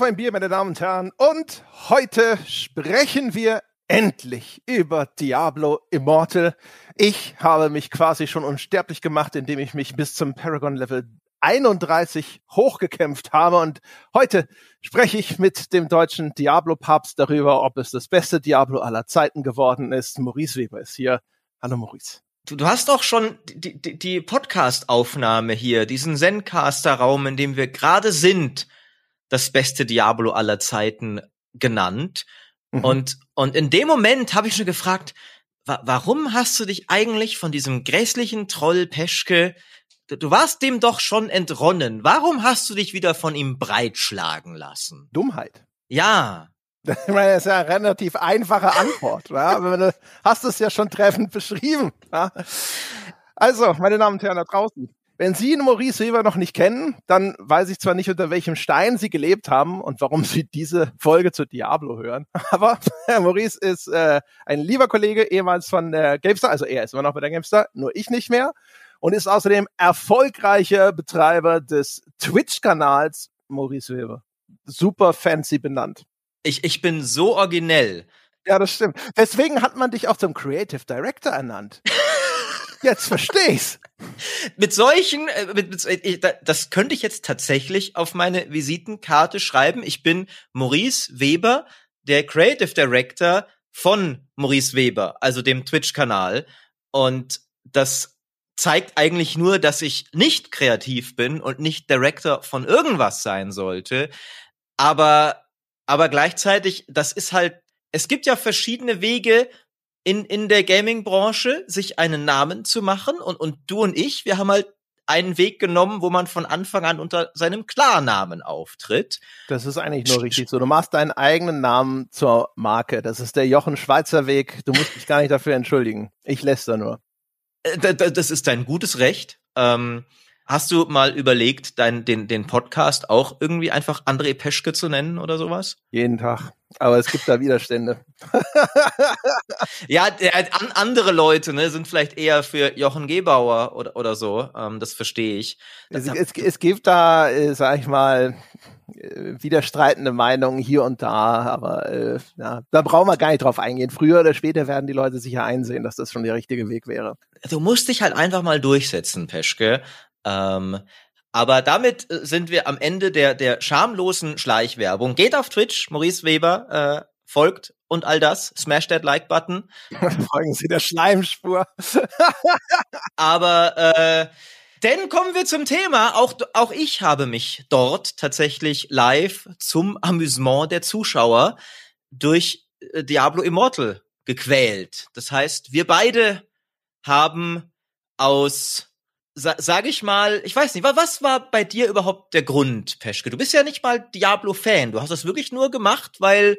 auf ein Bier, meine Damen und Herren. Und heute sprechen wir endlich über Diablo Immortal. Ich habe mich quasi schon unsterblich gemacht, indem ich mich bis zum Paragon Level 31 hochgekämpft habe. Und heute spreche ich mit dem deutschen Diablo-Papst darüber, ob es das beste Diablo aller Zeiten geworden ist. Maurice Weber ist hier. Hallo Maurice. Du, du hast doch schon die, die, die Podcast-Aufnahme hier, diesen Zencaster-Raum, in dem wir gerade sind, das beste Diablo aller Zeiten genannt. Mhm. Und, und in dem Moment habe ich schon gefragt, wa warum hast du dich eigentlich von diesem grässlichen Troll Peschke, du, du warst dem doch schon entronnen, warum hast du dich wieder von ihm breitschlagen lassen? Dummheit. Ja. Ich meine, das ist ja eine relativ einfache Antwort. ja? Du hast es ja schon treffend beschrieben. Ja? Also, meine Damen und Herren da draußen, wenn Sie Maurice Weber noch nicht kennen, dann weiß ich zwar nicht, unter welchem Stein Sie gelebt haben und warum Sie diese Folge zu Diablo hören, aber Maurice ist äh, ein lieber Kollege, ehemals von der GameStar, also er ist immer noch bei der GameStar, nur ich nicht mehr, und ist außerdem erfolgreicher Betreiber des Twitch-Kanals Maurice Weber. Super fancy benannt. Ich, ich bin so originell. Ja, das stimmt. Deswegen hat man dich auch zum Creative Director ernannt. Jetzt versteh's. mit solchen, äh, mit, mit, äh, das könnte ich jetzt tatsächlich auf meine Visitenkarte schreiben. Ich bin Maurice Weber, der Creative Director von Maurice Weber, also dem Twitch-Kanal. Und das zeigt eigentlich nur, dass ich nicht kreativ bin und nicht Director von irgendwas sein sollte. Aber, aber gleichzeitig, das ist halt, es gibt ja verschiedene Wege, in, in der Gaming-Branche, sich einen Namen zu machen. Und, und du und ich, wir haben halt einen Weg genommen, wo man von Anfang an unter seinem Klarnamen auftritt. Das ist eigentlich nur richtig so. Du machst deinen eigenen Namen zur Marke. Das ist der Jochen Schweizer Weg. Du musst dich gar nicht dafür entschuldigen. Ich lässt da nur. Äh, das ist dein gutes Recht. Ähm, Hast du mal überlegt, dein, den, den Podcast auch irgendwie einfach André Peschke zu nennen oder sowas? Jeden Tag. Aber es gibt da Widerstände. ja, äh, an, andere Leute ne, sind vielleicht eher für Jochen Gebauer oder, oder so. Ähm, das verstehe ich. Es, es, es, gibt da, äh, sag ich mal, äh, widerstreitende Meinungen hier und da, aber äh, ja, da brauchen wir gar nicht drauf eingehen. Früher oder später werden die Leute sicher einsehen, dass das schon der richtige Weg wäre. Du musst dich halt einfach mal durchsetzen, Peschke. Ähm, aber damit äh, sind wir am Ende der, der schamlosen Schleichwerbung. Geht auf Twitch, Maurice Weber, äh, folgt und all das. Smash that Like-Button. Folgen Sie der Schleimspur. Aber äh, denn kommen wir zum Thema. Auch, auch ich habe mich dort tatsächlich live zum Amüsement der Zuschauer durch äh, Diablo Immortal gequält. Das heißt, wir beide haben aus sa sag ich mal, ich weiß nicht, was war bei dir überhaupt der Grund, Peschke? Du bist ja nicht mal Diablo-Fan. Du hast das wirklich nur gemacht, weil,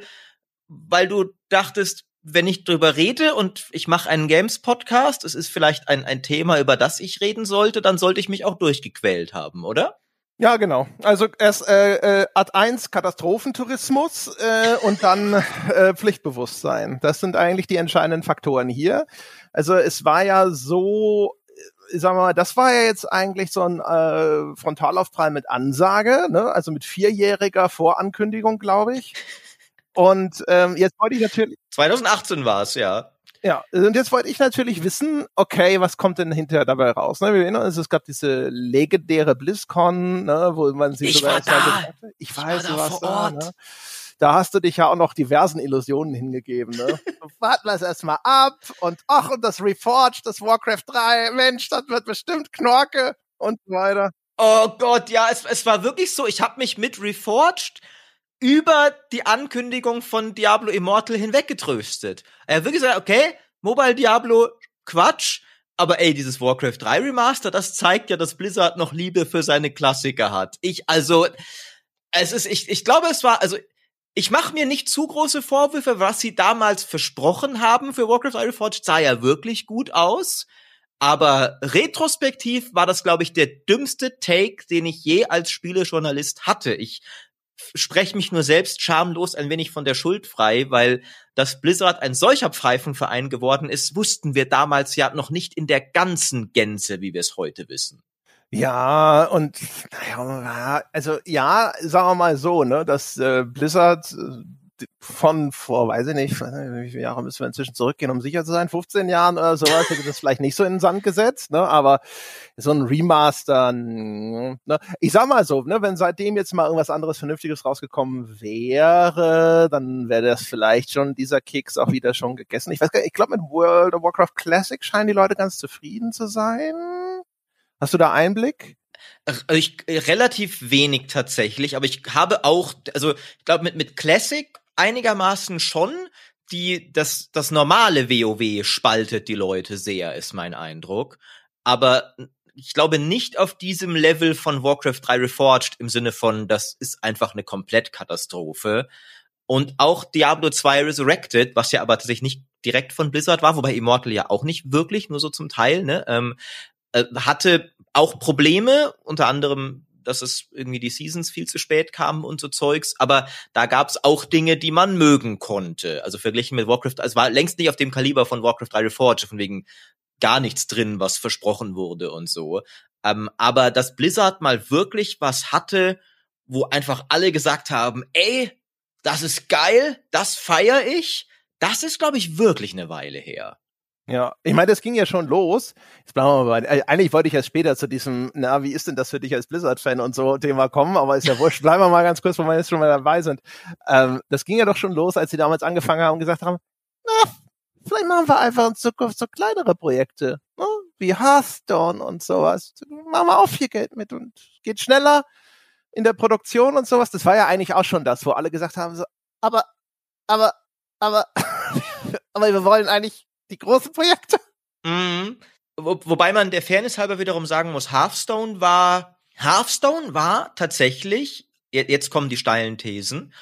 weil du dachtest, wenn ich drüber rede und ich mache einen Games-Podcast, es ist vielleicht ein, ein Thema, über das ich reden sollte, dann sollte ich mich auch durchgequält haben, oder? Ja, genau. Also erst äh, äh, Art 1 Katastrophentourismus äh, und dann äh, Pflichtbewusstsein. Das sind eigentlich die entscheidenden Faktoren hier. Also es war ja so sagen wir mal, das war ja jetzt eigentlich so ein äh, Frontalaufprall mit Ansage, ne? also mit vierjähriger Vorankündigung, glaube ich. Und ähm, jetzt wollte ich natürlich. 2018 war es, ja. Ja, und jetzt wollte ich natürlich wissen, okay, was kommt denn hinterher dabei raus? Ne, wir erinnern uns, es gab diese legendäre BlizzCon, ne, wo man sie ich sogar war da. Ich weiß, ich war du warst da. Ne? Da hast du dich ja auch noch diversen Illusionen hingegeben. Ne? Warten wir es erstmal ab und ach, und das Reforged, das Warcraft 3, Mensch, das wird bestimmt Knorke und so weiter. Oh Gott, ja, es, es war wirklich so, ich habe mich mit Reforged über die Ankündigung von Diablo Immortal hinweggetröstet. Er hat wirklich gesagt, okay, Mobile Diablo, Quatsch, aber ey, dieses Warcraft 3 Remaster, das zeigt ja, dass Blizzard noch Liebe für seine Klassiker hat. Ich, also, es ist, ich, ich glaube, es war, also ich mache mir nicht zu große Vorwürfe, was sie damals versprochen haben für Warcraft Reforged sah ja wirklich gut aus. Aber retrospektiv war das, glaube ich, der dümmste Take, den ich je als Spielejournalist hatte. Ich spreche mich nur selbst schamlos ein wenig von der Schuld frei, weil dass Blizzard ein solcher Pfeifenverein geworden ist, wussten wir damals ja noch nicht in der ganzen Gänze, wie wir es heute wissen. Ja, und naja, also ja, sagen wir mal so, ne, dass äh, Blizzard äh, von vor, weiß ich nicht, wie viele Jahre müssen wir inzwischen zurückgehen, um sicher zu sein, 15 Jahren oder sowas, hätte das vielleicht nicht so in den Sand gesetzt, ne? aber so ein Remaster, ne? ich sag mal so, ne, wenn seitdem jetzt mal irgendwas anderes Vernünftiges rausgekommen wäre, dann wäre das vielleicht schon dieser Keks auch wieder schon gegessen. Ich weiß gar nicht, ich glaube mit World of Warcraft Classic scheinen die Leute ganz zufrieden zu sein. Hast du da Einblick? Ich, relativ wenig tatsächlich, aber ich habe auch, also ich glaube mit, mit Classic einigermaßen schon. Die, das, das normale WoW spaltet die Leute sehr, ist mein Eindruck. Aber ich glaube nicht auf diesem Level von Warcraft 3 Reforged im Sinne von, das ist einfach eine Komplettkatastrophe. Und auch Diablo 2 Resurrected, was ja aber tatsächlich nicht direkt von Blizzard war, wobei Immortal ja auch nicht wirklich, nur so zum Teil, ne, ähm, äh, hatte auch Probleme, unter anderem dass es irgendwie die Seasons viel zu spät kamen und so Zeugs, aber da gab's auch Dinge, die man mögen konnte. Also verglichen mit Warcraft, also war längst nicht auf dem Kaliber von Warcraft 3 Reforged, von wegen gar nichts drin, was versprochen wurde und so. Ähm, aber dass Blizzard mal wirklich was hatte, wo einfach alle gesagt haben, ey, das ist geil, das feier ich, das ist, glaube ich, wirklich eine Weile her. Ja, ich meine, das ging ja schon los. Jetzt bleiben wir mal bei, äh, eigentlich wollte ich erst später zu diesem, na, wie ist denn das für dich als Blizzard-Fan und so Thema kommen, aber ist ja wurscht. Bleiben wir mal ganz kurz, wo wir jetzt schon mal dabei sind. Ähm, das ging ja doch schon los, als sie damals angefangen haben und gesagt haben, na, vielleicht machen wir einfach in Zukunft so kleinere Projekte, ne? wie Hearthstone und sowas. Machen wir auch viel Geld mit und geht schneller in der Produktion und sowas. Das war ja eigentlich auch schon das, wo alle gesagt haben, so, aber, aber, aber, aber wir wollen eigentlich die großen Projekte. Mhm. Wo, wobei man der Fairness halber wiederum sagen muss, Hearthstone war, Hearthstone war tatsächlich, jetzt kommen die steilen Thesen,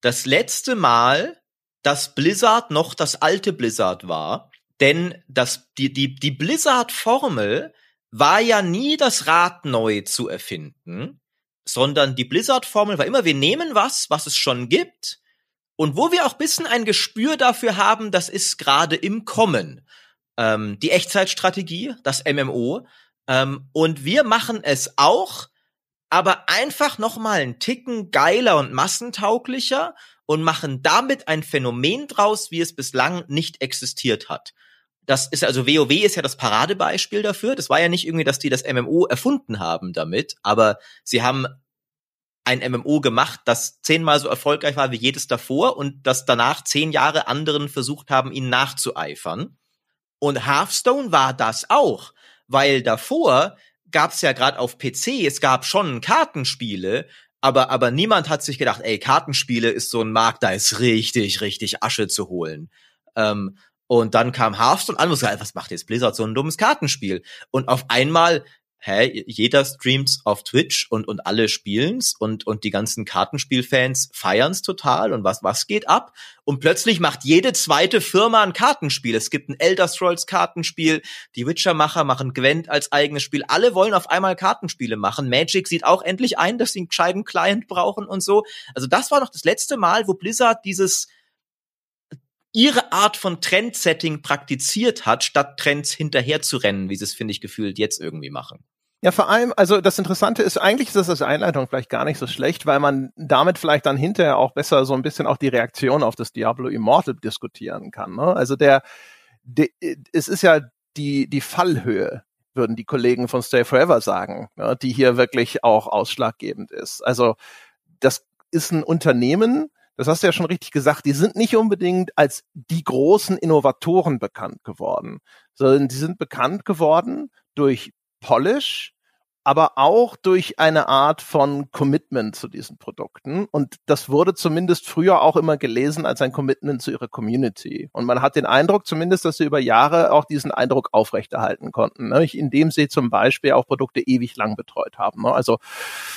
das letzte Mal, dass Blizzard noch das alte Blizzard war. Denn das, die, die, die Blizzard-Formel war ja nie das Rad neu zu erfinden, sondern die Blizzard-Formel war immer, wir nehmen was, was es schon gibt, und wo wir auch bisschen ein Gespür dafür haben, das ist gerade im Kommen. Ähm, die Echtzeitstrategie, das MMO. Ähm, und wir machen es auch, aber einfach noch mal einen Ticken geiler und massentauglicher und machen damit ein Phänomen draus, wie es bislang nicht existiert hat. Das ist also WoW ist ja das Paradebeispiel dafür. Das war ja nicht irgendwie, dass die das MMO erfunden haben damit, aber sie haben ein MMO gemacht, das zehnmal so erfolgreich war wie jedes davor und das danach zehn Jahre anderen versucht haben, ihn nachzueifern. Und Hearthstone war das auch, weil davor gab es ja gerade auf PC, es gab schon Kartenspiele, aber, aber niemand hat sich gedacht, ey, Kartenspiele ist so ein Markt, da ist richtig, richtig Asche zu holen. Ähm, und dann kam Hearthstone an und gesagt, was macht jetzt Blizzard so ein dummes Kartenspiel? Und auf einmal hä, jeder streamt's auf Twitch und, und alle spielen's und, und die ganzen Kartenspielfans feiern's total und was, was geht ab? Und plötzlich macht jede zweite Firma ein Kartenspiel. Es gibt ein Elder Scrolls Kartenspiel, die Witcher-Macher machen Gwent als eigenes Spiel. Alle wollen auf einmal Kartenspiele machen. Magic sieht auch endlich ein, dass sie einen gescheiten Client brauchen und so. Also das war noch das letzte Mal, wo Blizzard dieses ihre Art von Trendsetting praktiziert hat, statt Trends hinterher zu rennen, wie sie es, finde ich, gefühlt jetzt irgendwie machen. Ja, vor allem, also das Interessante ist, eigentlich ist das als Einleitung vielleicht gar nicht so schlecht, weil man damit vielleicht dann hinterher auch besser so ein bisschen auch die Reaktion auf das Diablo Immortal diskutieren kann. Ne? Also der, der, es ist ja die, die Fallhöhe, würden die Kollegen von Stay Forever sagen, ne? die hier wirklich auch ausschlaggebend ist. Also das ist ein Unternehmen, das hast du ja schon richtig gesagt, die sind nicht unbedingt als die großen Innovatoren bekannt geworden, sondern die sind bekannt geworden durch Polish, aber auch durch eine Art von Commitment zu diesen Produkten. Und das wurde zumindest früher auch immer gelesen als ein Commitment zu ihrer Community. Und man hat den Eindruck zumindest, dass sie über Jahre auch diesen Eindruck aufrechterhalten konnten, ne? indem sie zum Beispiel auch Produkte ewig lang betreut haben. Ne? Also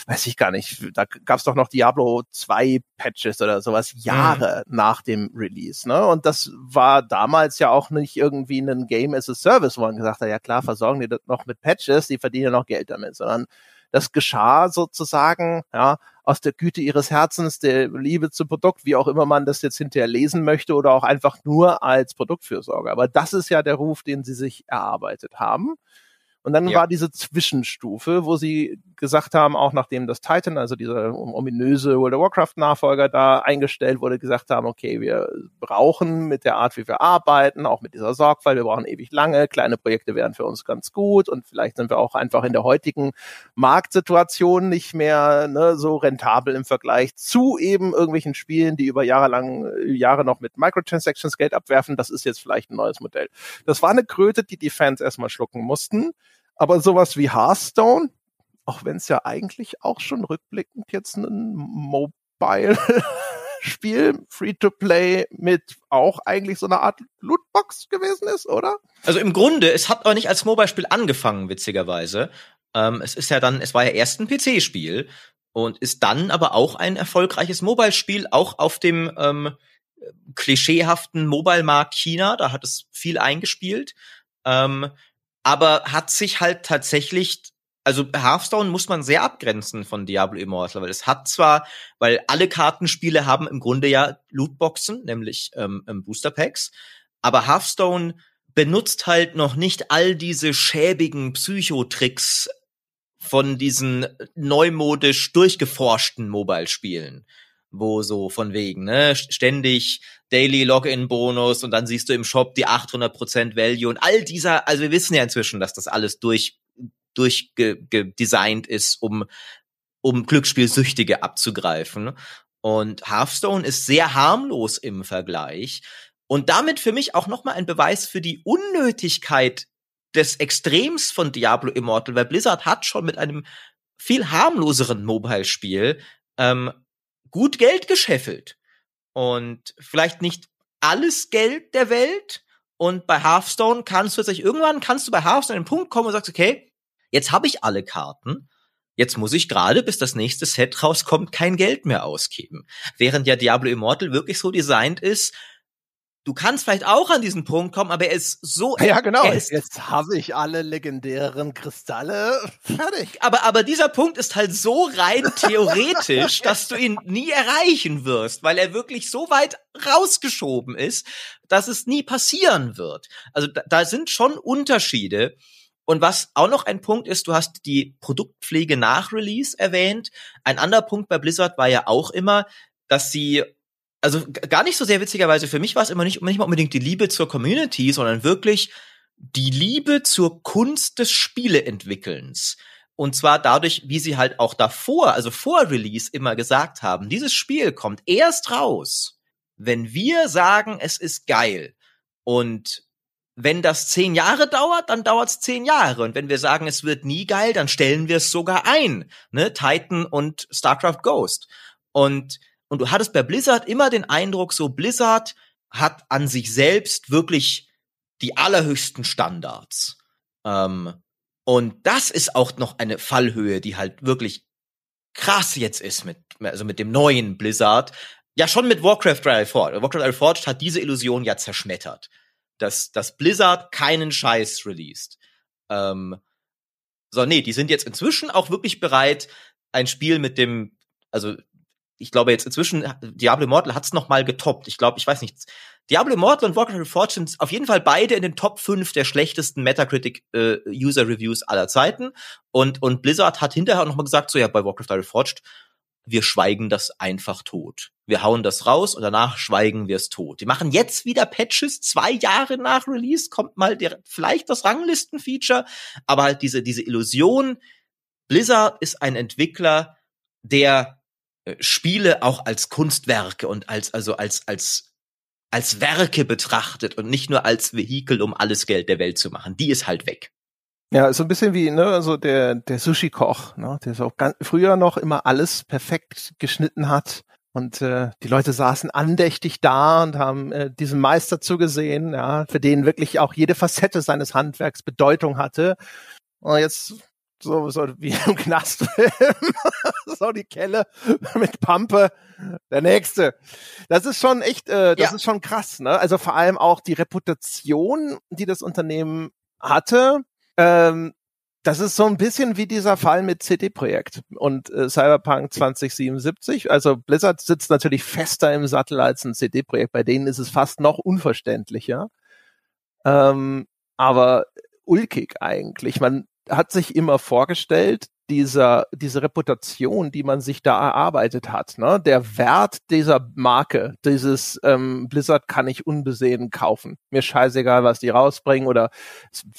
weiß ich gar nicht, da gab es doch noch Diablo 2 Patches oder sowas Jahre mhm. nach dem Release. Ne? Und das war damals ja auch nicht irgendwie ein Game as a Service, wo man gesagt hat, ja klar, versorgen die das noch mit Patches, die verdienen ja noch Geld damit sondern das geschah sozusagen, ja, aus der Güte ihres Herzens, der Liebe zum Produkt, wie auch immer man das jetzt hinterher lesen möchte oder auch einfach nur als Produktfürsorge. Aber das ist ja der Ruf, den sie sich erarbeitet haben. Und dann ja. war diese Zwischenstufe, wo sie gesagt haben, auch nachdem das Titan, also dieser ominöse World of Warcraft Nachfolger da eingestellt wurde, gesagt haben, okay, wir brauchen mit der Art, wie wir arbeiten, auch mit dieser Sorgfalt, wir brauchen ewig lange, kleine Projekte wären für uns ganz gut und vielleicht sind wir auch einfach in der heutigen Marktsituation nicht mehr ne, so rentabel im Vergleich zu eben irgendwelchen Spielen, die über Jahre lang, Jahre noch mit Microtransactions Geld abwerfen. Das ist jetzt vielleicht ein neues Modell. Das war eine Kröte, die die Fans erstmal schlucken mussten. Aber sowas wie Hearthstone, auch wenn es ja eigentlich auch schon rückblickend jetzt ein Mobile Spiel, Free-to-Play mit auch eigentlich so einer Art Lootbox gewesen ist, oder? Also im Grunde, es hat aber nicht als Mobile-Spiel angefangen, witzigerweise. Ähm, es ist ja dann, es war ja erst ein PC-Spiel und ist dann aber auch ein erfolgreiches Mobile-Spiel, auch auf dem ähm, klischeehaften Mobile-Markt China. Da hat es viel eingespielt. Ähm, aber hat sich halt tatsächlich also Hearthstone muss man sehr abgrenzen von Diablo Immortal, weil es hat zwar, weil alle Kartenspiele haben im Grunde ja Lootboxen, nämlich ähm, ähm, Booster Packs, aber Hearthstone benutzt halt noch nicht all diese schäbigen Psychotricks von diesen neumodisch durchgeforschten Mobile-Spielen wo so von wegen, ne, ständig Daily Login Bonus und dann siehst du im Shop die 800% Value und all dieser, also wir wissen ja inzwischen, dass das alles durch durchgedesignt ist, um um Glücksspielsüchtige abzugreifen. Und Hearthstone ist sehr harmlos im Vergleich und damit für mich auch nochmal ein Beweis für die Unnötigkeit des Extrems von Diablo Immortal, weil Blizzard hat schon mit einem viel harmloseren Mobile-Spiel ähm, gut Geld gescheffelt. Und vielleicht nicht alles Geld der Welt. Und bei Hearthstone kannst du jetzt irgendwann kannst du bei Hearthstone an den Punkt kommen und sagst, okay, jetzt habe ich alle Karten. Jetzt muss ich gerade, bis das nächste Set rauskommt, kein Geld mehr ausgeben. Während ja Diablo Immortal wirklich so designt ist, du kannst vielleicht auch an diesen Punkt kommen, aber er ist so. Ja, genau. Jetzt habe ich alle legendären Kristalle fertig. Aber, aber dieser Punkt ist halt so rein theoretisch, dass du ihn nie erreichen wirst, weil er wirklich so weit rausgeschoben ist, dass es nie passieren wird. Also da, da sind schon Unterschiede. Und was auch noch ein Punkt ist, du hast die Produktpflege nach Release erwähnt. Ein anderer Punkt bei Blizzard war ja auch immer, dass sie also gar nicht so sehr witzigerweise, für mich war es immer nicht, nicht mal unbedingt die Liebe zur Community, sondern wirklich die Liebe zur Kunst des Spieleentwickelns. Und zwar dadurch, wie sie halt auch davor, also vor Release immer gesagt haben, dieses Spiel kommt erst raus, wenn wir sagen, es ist geil. Und wenn das zehn Jahre dauert, dann dauert es zehn Jahre. Und wenn wir sagen, es wird nie geil, dann stellen wir es sogar ein. Ne? Titan und StarCraft Ghost. Und und du hattest bei Blizzard immer den Eindruck, so Blizzard hat an sich selbst wirklich die allerhöchsten Standards. Ähm, und das ist auch noch eine Fallhöhe, die halt wirklich krass jetzt ist mit, also mit dem neuen Blizzard. Ja, schon mit Warcraft Reforged. Warcraft Reforged hat diese Illusion ja zerschmettert. Dass, dass Blizzard keinen Scheiß released. Ähm, so, nee, die sind jetzt inzwischen auch wirklich bereit, ein Spiel mit dem, also ich glaube jetzt inzwischen, Diablo Immortal hat's noch mal getoppt. Ich glaube, ich weiß nicht. Diablo Immortal und Warcraft sind auf jeden Fall beide in den Top 5 der schlechtesten Metacritic äh, User Reviews aller Zeiten. Und, und Blizzard hat hinterher noch mal gesagt, so ja, bei Warcraft Reforged, wir schweigen das einfach tot. Wir hauen das raus und danach schweigen wir es tot. Die machen jetzt wieder Patches, zwei Jahre nach Release kommt mal der, vielleicht das Ranglisten-Feature, aber halt diese, diese Illusion, Blizzard ist ein Entwickler, der äh, Spiele auch als Kunstwerke und als also als als als Werke betrachtet und nicht nur als Vehikel, um alles Geld der Welt zu machen. Die ist halt weg. Ja, so ein bisschen wie ne, also der der Sushi Koch, ne, der so ganz, früher noch immer alles perfekt geschnitten hat und äh, die Leute saßen andächtig da und haben äh, diesem Meister zugesehen, ja, für den wirklich auch jede Facette seines Handwerks Bedeutung hatte. Und jetzt so, so wie im Knastfilm, so die Kelle mit Pampe, der nächste. Das ist schon echt, äh, das ja. ist schon krass, ne? Also vor allem auch die Reputation, die das Unternehmen hatte. Ähm, das ist so ein bisschen wie dieser Fall mit CD-Projekt und äh, Cyberpunk 2077. Also Blizzard sitzt natürlich fester im Sattel als ein CD-Projekt. Bei denen ist es fast noch unverständlicher. Ähm, aber ulkig eigentlich. Man hat sich immer vorgestellt, dieser, diese Reputation, die man sich da erarbeitet hat, ne, der Wert dieser Marke, dieses ähm, Blizzard kann ich unbesehen kaufen. Mir scheißegal, was die rausbringen oder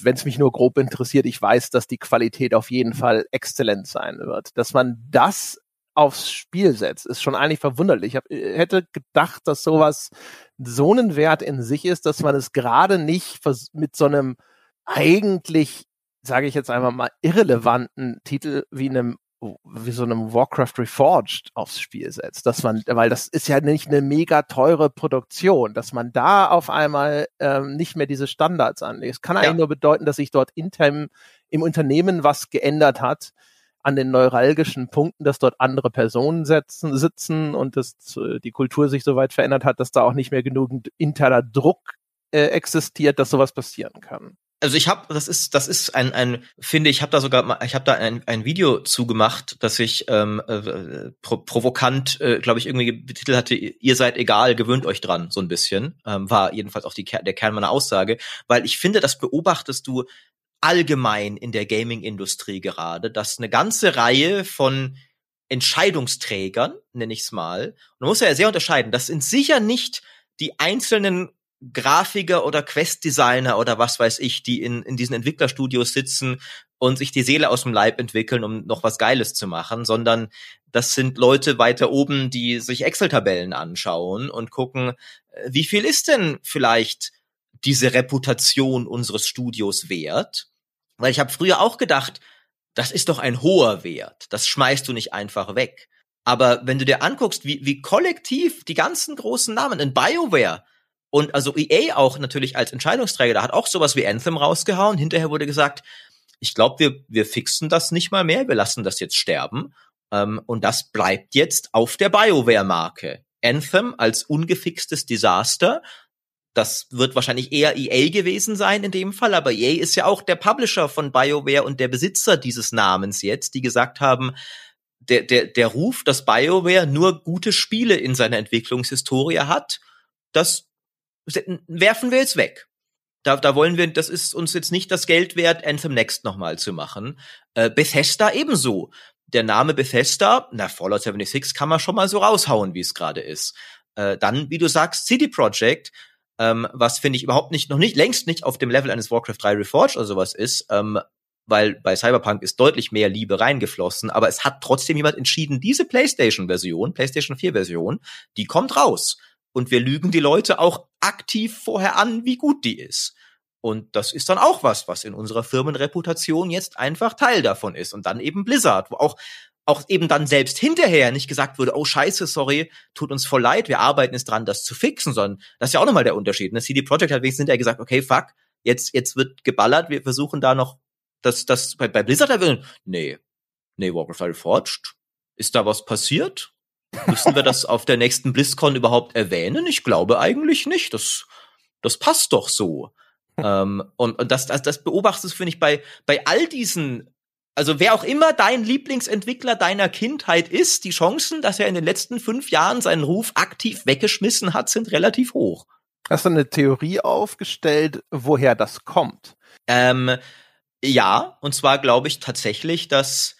wenn es mich nur grob interessiert, ich weiß, dass die Qualität auf jeden Fall exzellent sein wird. Dass man das aufs Spiel setzt, ist schon eigentlich verwunderlich. Ich hab, äh, hätte gedacht, dass sowas so einen Wert in sich ist, dass man es gerade nicht mit so einem eigentlich sage ich jetzt einfach mal, irrelevanten Titel wie einem wie so einem Warcraft Reforged aufs Spiel setzt, dass man, weil das ist ja nicht eine mega teure Produktion, dass man da auf einmal ähm, nicht mehr diese Standards anlegt. Es kann ja. eigentlich nur bedeuten, dass sich dort intern im Unternehmen was geändert hat an den neuralgischen Punkten, dass dort andere Personen setzen, sitzen und dass äh, die Kultur sich so weit verändert hat, dass da auch nicht mehr genügend interner Druck äh, existiert, dass sowas passieren kann also ich habe, das ist, das ist ein, ein, finde ich, habe da sogar, ich habe da ein, ein Video zugemacht, dass ich ähm, äh, pro, provokant, äh, glaube ich, irgendwie betitelt hatte, ihr seid egal, gewöhnt euch dran, so ein bisschen, ähm, war jedenfalls auch die, der Kern meiner Aussage, weil ich finde, das beobachtest du allgemein in der Gaming-Industrie gerade, dass eine ganze Reihe von Entscheidungsträgern, nenne ich es mal, und man muss ja sehr unterscheiden, das sind sicher nicht die einzelnen Grafiker oder Quest-Designer oder was weiß ich, die in, in diesen Entwicklerstudios sitzen und sich die Seele aus dem Leib entwickeln, um noch was Geiles zu machen, sondern das sind Leute weiter oben, die sich Excel-Tabellen anschauen und gucken, äh, wie viel ist denn vielleicht diese Reputation unseres Studios wert? Weil ich habe früher auch gedacht, das ist doch ein hoher Wert, das schmeißt du nicht einfach weg. Aber wenn du dir anguckst, wie, wie kollektiv die ganzen großen Namen in BioWare und also EA auch natürlich als Entscheidungsträger, da hat auch sowas wie Anthem rausgehauen. Hinterher wurde gesagt, ich glaube, wir, wir fixen das nicht mal mehr, wir lassen das jetzt sterben. Ähm, und das bleibt jetzt auf der BioWare-Marke. Anthem als ungefixtes Desaster. Das wird wahrscheinlich eher EA gewesen sein in dem Fall, aber EA ist ja auch der Publisher von BioWare und der Besitzer dieses Namens jetzt, die gesagt haben, der, der, der Ruf, dass BioWare nur gute Spiele in seiner Entwicklungshistorie hat, das werfen wir jetzt weg. Da, da wollen wir, das ist uns jetzt nicht das Geld wert, Anthem Next nochmal zu machen. Äh, Bethesda ebenso. Der Name Bethesda, na, Fallout 76 kann man schon mal so raushauen, wie es gerade ist. Äh, dann, wie du sagst, CD Projekt, ähm, was finde ich überhaupt nicht, noch nicht, längst nicht auf dem Level eines Warcraft 3 Reforged oder sowas ist, ähm, weil bei Cyberpunk ist deutlich mehr Liebe reingeflossen, aber es hat trotzdem jemand entschieden, diese PlayStation-Version, PlayStation 4-Version, die kommt raus und wir lügen die Leute auch aktiv vorher an, wie gut die ist. Und das ist dann auch was, was in unserer Firmenreputation jetzt einfach Teil davon ist. Und dann eben Blizzard, wo auch, auch eben dann selbst hinterher nicht gesagt wurde, oh scheiße, sorry, tut uns voll leid, wir arbeiten jetzt dran, das zu fixen, sondern das ist ja auch nochmal der Unterschied. Ne? CD Projekt hat wenigstens hinterher gesagt, okay, fuck, jetzt, jetzt wird geballert, wir versuchen da noch, das, das, bei, bei Blizzard, da will, nee, nee, Warcraft Reforged, ist da was passiert? Müssen wir das auf der nächsten BlizzCon überhaupt erwähnen? Ich glaube eigentlich nicht. Das, das passt doch so. ähm, und, und das, das, das beobachtest du, finde ich, bei, bei all diesen, also wer auch immer dein Lieblingsentwickler deiner Kindheit ist, die Chancen, dass er in den letzten fünf Jahren seinen Ruf aktiv weggeschmissen hat, sind relativ hoch. Hast du eine Theorie aufgestellt, woher das kommt? Ähm, ja, und zwar glaube ich tatsächlich, dass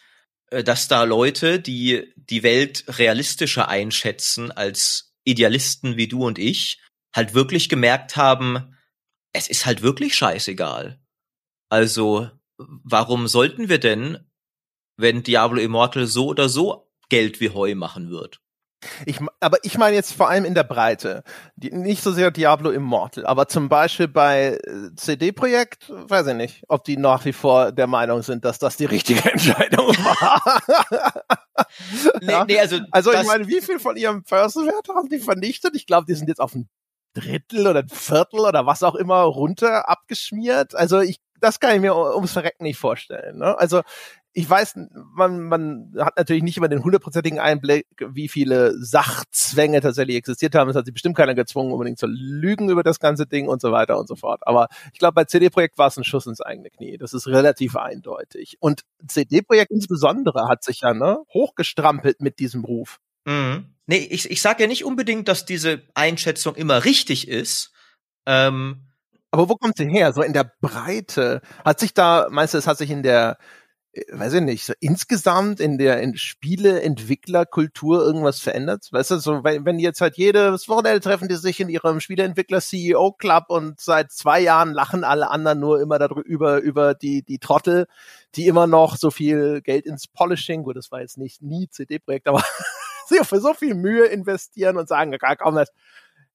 dass da Leute, die die Welt realistischer einschätzen als Idealisten wie du und ich, halt wirklich gemerkt haben, es ist halt wirklich scheißegal. Also, warum sollten wir denn, wenn Diablo Immortal so oder so Geld wie Heu machen wird? Ich, aber ich meine jetzt vor allem in der Breite. Die, nicht so sehr Diablo Immortal, aber zum Beispiel bei äh, CD-Projekt, weiß ich nicht, ob die nach wie vor der Meinung sind, dass das die richtige Entscheidung war. nee, ja? nee, also also ich meine, wie viel von ihrem Börsenwert haben die vernichtet? Ich glaube, die sind jetzt auf ein Drittel oder ein Viertel oder was auch immer runter abgeschmiert. Also ich das kann ich mir ums Verrecken nicht vorstellen. Ne? Also ich weiß, man, man hat natürlich nicht immer den hundertprozentigen Einblick, wie viele Sachzwänge tatsächlich existiert haben. Es hat sich bestimmt keiner gezwungen, unbedingt zu lügen über das ganze Ding und so weiter und so fort. Aber ich glaube, bei CD-Projekt war es ein Schuss ins eigene Knie. Das ist relativ eindeutig. Und CD-Projekt insbesondere hat sich ja ne, hochgestrampelt mit diesem Ruf. Mhm. Nee, ich, ich sage ja nicht unbedingt, dass diese Einschätzung immer richtig ist. Ähm, Aber wo kommt sie her? So in der Breite? Hat sich da, meinst du, es hat sich in der, weiß ich nicht, so insgesamt in der in Spieleentwicklerkultur irgendwas verändert? Weißt du, so wenn, wenn jetzt halt jedes Wochenende treffen die sich in ihrem Spieleentwickler CEO Club und seit zwei Jahren lachen alle anderen nur immer darüber über die die Trottel, die immer noch so viel Geld ins Polishing, gut, das war jetzt nicht nie CD-Projekt, aber für so viel Mühe investieren und sagen, komm, das,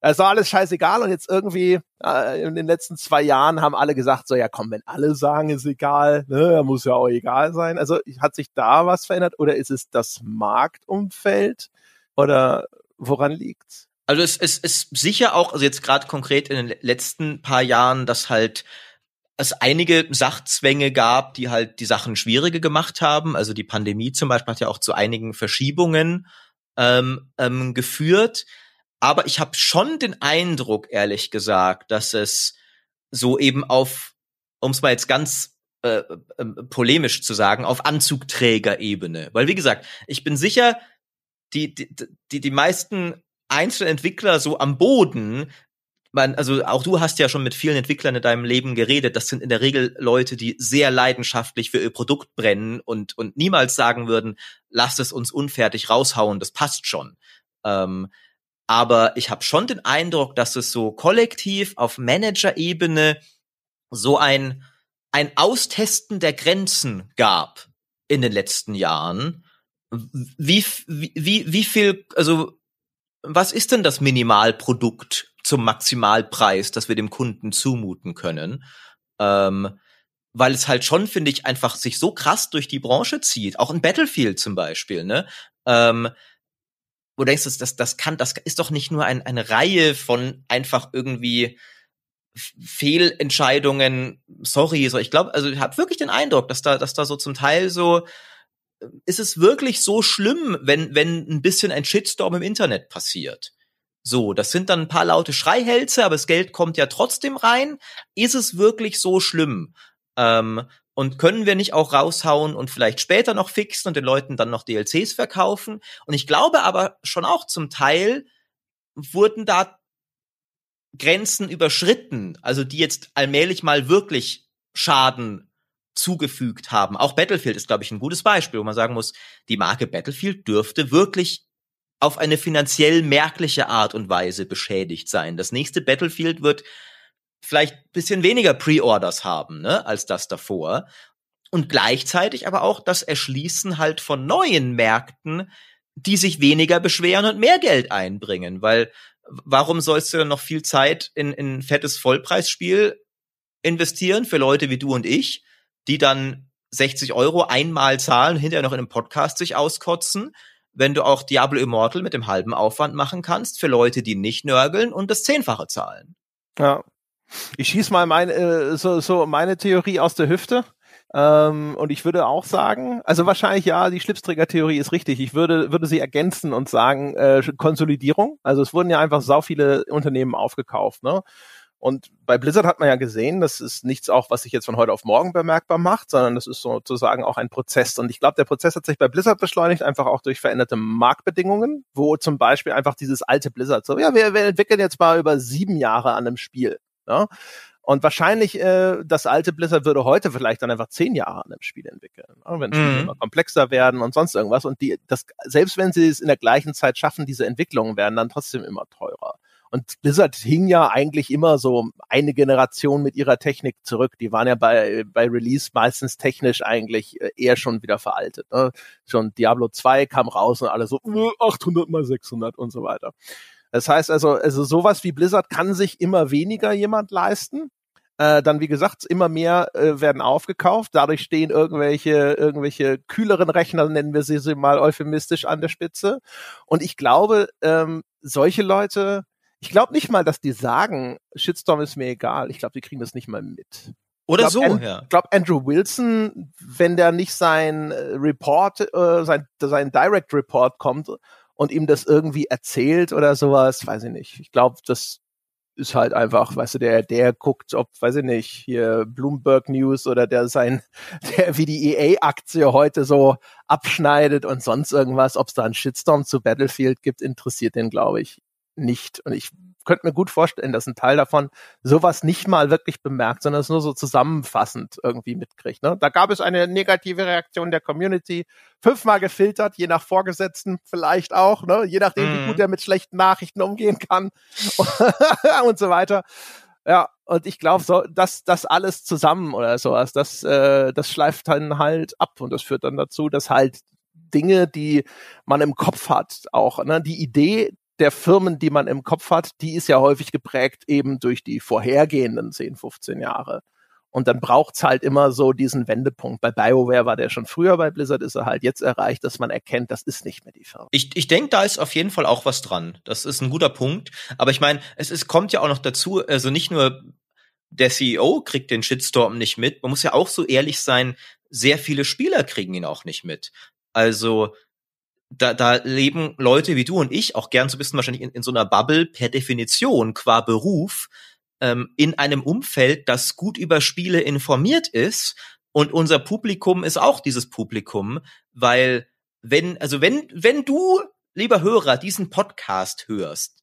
es war alles scheißegal und jetzt irgendwie äh, in den letzten zwei Jahren haben alle gesagt, so ja komm, wenn alle sagen, ist egal, ne, muss ja auch egal sein. Also hat sich da was verändert oder ist es das Marktumfeld oder woran liegt's? Also es, es ist sicher auch, also jetzt gerade konkret in den letzten paar Jahren, dass halt es einige Sachzwänge gab, die halt die Sachen schwieriger gemacht haben. Also die Pandemie zum Beispiel hat ja auch zu einigen Verschiebungen ähm, ähm, geführt. Aber ich habe schon den Eindruck, ehrlich gesagt, dass es so eben auf, um es mal jetzt ganz äh, äh, polemisch zu sagen, auf Anzugträgerebene. Weil wie gesagt, ich bin sicher, die, die, die, die meisten Einzelentwickler so am Boden, man, also auch du hast ja schon mit vielen Entwicklern in deinem Leben geredet, das sind in der Regel Leute, die sehr leidenschaftlich für ihr Produkt brennen und, und niemals sagen würden, lass es uns unfertig raushauen, das passt schon. Ähm, aber ich habe schon den Eindruck, dass es so kollektiv auf Managerebene so ein, ein Austesten der Grenzen gab in den letzten Jahren. Wie, wie, wie viel, also was ist denn das Minimalprodukt zum Maximalpreis, das wir dem Kunden zumuten können? Ähm, weil es halt schon, finde ich, einfach sich so krass durch die Branche zieht. Auch in Battlefield zum Beispiel, ne? Ähm, wo du denkst, das, das, das kann, das ist doch nicht nur ein, eine Reihe von einfach irgendwie Fehlentscheidungen, sorry, so ich glaube, also ich habe wirklich den Eindruck, dass da, dass da so zum Teil so ist es wirklich so schlimm, wenn wenn ein bisschen ein Shitstorm im Internet passiert. So, das sind dann ein paar laute Schreihälse, aber das Geld kommt ja trotzdem rein. Ist es wirklich so schlimm? Ähm, und können wir nicht auch raushauen und vielleicht später noch fixen und den Leuten dann noch DLCs verkaufen? Und ich glaube aber schon auch zum Teil wurden da Grenzen überschritten, also die jetzt allmählich mal wirklich Schaden zugefügt haben. Auch Battlefield ist, glaube ich, ein gutes Beispiel, wo man sagen muss, die Marke Battlefield dürfte wirklich auf eine finanziell merkliche Art und Weise beschädigt sein. Das nächste Battlefield wird vielleicht bisschen weniger Pre-Orders haben, ne, als das davor. Und gleichzeitig aber auch das Erschließen halt von neuen Märkten, die sich weniger beschweren und mehr Geld einbringen, weil warum sollst du dann noch viel Zeit in, in ein fettes Vollpreisspiel investieren für Leute wie du und ich, die dann 60 Euro einmal zahlen, hinterher noch in einem Podcast sich auskotzen, wenn du auch Diablo Immortal mit dem halben Aufwand machen kannst für Leute, die nicht nörgeln und das Zehnfache zahlen. Ja, ich schieß mal meine, äh, so, so meine Theorie aus der Hüfte. Ähm, und ich würde auch sagen, also wahrscheinlich ja, die Schlipsträger-Theorie ist richtig. Ich würde, würde sie ergänzen und sagen, äh, Konsolidierung. Also es wurden ja einfach sau viele Unternehmen aufgekauft, ne? Und bei Blizzard hat man ja gesehen, das ist nichts auch, was sich jetzt von heute auf morgen bemerkbar macht, sondern das ist sozusagen auch ein Prozess. Und ich glaube, der Prozess hat sich bei Blizzard beschleunigt, einfach auch durch veränderte Marktbedingungen, wo zum Beispiel einfach dieses alte Blizzard so, ja, wir, wir entwickeln jetzt mal über sieben Jahre an einem Spiel. Ja? Und wahrscheinlich, äh, das alte Blizzard würde heute vielleicht dann einfach zehn Jahre an einem Spiel entwickeln, ne? wenn Spiele mhm. immer komplexer werden und sonst irgendwas. Und die, das, selbst wenn sie es in der gleichen Zeit schaffen, diese Entwicklungen werden dann trotzdem immer teurer. Und Blizzard hing ja eigentlich immer so eine Generation mit ihrer Technik zurück. Die waren ja bei, bei Release meistens technisch eigentlich äh, eher schon wieder veraltet. Ne? Schon Diablo 2 kam raus und alle so 800 mal 600 und so weiter. Das heißt also, also sowas wie Blizzard kann sich immer weniger jemand leisten. Äh, dann, wie gesagt, immer mehr äh, werden aufgekauft. Dadurch stehen irgendwelche, irgendwelche kühleren Rechner, nennen wir sie mal euphemistisch, an der Spitze. Und ich glaube, ähm, solche Leute, ich glaube nicht mal, dass die sagen, Shitstorm ist mir egal. Ich glaube, die kriegen das nicht mal mit. Oder glaub, so, An ja. Ich glaube, Andrew Wilson, wenn der nicht sein äh, Report, äh, sein, sein Direct Report kommt und ihm das irgendwie erzählt oder sowas, weiß ich nicht. Ich glaube, das ist halt einfach, weißt du, der, der guckt, ob, weiß ich nicht, hier Bloomberg News oder der sein, der wie die EA-Aktie heute so abschneidet und sonst irgendwas, ob es da einen Shitstorm zu Battlefield gibt, interessiert den, glaube ich, nicht. Und ich könnte mir gut vorstellen, dass ein Teil davon sowas nicht mal wirklich bemerkt, sondern es nur so zusammenfassend irgendwie mitkriegt. Ne? Da gab es eine negative Reaktion der Community, fünfmal gefiltert, je nach Vorgesetzten vielleicht auch, ne? je nachdem, mhm. wie gut er mit schlechten Nachrichten umgehen kann und so weiter. Ja, und ich glaube, so, dass das alles zusammen oder sowas, das, äh, das schleift dann halt ab und das führt dann dazu, dass halt Dinge, die man im Kopf hat, auch, ne, die Idee der Firmen, die man im Kopf hat, die ist ja häufig geprägt eben durch die vorhergehenden 10, 15 Jahre. Und dann braucht's halt immer so diesen Wendepunkt. Bei BioWare war der schon früher, bei Blizzard ist er halt jetzt erreicht, dass man erkennt, das ist nicht mehr die Firma. Ich, ich denke, da ist auf jeden Fall auch was dran. Das ist ein guter Punkt. Aber ich meine, es ist, kommt ja auch noch dazu, also nicht nur der CEO kriegt den Shitstorm nicht mit, man muss ja auch so ehrlich sein, sehr viele Spieler kriegen ihn auch nicht mit. Also da, da leben Leute wie du und ich auch gern so ein bisschen wahrscheinlich in, in so einer Bubble per Definition qua Beruf ähm, in einem Umfeld, das gut über Spiele informiert ist. Und unser Publikum ist auch dieses Publikum, weil wenn, also wenn, wenn du, lieber Hörer, diesen Podcast hörst,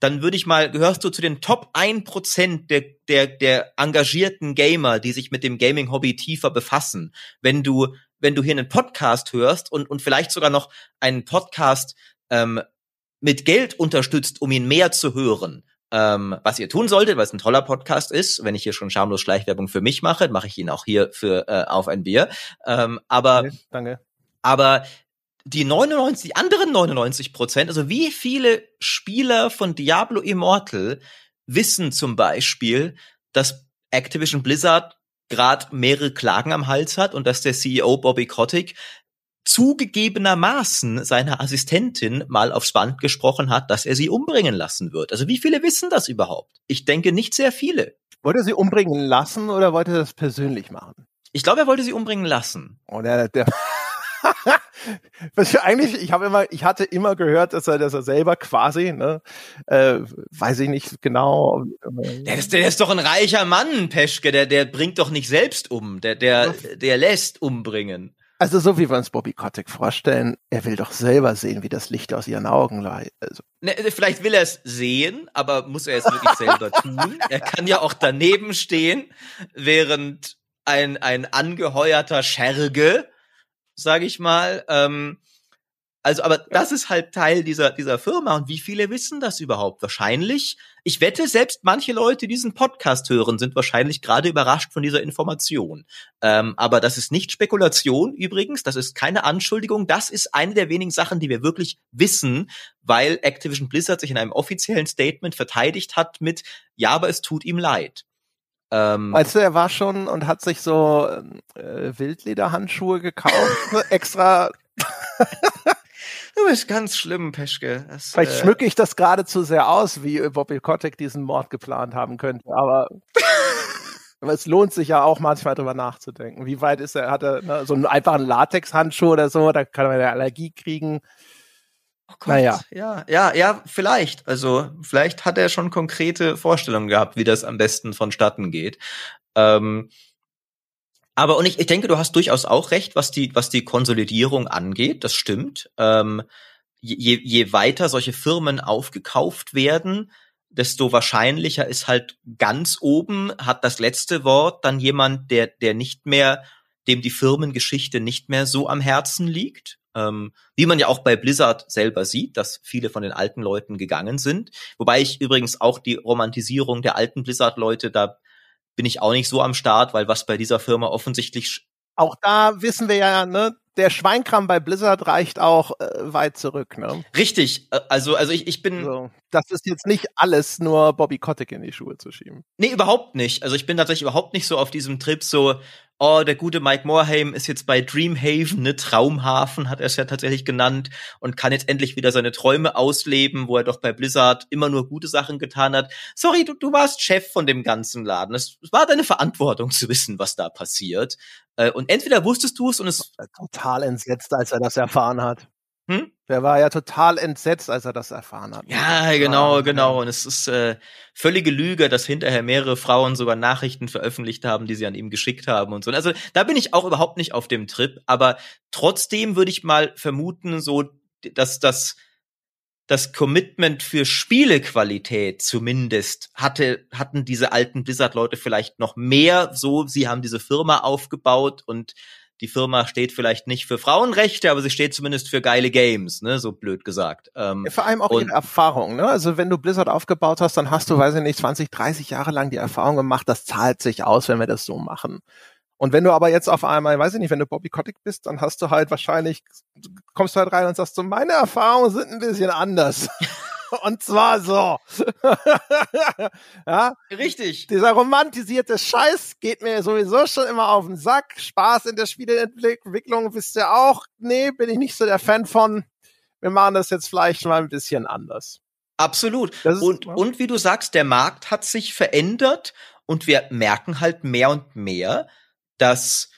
dann würde ich mal, gehörst du zu den Top 1% der, der, der engagierten Gamer, die sich mit dem Gaming-Hobby tiefer befassen. Wenn du wenn du hier einen Podcast hörst und, und vielleicht sogar noch einen Podcast ähm, mit Geld unterstützt, um ihn mehr zu hören, ähm, was ihr tun solltet, weil es ein toller Podcast ist. Wenn ich hier schon schamlos Schleichwerbung für mich mache, mache ich ihn auch hier für äh, auf ein Bier. Ähm, aber okay, danke. Aber die 99, die anderen 99 Prozent, also wie viele Spieler von Diablo Immortal wissen zum Beispiel, dass Activision Blizzard gerade mehrere Klagen am Hals hat und dass der CEO Bobby Kotick zugegebenermaßen seiner Assistentin mal aufs Band gesprochen hat, dass er sie umbringen lassen wird. Also wie viele wissen das überhaupt? Ich denke nicht sehr viele. Wollte er sie umbringen lassen oder wollte er das persönlich machen? Ich glaube, er wollte sie umbringen lassen. Oh, der, der Was ich eigentlich, ich habe immer, ich hatte immer gehört, dass er, dass er selber quasi, ne, äh, weiß ich nicht genau. Der ist, der ist doch ein reicher Mann, Peschke, der, der bringt doch nicht selbst um, der, der, der lässt umbringen. Also so wie wir uns Bobby Kotick vorstellen, er will doch selber sehen, wie das Licht aus ihren Augen leitet. Also. Ne, vielleicht will er es sehen, aber muss er es wirklich selber tun? Er kann ja auch daneben stehen, während ein, ein angeheuerter Scherge sage ich mal. Ähm, also, aber das ist halt Teil dieser, dieser Firma. Und wie viele wissen das überhaupt? Wahrscheinlich. Ich wette, selbst manche Leute, die diesen Podcast hören, sind wahrscheinlich gerade überrascht von dieser Information. Ähm, aber das ist nicht Spekulation übrigens. Das ist keine Anschuldigung. Das ist eine der wenigen Sachen, die wir wirklich wissen, weil Activision Blizzard sich in einem offiziellen Statement verteidigt hat mit, ja, aber es tut ihm leid. Ähm, weißt du, er war schon und hat sich so äh, Wildlederhandschuhe gekauft, extra. du bist ganz schlimm, Peschke. Das, Vielleicht äh, schmücke ich das gerade zu sehr aus, wie Bobby Kotick diesen Mord geplant haben könnte, aber. Aber es lohnt sich ja auch manchmal drüber nachzudenken. Wie weit ist er, hat er ne, so einen einfachen Latexhandschuh oder so, da kann man eine Allergie kriegen. Oh Gott, naja. ja, ja, ja, vielleicht. Also vielleicht hat er schon konkrete Vorstellungen gehabt, wie das am besten vonstatten geht. Ähm, aber und ich, ich denke, du hast durchaus auch recht, was die, was die Konsolidierung angeht. Das stimmt. Ähm, je, je weiter solche Firmen aufgekauft werden, desto wahrscheinlicher ist halt ganz oben hat das letzte Wort dann jemand, der, der nicht mehr, dem die Firmengeschichte nicht mehr so am Herzen liegt. Ähm, wie man ja auch bei Blizzard selber sieht, dass viele von den alten Leuten gegangen sind. Wobei ich übrigens auch die Romantisierung der alten Blizzard-Leute, da bin ich auch nicht so am Start, weil was bei dieser Firma offensichtlich auch da wissen wir ja, ne, der Schweinkram bei Blizzard reicht auch äh, weit zurück, ne? Richtig, also also ich, ich bin so, das ist jetzt nicht alles nur Bobby Kotick in die Schuhe zu schieben. Nee, überhaupt nicht. Also ich bin tatsächlich überhaupt nicht so auf diesem Trip so oh, der gute Mike Morhaime ist jetzt bei Dreamhaven, ne, Traumhafen hat er es ja tatsächlich genannt und kann jetzt endlich wieder seine Träume ausleben, wo er doch bei Blizzard immer nur gute Sachen getan hat. Sorry, du, du warst Chef von dem ganzen Laden. Es war deine Verantwortung zu wissen, was da passiert. Äh, und entweder wusstest du es und es total entsetzt, als er das erfahren hat. Hm? Der war ja total entsetzt, als er das erfahren hat. Ja, genau, genau. Und es ist äh, völlige Lüge, dass hinterher mehrere Frauen sogar Nachrichten veröffentlicht haben, die sie an ihm geschickt haben und so. Also da bin ich auch überhaupt nicht auf dem Trip. Aber trotzdem würde ich mal vermuten, so dass das das Commitment für Spielequalität zumindest hatte, hatten diese alten Blizzard-Leute vielleicht noch mehr so, sie haben diese Firma aufgebaut und die Firma steht vielleicht nicht für Frauenrechte, aber sie steht zumindest für geile Games, ne, so blöd gesagt. Ähm, Vor allem auch ihre Erfahrung, ne? Also wenn du Blizzard aufgebaut hast, dann hast du, weiß ich nicht, 20, 30 Jahre lang die Erfahrung gemacht, das zahlt sich aus, wenn wir das so machen. Und wenn du aber jetzt auf einmal, weiß ich nicht, wenn du Bobby Kotick bist, dann hast du halt wahrscheinlich, kommst du halt rein und sagst so, meine Erfahrungen sind ein bisschen anders. Und zwar so. ja? Richtig. Dieser romantisierte Scheiß geht mir sowieso schon immer auf den Sack. Spaß in der Spieleentwicklung wisst ihr auch. Nee, bin ich nicht so der Fan von. Wir machen das jetzt vielleicht mal ein bisschen anders. Absolut. Ist, und, ja. und wie du sagst, der Markt hat sich verändert und wir merken halt mehr und mehr, dass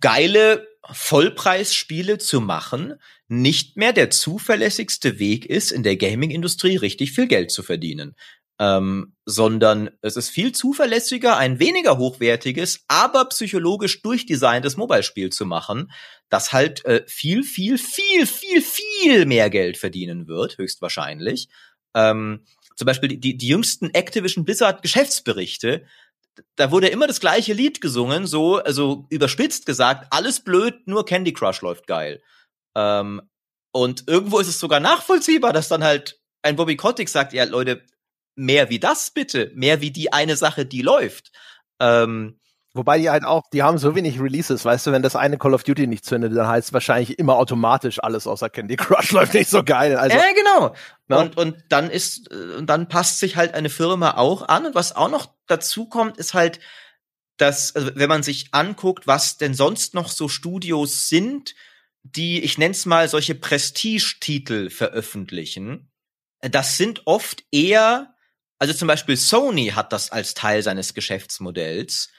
geile Vollpreisspiele zu machen nicht mehr der zuverlässigste Weg ist, in der Gaming-Industrie richtig viel Geld zu verdienen. Ähm, sondern es ist viel zuverlässiger, ein weniger hochwertiges, aber psychologisch durchdesigntes Mobile-Spiel zu machen, das halt äh, viel, viel, viel, viel, viel mehr Geld verdienen wird, höchstwahrscheinlich. Ähm, zum Beispiel die, die, jüngsten Activision Blizzard Geschäftsberichte da wurde immer das gleiche Lied gesungen, so, also überspitzt gesagt, alles blöd, nur Candy Crush läuft geil. Ähm, und irgendwo ist es sogar nachvollziehbar, dass dann halt ein Bobby Kotick sagt, ja, Leute, mehr wie das bitte, mehr wie die eine Sache, die läuft. Ähm, Wobei die halt auch, die haben so wenig Releases, weißt du, wenn das eine Call of Duty nicht zündet, dann heißt es wahrscheinlich immer automatisch alles außer Candy Crush läuft nicht so geil. Also, ja, genau. Ne? Und, und dann ist, äh, und dann passt sich halt eine Firma auch an. Und was auch noch dazu kommt, ist halt, dass, also wenn man sich anguckt, was denn sonst noch so Studios sind, die, ich nenn's mal, solche Prestige-Titel veröffentlichen, das sind oft eher, also zum Beispiel Sony hat das als Teil seines Geschäftsmodells,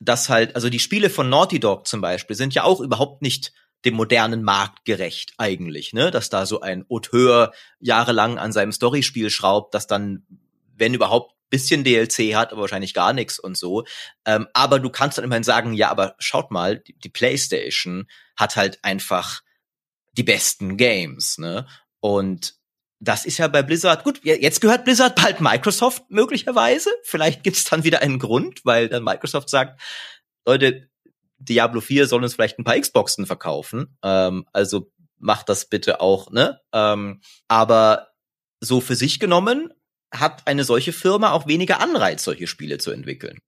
dass halt, also die Spiele von Naughty Dog zum Beispiel sind ja auch überhaupt nicht dem modernen Markt gerecht eigentlich, ne? Dass da so ein Auteur jahrelang an seinem Storyspiel schraubt, das dann, wenn überhaupt, bisschen DLC hat, aber wahrscheinlich gar nichts und so. Ähm, aber du kannst dann immerhin sagen, ja, aber schaut mal, die, die PlayStation hat halt einfach die besten Games, ne? Und das ist ja bei Blizzard, gut, jetzt gehört Blizzard bald Microsoft möglicherweise. Vielleicht gibt's dann wieder einen Grund, weil dann Microsoft sagt, Leute, Diablo 4 soll uns vielleicht ein paar Xboxen verkaufen. Ähm, also macht das bitte auch, ne? Ähm, aber so für sich genommen hat eine solche Firma auch weniger Anreiz, solche Spiele zu entwickeln.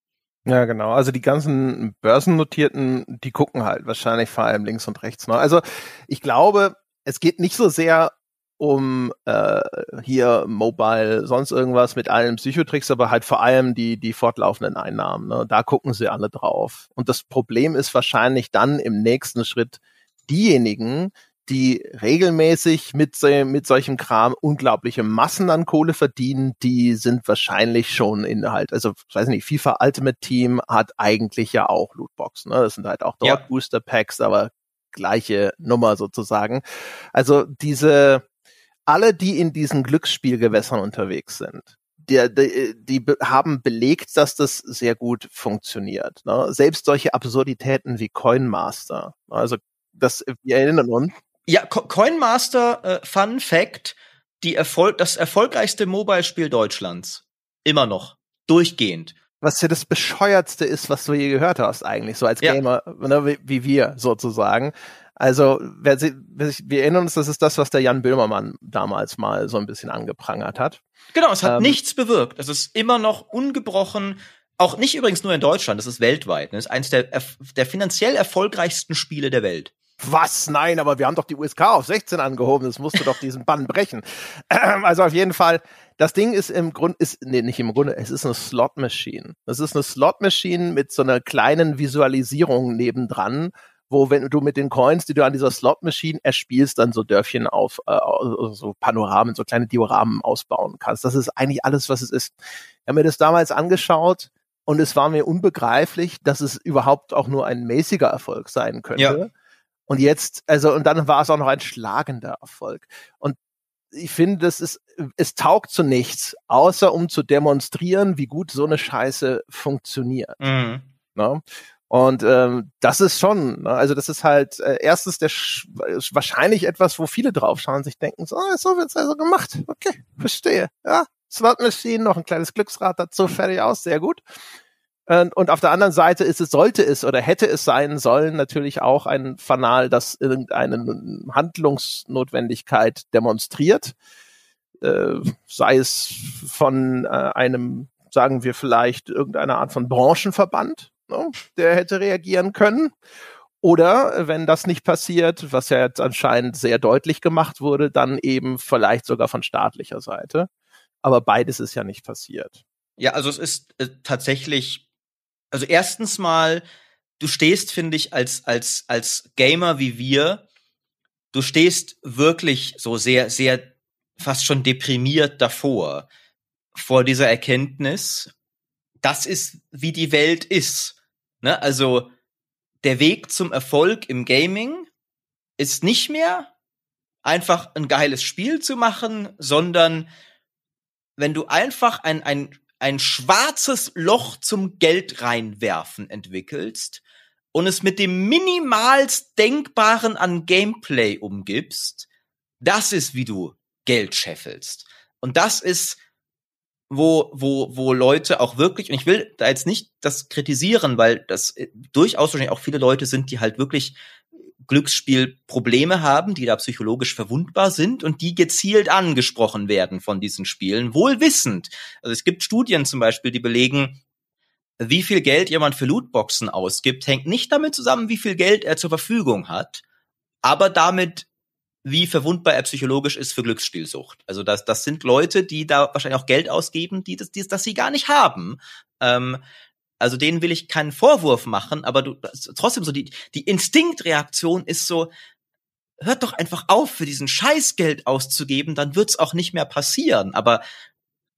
Ja, genau. Also die ganzen Börsennotierten, die gucken halt wahrscheinlich vor allem links und rechts mal. Also ich glaube, es geht nicht so sehr um äh, hier Mobile, sonst irgendwas mit allen Psychotricks, aber halt vor allem die, die fortlaufenden Einnahmen. Ne? Da gucken sie alle drauf. Und das Problem ist wahrscheinlich dann im nächsten Schritt diejenigen, die regelmäßig mit, mit solchem Kram unglaubliche Massen an Kohle verdienen, die sind wahrscheinlich schon in halt, also weiß nicht, FIFA Ultimate Team hat eigentlich ja auch Lootboxen. Ne? Das sind halt auch dort ja. Booster Packs, aber gleiche Nummer sozusagen. Also diese alle, die in diesen Glücksspielgewässern unterwegs sind, die, die, die haben belegt, dass das sehr gut funktioniert. Ne? Selbst solche Absurditäten wie Coinmaster. Also das, wir erinnern uns. Ja, Co Coinmaster, äh, Fun Fact, die Erfolg, das erfolgreichste Mobile-Spiel Deutschlands. Immer noch. Durchgehend. Was ja das bescheuertste ist, was du je gehört hast, eigentlich, so als Gamer, ja. ne, wie, wie wir sozusagen. Also, wer, wer sich, wir erinnern uns, das ist das, was der Jan Böhmermann damals mal so ein bisschen angeprangert hat. Genau, es hat ähm, nichts bewirkt. Es ist immer noch ungebrochen, auch nicht übrigens nur in Deutschland, es ist weltweit. Es ist eines der, der finanziell erfolgreichsten Spiele der Welt. Was? Nein, aber wir haben doch die USK auf 16 angehoben. Das musste doch diesen Bann brechen. Ähm, also auf jeden Fall, das Ding ist im Grunde, ist, nee, nicht im Grunde, es ist eine Slot Machine. Das ist eine Slot Machine mit so einer kleinen Visualisierung nebendran, wo wenn du mit den Coins, die du an dieser Slot Machine erspielst, dann so Dörfchen auf, äh, so Panoramen, so kleine Dioramen ausbauen kannst. Das ist eigentlich alles, was es ist. Ich habe mir das damals angeschaut und es war mir unbegreiflich, dass es überhaupt auch nur ein mäßiger Erfolg sein könnte. Ja. Und jetzt, also, und dann war es auch noch ein schlagender Erfolg. Und ich finde, das ist, es taugt zu nichts, außer um zu demonstrieren, wie gut so eine Scheiße funktioniert. Mhm. Ne? Und ähm, das ist schon, ne? also das ist halt äh, erstens der wahrscheinlich etwas, wo viele draufschauen und sich denken, so, ah, so wird's also gemacht. Okay, verstehe. Ja, Slot Machine, noch ein kleines Glücksrad dazu, fertig aus, sehr gut. Und auf der anderen Seite ist es, sollte es oder hätte es sein sollen, natürlich auch ein Fanal, das irgendeine Handlungsnotwendigkeit demonstriert. Äh, sei es von äh, einem, sagen wir vielleicht, irgendeiner Art von Branchenverband, ne, der hätte reagieren können. Oder wenn das nicht passiert, was ja jetzt anscheinend sehr deutlich gemacht wurde, dann eben vielleicht sogar von staatlicher Seite. Aber beides ist ja nicht passiert. Ja, also es ist äh, tatsächlich also erstens mal, du stehst, finde ich, als, als, als Gamer wie wir, du stehst wirklich so sehr, sehr fast schon deprimiert davor, vor dieser Erkenntnis, das ist, wie die Welt ist. Ne? Also, der Weg zum Erfolg im Gaming ist nicht mehr einfach ein geiles Spiel zu machen, sondern wenn du einfach ein, ein ein schwarzes Loch zum Geld reinwerfen entwickelst und es mit dem minimalst Denkbaren an Gameplay umgibst, das ist, wie du Geld scheffelst. Und das ist, wo, wo, wo Leute auch wirklich, und ich will da jetzt nicht das kritisieren, weil das äh, durchaus wahrscheinlich auch viele Leute sind, die halt wirklich Glücksspielprobleme haben, die da psychologisch verwundbar sind und die gezielt angesprochen werden von diesen Spielen, wohl wissend. Also es gibt Studien zum Beispiel, die belegen, wie viel Geld jemand für Lootboxen ausgibt, hängt nicht damit zusammen, wie viel Geld er zur Verfügung hat, aber damit, wie verwundbar er psychologisch ist für Glücksspielsucht. Also das, das sind Leute, die da wahrscheinlich auch Geld ausgeben, die das, die, das sie gar nicht haben. Ähm, also denen will ich keinen Vorwurf machen, aber du trotzdem so die die Instinktreaktion ist so hört doch einfach auf für diesen Scheißgeld auszugeben, dann wird's auch nicht mehr passieren, aber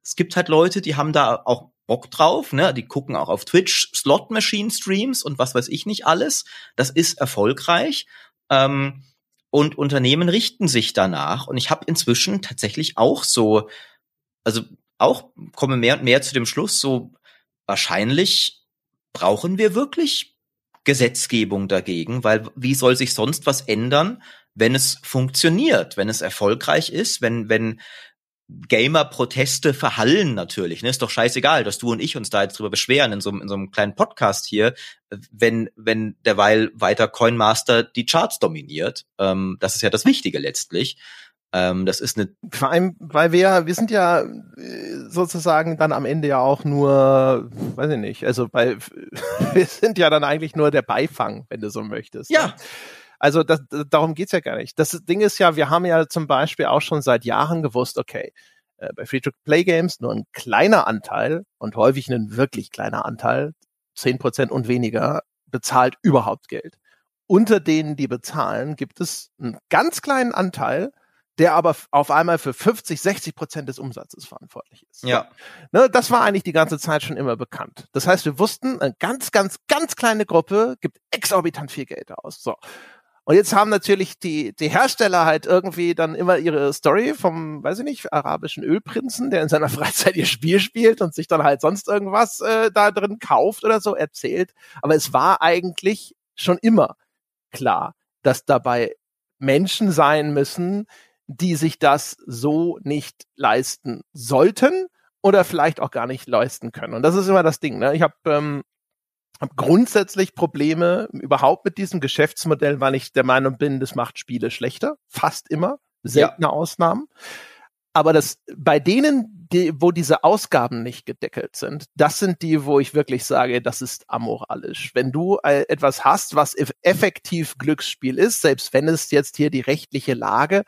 es gibt halt Leute, die haben da auch Bock drauf, ne? Die gucken auch auf Twitch Slot Machine Streams und was weiß ich nicht alles. Das ist erfolgreich. Ähm, und Unternehmen richten sich danach. Und ich habe inzwischen tatsächlich auch so, also auch komme mehr und mehr zu dem Schluss, so wahrscheinlich brauchen wir wirklich Gesetzgebung dagegen, weil wie soll sich sonst was ändern, wenn es funktioniert, wenn es erfolgreich ist, wenn, wenn Gamer-Proteste verhallen natürlich. Ne? Ist doch scheißegal, dass du und ich uns da jetzt drüber beschweren in so, in so einem kleinen Podcast hier, wenn, wenn derweil weiter Coinmaster die Charts dominiert. Ähm, das ist ja das Wichtige letztlich. Ähm, das ist eine. Vor allem, weil wir, wir sind ja äh, sozusagen dann am Ende ja auch nur, weiß ich nicht, also bei, wir sind ja dann eigentlich nur der Beifang, wenn du so möchtest. Ja. Ne? Also das, darum geht's ja gar nicht. Das Ding ist ja, wir haben ja zum Beispiel auch schon seit Jahren gewusst, okay, äh, bei Free-to-Play-Games nur ein kleiner Anteil und häufig ein wirklich kleiner Anteil, zehn Prozent und weniger, bezahlt überhaupt Geld. Unter denen, die bezahlen, gibt es einen ganz kleinen Anteil, der aber auf einmal für 50, 60 Prozent des Umsatzes verantwortlich ist. Ja. Ne, das war eigentlich die ganze Zeit schon immer bekannt. Das heißt, wir wussten, eine ganz, ganz, ganz kleine Gruppe gibt exorbitant viel Geld aus. So. Und jetzt haben natürlich die, die Hersteller halt irgendwie dann immer ihre Story vom, weiß ich nicht, arabischen Ölprinzen, der in seiner Freizeit ihr Spiel spielt und sich dann halt sonst irgendwas äh, da drin kauft oder so erzählt. Aber es war eigentlich schon immer klar, dass dabei Menschen sein müssen, die sich das so nicht leisten sollten oder vielleicht auch gar nicht leisten können. Und das ist immer das Ding. Ne? Ich habe ähm, hab grundsätzlich Probleme überhaupt mit diesem Geschäftsmodell, weil ich der Meinung bin, das macht Spiele schlechter. Fast immer. Seltene ja. Ausnahmen. Aber das bei denen, die, wo diese Ausgaben nicht gedeckelt sind, das sind die, wo ich wirklich sage, das ist amoralisch. Wenn du äh, etwas hast, was effektiv Glücksspiel ist, selbst wenn es jetzt hier die rechtliche Lage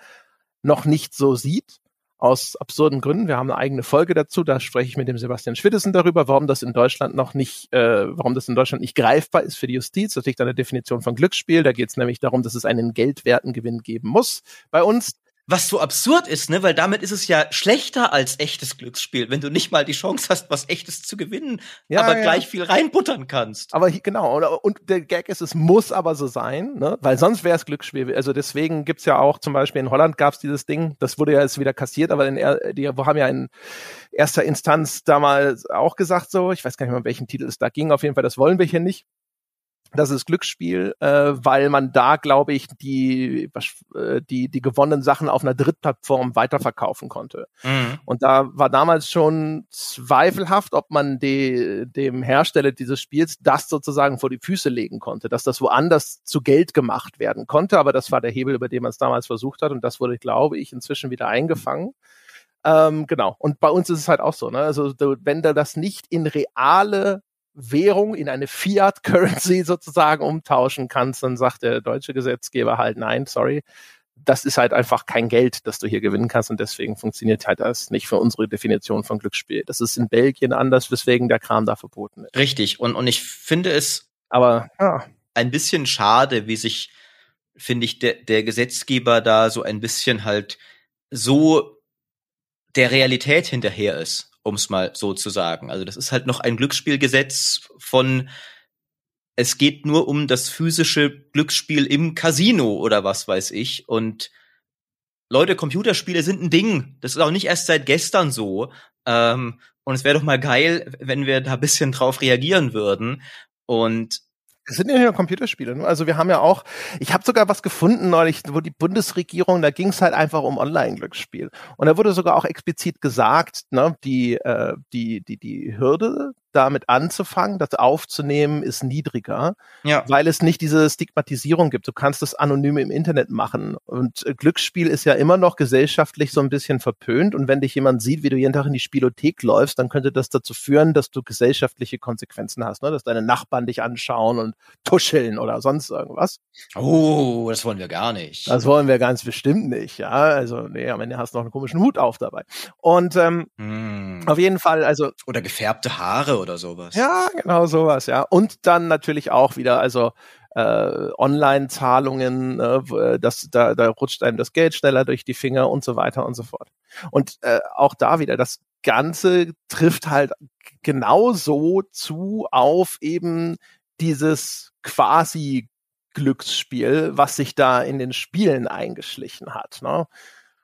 noch nicht so sieht, aus absurden Gründen. Wir haben eine eigene Folge dazu, da spreche ich mit dem Sebastian Schwittesen darüber, warum das in Deutschland noch nicht, äh, warum das in Deutschland nicht greifbar ist für die Justiz. Das liegt an der Definition von Glücksspiel. Da geht es nämlich darum, dass es einen geldwerten Gewinn geben muss. Bei uns was so absurd ist, ne, weil damit ist es ja schlechter als echtes Glücksspiel, wenn du nicht mal die Chance hast, was echtes zu gewinnen, ja, aber ja. gleich viel reinbuttern kannst. Aber genau, und, der Gag ist, es muss aber so sein, ne, weil sonst wäre es Glücksspiel. Also deswegen gibt's ja auch zum Beispiel in Holland gab's dieses Ding, das wurde ja jetzt wieder kassiert, aber in, die haben ja in erster Instanz damals auch gesagt so, ich weiß gar nicht mehr, um welchen Titel es da ging, auf jeden Fall, das wollen wir hier nicht das ist Glücksspiel, äh, weil man da, glaube ich, die, äh, die, die gewonnenen Sachen auf einer Drittplattform weiterverkaufen konnte. Mhm. Und da war damals schon zweifelhaft, ob man die, dem Hersteller dieses Spiels das sozusagen vor die Füße legen konnte, dass das woanders zu Geld gemacht werden konnte. Aber das war der Hebel, über den man es damals versucht hat. Und das wurde, glaube ich, inzwischen wieder eingefangen. Ähm, genau. Und bei uns ist es halt auch so. Ne? Also wenn du das nicht in reale Währung in eine Fiat-Currency sozusagen umtauschen kannst, dann sagt der deutsche Gesetzgeber halt, nein, sorry, das ist halt einfach kein Geld, das du hier gewinnen kannst und deswegen funktioniert halt das nicht für unsere Definition von Glücksspiel. Das ist in Belgien anders, weswegen der Kram da verboten ist. Richtig. Und, und ich finde es aber ja. ein bisschen schade, wie sich, finde ich, der, der Gesetzgeber da so ein bisschen halt so der Realität hinterher ist um es mal so zu sagen. Also das ist halt noch ein Glücksspielgesetz von es geht nur um das physische Glücksspiel im Casino oder was weiß ich. Und Leute, Computerspiele sind ein Ding. Das ist auch nicht erst seit gestern so. Ähm, und es wäre doch mal geil, wenn wir da bisschen drauf reagieren würden. Und es sind ja nicht nur Computerspiele. Ne? Also wir haben ja auch, ich habe sogar was gefunden neulich, wo die Bundesregierung, da ging es halt einfach um Online-Glücksspiel. Und da wurde sogar auch explizit gesagt, ne, die, äh, die, die, die Hürde damit anzufangen, das aufzunehmen, ist niedriger, ja. weil es nicht diese Stigmatisierung gibt. Du kannst das anonym im Internet machen. Und äh, Glücksspiel ist ja immer noch gesellschaftlich so ein bisschen verpönt. Und wenn dich jemand sieht, wie du jeden Tag in die Spielothek läufst, dann könnte das dazu führen, dass du gesellschaftliche Konsequenzen hast, ne? dass deine Nachbarn dich anschauen und tuscheln oder sonst irgendwas. Oh, das wollen wir gar nicht. Das wollen wir ganz bestimmt nicht, ja. Also, nee, am Ende hast du noch einen komischen Hut auf dabei. Und ähm, hm. auf jeden Fall, also. Oder gefärbte Haare oder sowas. Ja, genau sowas, ja. Und dann natürlich auch wieder, also äh, Online-Zahlungen, äh, das, da, da rutscht einem das Geld schneller durch die Finger und so weiter und so fort. Und äh, auch da wieder, das Ganze trifft halt genauso zu auf eben dieses quasi Glücksspiel, was sich da in den Spielen eingeschlichen hat. Ne?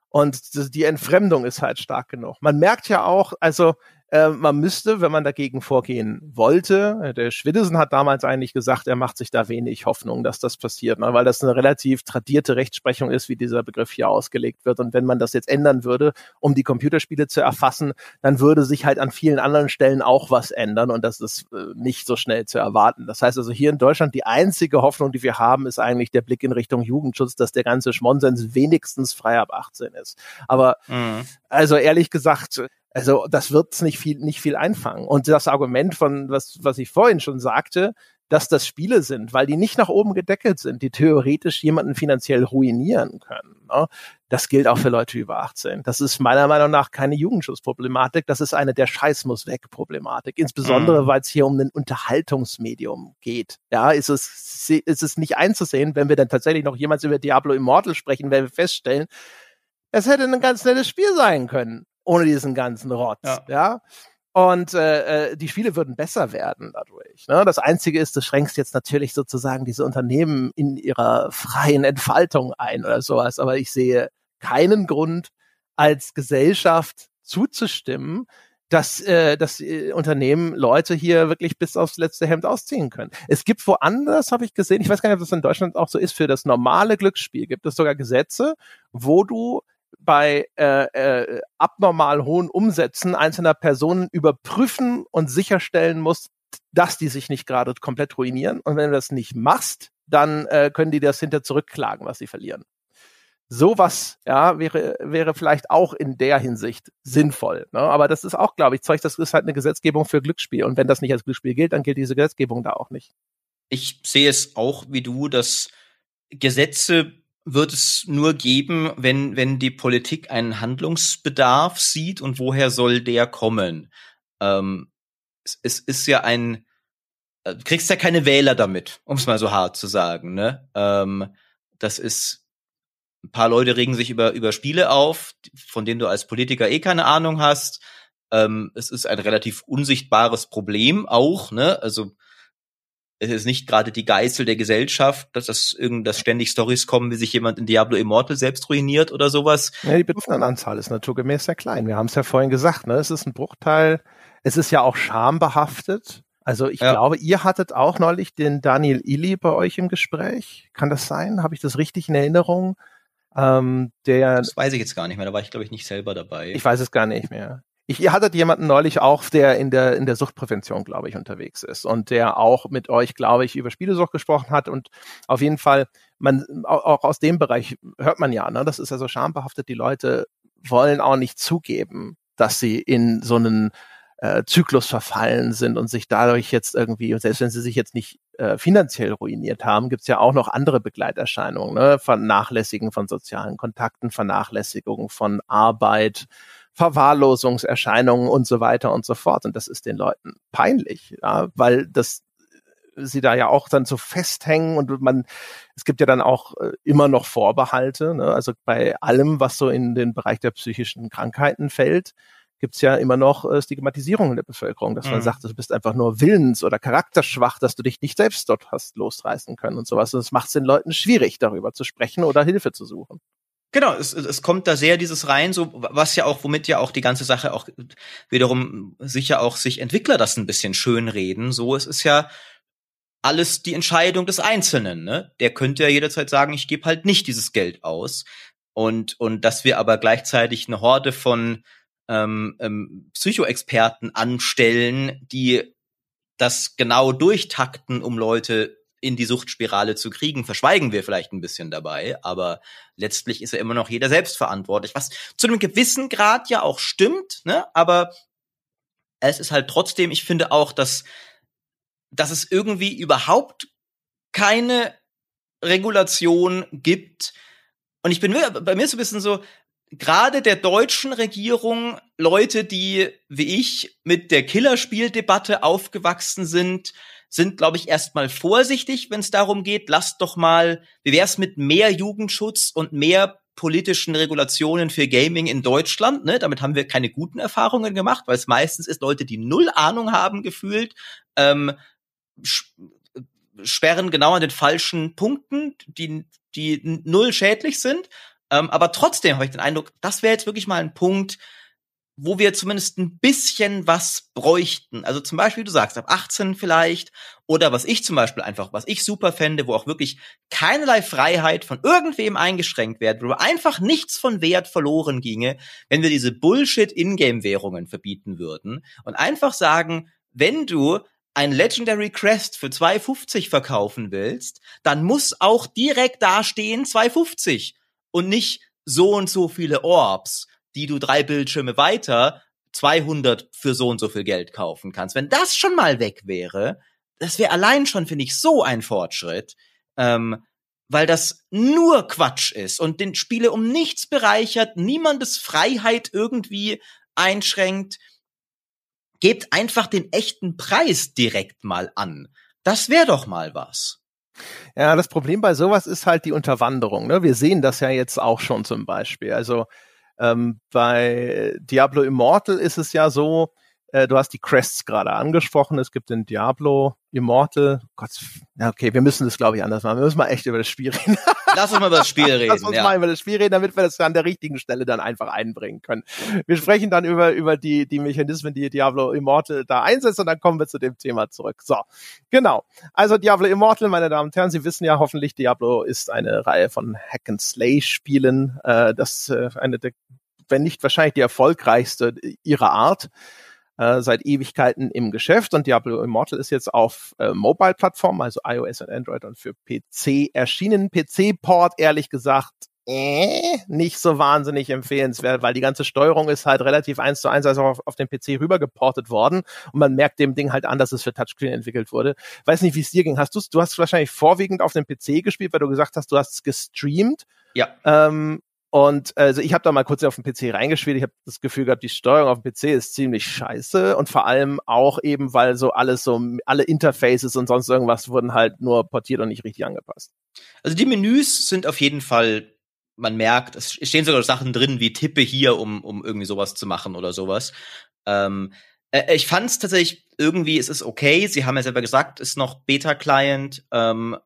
Und die Entfremdung ist halt stark genug. Man merkt ja auch, also äh, man müsste, wenn man dagegen vorgehen wollte, äh, der Schwidesen hat damals eigentlich gesagt, er macht sich da wenig Hoffnung, dass das passiert, ne? weil das eine relativ tradierte Rechtsprechung ist, wie dieser Begriff hier ausgelegt wird. Und wenn man das jetzt ändern würde, um die Computerspiele zu erfassen, dann würde sich halt an vielen anderen Stellen auch was ändern und das ist äh, nicht so schnell zu erwarten. Das heißt also hier in Deutschland die einzige Hoffnung, die wir haben, ist eigentlich der Blick in Richtung Jugendschutz, dass der ganze Schmonsens wenigstens frei ab 18 ist. Aber mhm. also ehrlich gesagt, also das wird's nicht viel, nicht viel einfangen. Und das Argument von, was, was ich vorhin schon sagte, dass das Spiele sind, weil die nicht nach oben gedeckelt sind, die theoretisch jemanden finanziell ruinieren können. Ne? Das gilt auch für Leute über 18. Das ist meiner Meinung nach keine Jugendschutzproblematik, das ist eine der Scheiß muss weg Problematik. Insbesondere, mhm. weil es hier um ein Unterhaltungsmedium geht. Ja, ist es, ist es nicht einzusehen, wenn wir dann tatsächlich noch jemals über Diablo Immortal sprechen, wenn wir feststellen, es hätte ein ganz nettes Spiel sein können ohne diesen ganzen Rotz. Ja. ja? Und äh, äh, die Spiele würden besser werden dadurch. Ne? Das Einzige ist, du schränkst jetzt natürlich sozusagen diese Unternehmen in ihrer freien Entfaltung ein oder sowas. Aber ich sehe keinen Grund, als Gesellschaft zuzustimmen, dass, äh, dass äh, Unternehmen Leute hier wirklich bis aufs letzte Hemd ausziehen können. Es gibt woanders, habe ich gesehen, ich weiß gar nicht, ob das in Deutschland auch so ist, für das normale Glücksspiel gibt es sogar Gesetze, wo du bei äh, äh, abnormal hohen Umsätzen einzelner Personen überprüfen und sicherstellen muss, dass die sich nicht gerade komplett ruinieren. Und wenn du das nicht machst, dann äh, können die das hinter zurückklagen, was sie verlieren. Sowas, ja, wäre, wäre vielleicht auch in der Hinsicht sinnvoll. Ne? Aber das ist auch, glaube ich, Zeug, das ist halt eine Gesetzgebung für Glücksspiel. Und wenn das nicht als Glücksspiel gilt, dann gilt diese Gesetzgebung da auch nicht. Ich sehe es auch wie du, dass Gesetze wird es nur geben, wenn, wenn die Politik einen Handlungsbedarf sieht und woher soll der kommen? Ähm, es, es ist ja ein, äh, du kriegst ja keine Wähler damit, um es mal so hart zu sagen. Ne? Ähm, das ist, ein paar Leute regen sich über, über Spiele auf, von denen du als Politiker eh keine Ahnung hast. Ähm, es ist ein relativ unsichtbares Problem auch, ne? Also es ist nicht gerade die Geißel der Gesellschaft, dass das irgend, dass ständig Stories kommen, wie sich jemand in Diablo Immortal selbst ruiniert oder sowas. Ja, die Betroffenenanzahl ist naturgemäß sehr klein. Wir haben es ja vorhin gesagt, ne? Es ist ein Bruchteil. Es ist ja auch schambehaftet. Also ich ja. glaube, ihr hattet auch neulich den Daniel Illy bei euch im Gespräch. Kann das sein? Habe ich das richtig in Erinnerung? Ähm, der, das weiß ich jetzt gar nicht mehr. Da war ich, glaube ich, nicht selber dabei. Ich weiß es gar nicht mehr. Ich, ihr hattet jemanden neulich auch, der in der, in der Suchtprävention, glaube ich, unterwegs ist und der auch mit euch, glaube ich, über Spielesucht gesprochen hat und auf jeden Fall, man, auch aus dem Bereich hört man ja, ne, das ist ja so schambehaftet, die Leute wollen auch nicht zugeben, dass sie in so einen äh, Zyklus verfallen sind und sich dadurch jetzt irgendwie, selbst wenn sie sich jetzt nicht äh, finanziell ruiniert haben, gibt's ja auch noch andere Begleiterscheinungen, ne? Vernachlässigen von sozialen Kontakten, Vernachlässigung von Arbeit, Verwahrlosungserscheinungen und so weiter und so fort. Und das ist den Leuten peinlich, ja, weil das sie da ja auch dann so festhängen und man, es gibt ja dann auch äh, immer noch Vorbehalte, ne? also bei allem, was so in den Bereich der psychischen Krankheiten fällt, gibt's ja immer noch äh, Stigmatisierung in der Bevölkerung, dass mhm. man sagt, du bist einfach nur willens- oder charakterschwach, dass du dich nicht selbst dort hast losreißen können und sowas. Und es macht es den Leuten schwierig, darüber zu sprechen oder Hilfe zu suchen. Genau, es, es kommt da sehr dieses rein, so was ja auch, womit ja auch die ganze Sache auch wiederum sicher auch sich Entwickler das ein bisschen schönreden. So, es ist ja alles die Entscheidung des Einzelnen. Ne? Der könnte ja jederzeit sagen, ich gebe halt nicht dieses Geld aus. Und, und dass wir aber gleichzeitig eine Horde von ähm, ähm, Psychoexperten anstellen, die das genau durchtakten, um Leute in die Suchtspirale zu kriegen, verschweigen wir vielleicht ein bisschen dabei, aber letztlich ist ja immer noch jeder selbst verantwortlich, was zu einem gewissen Grad ja auch stimmt, ne? Aber es ist halt trotzdem, ich finde auch, dass, dass es irgendwie überhaupt keine Regulation gibt. Und ich bin bei mir so ein bisschen so, gerade der deutschen Regierung Leute, die wie ich mit der Killerspieldebatte aufgewachsen sind, sind, glaube ich, erstmal vorsichtig, wenn es darum geht, lasst doch mal, wie wär's mit mehr Jugendschutz und mehr politischen Regulationen für Gaming in Deutschland, ne? Damit haben wir keine guten Erfahrungen gemacht, weil es meistens ist Leute, die null Ahnung haben gefühlt, ähm, sperren genau an den falschen Punkten, die, die null schädlich sind. Ähm, aber trotzdem habe ich den Eindruck, das wäre jetzt wirklich mal ein Punkt, wo wir zumindest ein bisschen was bräuchten. Also zum Beispiel, du sagst, ab 18 vielleicht. Oder was ich zum Beispiel einfach, was ich super fände, wo auch wirklich keinerlei Freiheit von irgendwem eingeschränkt wird, wo einfach nichts von Wert verloren ginge, wenn wir diese Bullshit-Ingame-Währungen verbieten würden und einfach sagen, wenn du ein Legendary Crest für 2,50 verkaufen willst, dann muss auch direkt dastehen 2,50 und nicht so und so viele Orbs, die du drei Bildschirme weiter 200 für so und so viel Geld kaufen kannst. Wenn das schon mal weg wäre, das wäre allein schon, finde ich, so ein Fortschritt, ähm, weil das nur Quatsch ist und den Spiele um nichts bereichert, niemandes Freiheit irgendwie einschränkt. Gebt einfach den echten Preis direkt mal an. Das wäre doch mal was. Ja, das Problem bei sowas ist halt die Unterwanderung. Ne? Wir sehen das ja jetzt auch schon zum Beispiel. Also ähm, bei Diablo Immortal ist es ja so, äh, du hast die Crests gerade angesprochen. Es gibt den Diablo Immortal. Gott, ja, okay, wir müssen das, glaube ich, anders machen. Wir müssen mal echt über das Spiel reden. Lass uns mal über das Spiel reden. Lass uns ja. mal über das Spiel reden, damit wir das an der richtigen Stelle dann einfach einbringen können. Wir sprechen dann über, über die, die Mechanismen, die Diablo Immortal da einsetzt und dann kommen wir zu dem Thema zurück. So, genau. Also Diablo Immortal, meine Damen und Herren, Sie wissen ja hoffentlich, Diablo ist eine Reihe von Hack-and-Slay-Spielen. Äh, das äh, eine der, wenn nicht wahrscheinlich die erfolgreichste ihrer Art äh, seit Ewigkeiten im Geschäft und Diablo Immortal ist jetzt auf äh, Mobile-Plattformen, also iOS und Android und für PC erschienen. PC-Port, ehrlich gesagt, äh, nicht so wahnsinnig empfehlenswert, weil die ganze Steuerung ist halt relativ eins zu eins also auf, auf den PC rübergeportet worden und man merkt dem Ding halt an, dass es für Touchscreen entwickelt wurde. Weiß nicht, wie es dir ging. Hast du du hast wahrscheinlich vorwiegend auf dem PC gespielt, weil du gesagt hast, du hast es gestreamt. Ja. Ähm, und also ich habe da mal kurz auf dem PC reingespielt. Ich habe das Gefühl gehabt, die Steuerung auf dem PC ist ziemlich scheiße und vor allem auch eben, weil so alles so alle Interfaces und sonst irgendwas wurden halt nur portiert und nicht richtig angepasst. Also die Menüs sind auf jeden Fall, man merkt, es stehen sogar Sachen drin wie Tippe hier, um um irgendwie sowas zu machen oder sowas. Ähm, äh, ich fand es tatsächlich irgendwie, es ist okay. Sie haben ja selber gesagt, ist noch Beta-Client ähm,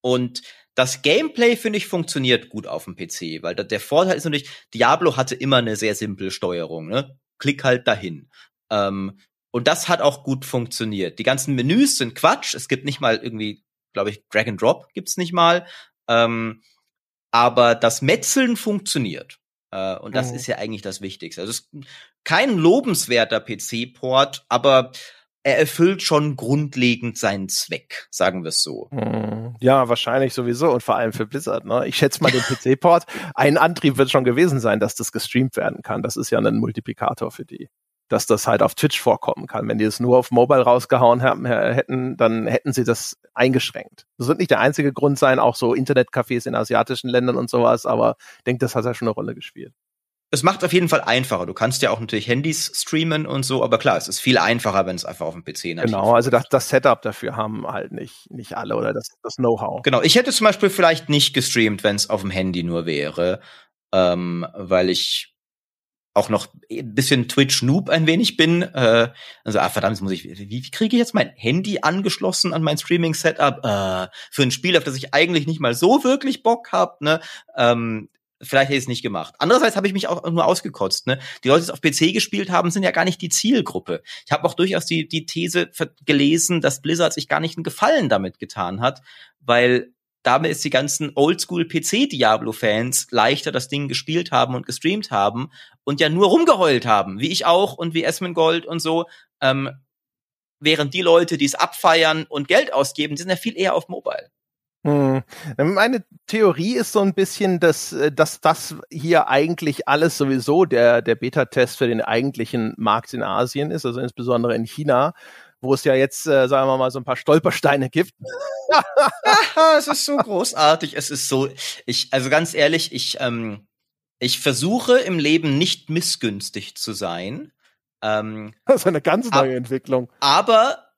und das Gameplay, finde ich, funktioniert gut auf dem PC, weil der Vorteil ist natürlich, Diablo hatte immer eine sehr simple Steuerung, ne? Klick halt dahin. Ähm, Und das hat auch gut funktioniert. Die ganzen Menüs sind Quatsch. Es gibt nicht mal irgendwie, glaube ich, Drag and Drop gibt's nicht mal. Ähm, aber das Metzeln funktioniert. Äh, und das mhm. ist ja eigentlich das Wichtigste. Also es ist kein lobenswerter PC-Port, aber er erfüllt schon grundlegend seinen Zweck, sagen wir es so. Mhm. Ja, wahrscheinlich sowieso und vor allem für Blizzard. Ne? Ich schätze mal den PC-Port. Ein Antrieb wird schon gewesen sein, dass das gestreamt werden kann. Das ist ja ein Multiplikator für die dass das halt auf Twitch vorkommen kann. Wenn die es nur auf Mobile rausgehauen haben, hätten, dann hätten sie das eingeschränkt. Das wird nicht der einzige Grund sein, auch so Internetcafés in asiatischen Ländern und sowas, aber ich denke, das hat ja schon eine Rolle gespielt. Es macht auf jeden Fall einfacher. Du kannst ja auch natürlich Handys streamen und so, aber klar, es ist viel einfacher, wenn es einfach auf dem PC nativ Genau, also das, das Setup dafür haben halt nicht, nicht alle oder das, das Know-how. Genau, ich hätte zum Beispiel vielleicht nicht gestreamt, wenn es auf dem Handy nur wäre, ähm, weil ich auch noch ein bisschen Twitch-Noob ein wenig bin. Äh, also, ah, verdammt, muss ich, wie, wie kriege ich jetzt mein Handy angeschlossen an mein Streaming-Setup? Äh, für ein Spiel, auf das ich eigentlich nicht mal so wirklich Bock hab, ne? Ähm, vielleicht hätte ich es nicht gemacht. Andererseits habe ich mich auch nur ausgekotzt. Ne? Die Leute, die es auf PC gespielt haben, sind ja gar nicht die Zielgruppe. Ich habe auch durchaus die, die These gelesen, dass Blizzard sich gar nicht einen Gefallen damit getan hat, weil damit ist die ganzen Oldschool-PC-Diablo-Fans leichter das Ding gespielt haben und gestreamt haben und ja nur rumgeheult haben, wie ich auch und wie Gold und so. Ähm, während die Leute, die es abfeiern und Geld ausgeben, die sind ja viel eher auf Mobile. Hm. Meine Theorie ist so ein bisschen, dass, äh, dass das hier eigentlich alles sowieso der, der Beta-Test für den eigentlichen Markt in Asien ist, also insbesondere in China wo es ja jetzt, äh, sagen wir mal, so ein paar Stolpersteine gibt. es ist so großartig. Es ist so, ich, also ganz ehrlich, ich, ähm, ich versuche im Leben nicht missgünstig zu sein. Ähm, das ist eine ganz neue ab, Entwicklung. Aber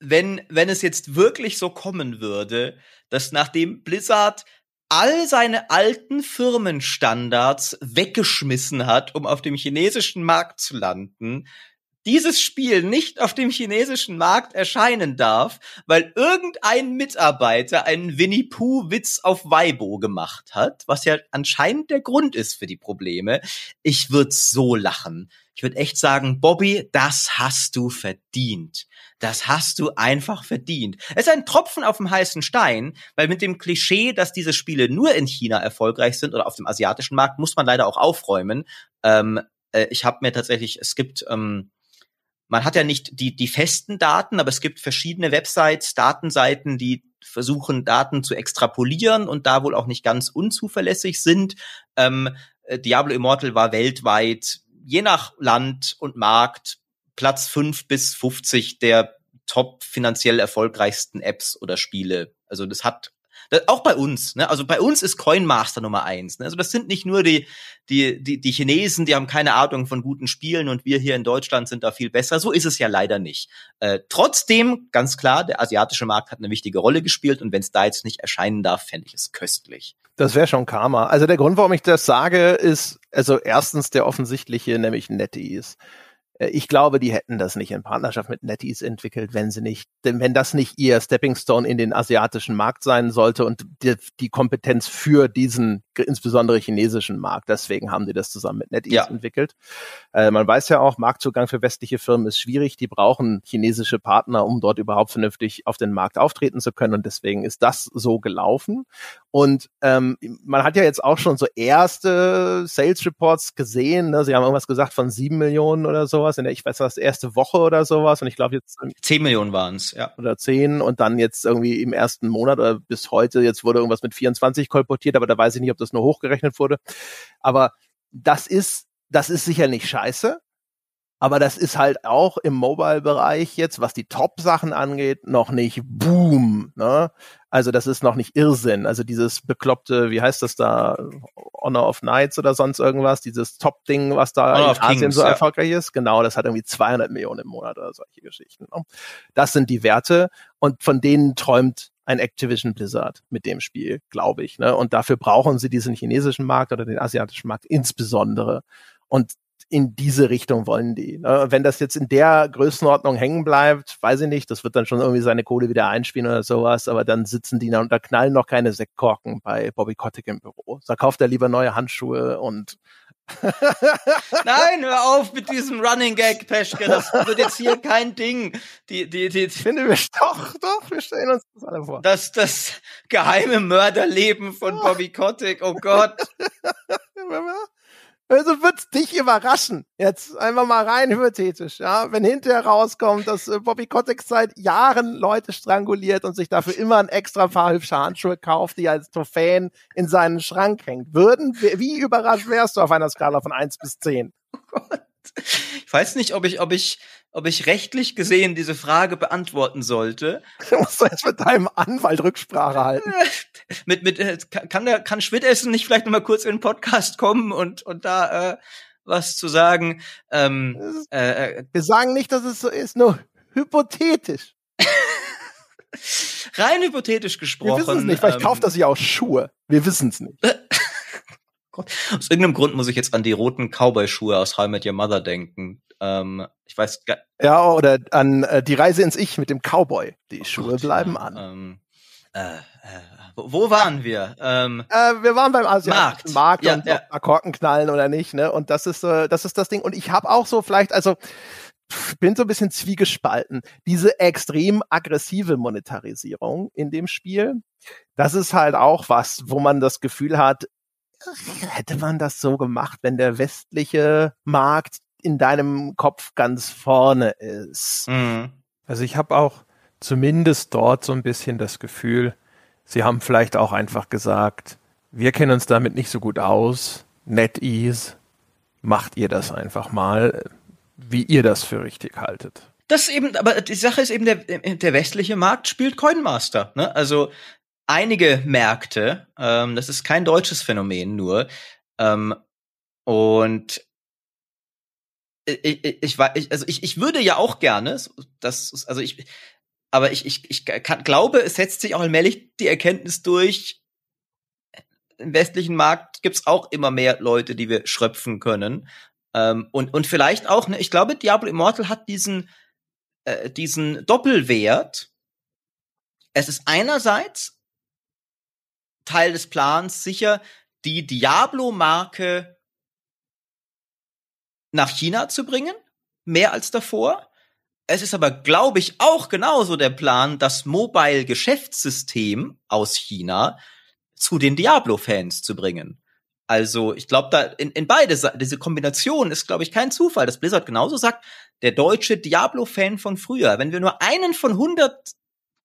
wenn, wenn es jetzt wirklich so kommen würde, dass nachdem Blizzard all seine alten Firmenstandards weggeschmissen hat, um auf dem chinesischen Markt zu landen, dieses Spiel nicht auf dem chinesischen Markt erscheinen darf, weil irgendein Mitarbeiter einen Winnie Pooh Witz auf Weibo gemacht hat, was ja anscheinend der Grund ist für die Probleme. Ich würde so lachen. Ich würde echt sagen, Bobby, das hast du verdient. Das hast du einfach verdient. Es ist ein Tropfen auf dem heißen Stein, weil mit dem Klischee, dass diese Spiele nur in China erfolgreich sind oder auf dem asiatischen Markt, muss man leider auch aufräumen. Ähm, äh, ich habe mir tatsächlich, es gibt ähm, man hat ja nicht die, die festen Daten, aber es gibt verschiedene Websites, Datenseiten, die versuchen, Daten zu extrapolieren und da wohl auch nicht ganz unzuverlässig sind. Ähm, äh, Diablo Immortal war weltweit, je nach Land und Markt, Platz fünf bis 50 der top finanziell erfolgreichsten Apps oder Spiele. Also das hat das, auch bei uns, ne? Also bei uns ist Coinmaster Nummer eins. Ne? Also das sind nicht nur die, die, die, die Chinesen, die haben keine Ahnung von guten Spielen und wir hier in Deutschland sind da viel besser. So ist es ja leider nicht. Äh, trotzdem, ganz klar, der asiatische Markt hat eine wichtige Rolle gespielt und wenn es da jetzt nicht erscheinen darf, fände ich es köstlich. Das wäre schon Karma. Also der Grund, warum ich das sage, ist, also erstens der offensichtliche, nämlich NetEase. Äh, ich glaube, die hätten das nicht in Partnerschaft mit NetEase entwickelt, wenn sie nicht, denn wenn das nicht ihr Stepping Stone in den asiatischen Markt sein sollte und die, die Kompetenz für diesen insbesondere chinesischen Markt. Deswegen haben die das zusammen mit NetEase ja. entwickelt. Äh, man weiß ja auch, Marktzugang für westliche Firmen ist schwierig. Die brauchen chinesische Partner, um dort überhaupt vernünftig auf den Markt auftreten zu können. Und deswegen ist das so gelaufen. Und ähm, man hat ja jetzt auch schon so erste Sales Reports gesehen. Ne? Sie haben irgendwas gesagt von sieben Millionen oder sowas in der, ich weiß was, erste Woche oder sowas. Und ich glaube jetzt zehn Millionen waren es, ja. Oder zehn und dann jetzt irgendwie im ersten Monat oder bis heute, jetzt wurde irgendwas mit 24 kolportiert, aber da weiß ich nicht, ob das nur hochgerechnet wurde. Aber das ist, das ist sicher nicht scheiße. Aber das ist halt auch im Mobile-Bereich jetzt, was die Top-Sachen angeht, noch nicht Boom. Ne? Also das ist noch nicht Irrsinn. Also dieses bekloppte, wie heißt das da, Honor of Knights oder sonst irgendwas, dieses Top-Ding, was da Honor in Asien Kings, so ja. erfolgreich ist. Genau, das hat irgendwie 200 Millionen im Monat oder solche Geschichten. Ne? Das sind die Werte und von denen träumt ein Activision Blizzard mit dem Spiel, glaube ich. Ne? Und dafür brauchen sie diesen chinesischen Markt oder den asiatischen Markt insbesondere. Und in diese Richtung wollen die. Ne? Wenn das jetzt in der Größenordnung hängen bleibt, weiß ich nicht, das wird dann schon irgendwie seine Kohle wieder einspielen oder sowas, aber dann sitzen die da und da knallen noch keine Sektkorken bei Bobby Kotick im Büro. Da kauft er lieber neue Handschuhe und Nein, hör auf mit diesem Running Gag, Peschke. Das wird jetzt hier kein Ding. Die, die, die, Finde wir doch, doch, wir stellen uns das alle vor. das, das geheime Mörderleben von Bobby Kotick. Oh Gott. Also wird's dich überraschen. Jetzt einfach mal rein hypothetisch, ja. Wenn hinterher rauskommt, dass äh, Bobby Kotick seit Jahren Leute stranguliert und sich dafür immer ein extra paar hübsche Handschuhe kauft, die als Trophäen in seinen Schrank hängt. Würden, wie überrascht wärst du auf einer Skala von eins bis zehn? Oh Gott. Ich weiß nicht, ob ich, ob ich, ob ich rechtlich gesehen diese Frage beantworten sollte. Du musst jetzt mit deinem Anwalt Rücksprache halten. mit, mit, äh, kann der, kann Schwittessen nicht vielleicht noch mal kurz in den Podcast kommen und, und da, äh, was zu sagen? Ähm, äh, äh, Wir sagen nicht, dass es so ist, nur hypothetisch. rein hypothetisch Wir gesprochen. wissen es nicht, vielleicht ähm, kauft er sich auch Schuhe. Wir wissen es nicht. Aus irgendeinem Grund muss ich jetzt an die roten Cowboy-Schuhe aus How I Met Your Mother denken. Ähm, ich weiß gar Ja, oder an äh, die Reise ins Ich mit dem Cowboy. Die Schuhe Gott, bleiben ja, an. Ähm, äh, äh, wo, waren wir? Ähm, Äh, wir waren beim asiatischen Markt. Markt Ja, und ja. Korken knallen oder nicht, ne? Und das ist äh, das ist das Ding. Und ich habe auch so vielleicht, also bin so ein bisschen zwiegespalten. Diese extrem aggressive Monetarisierung in dem Spiel, das ist halt auch was, wo man das Gefühl hat, hätte man das so gemacht, wenn der westliche Markt in deinem Kopf ganz vorne ist. mh. Also ich habe auch zumindest dort so ein bisschen das Gefühl, sie haben vielleicht auch einfach gesagt, wir kennen uns damit nicht so gut aus, NetEase, macht ihr das einfach mal, wie ihr das für richtig haltet. Das eben, aber die Sache ist eben, der, der westliche Markt spielt Coinmaster. Ne? Also einige Märkte, ähm, das ist kein deutsches Phänomen nur. Ähm, und ich, ich, ich, also ich, ich würde ja auch gerne, das, also ich, aber ich, ich, ich kann, glaube, es setzt sich auch allmählich die Erkenntnis durch, im westlichen Markt gibt's auch immer mehr Leute, die wir schröpfen können. Ähm, und, und vielleicht auch, ne, ich glaube, Diablo Immortal hat diesen, äh, diesen Doppelwert. Es ist einerseits Teil des Plans, sicher die Diablo-Marke nach China zu bringen, mehr als davor. Es ist aber, glaube ich, auch genauso der Plan, das Mobile-Geschäftssystem aus China zu den Diablo-Fans zu bringen. Also, ich glaube, da in, in beide diese Kombination ist, glaube ich, kein Zufall, dass Blizzard genauso sagt, der deutsche Diablo-Fan von früher, wenn wir nur einen von 100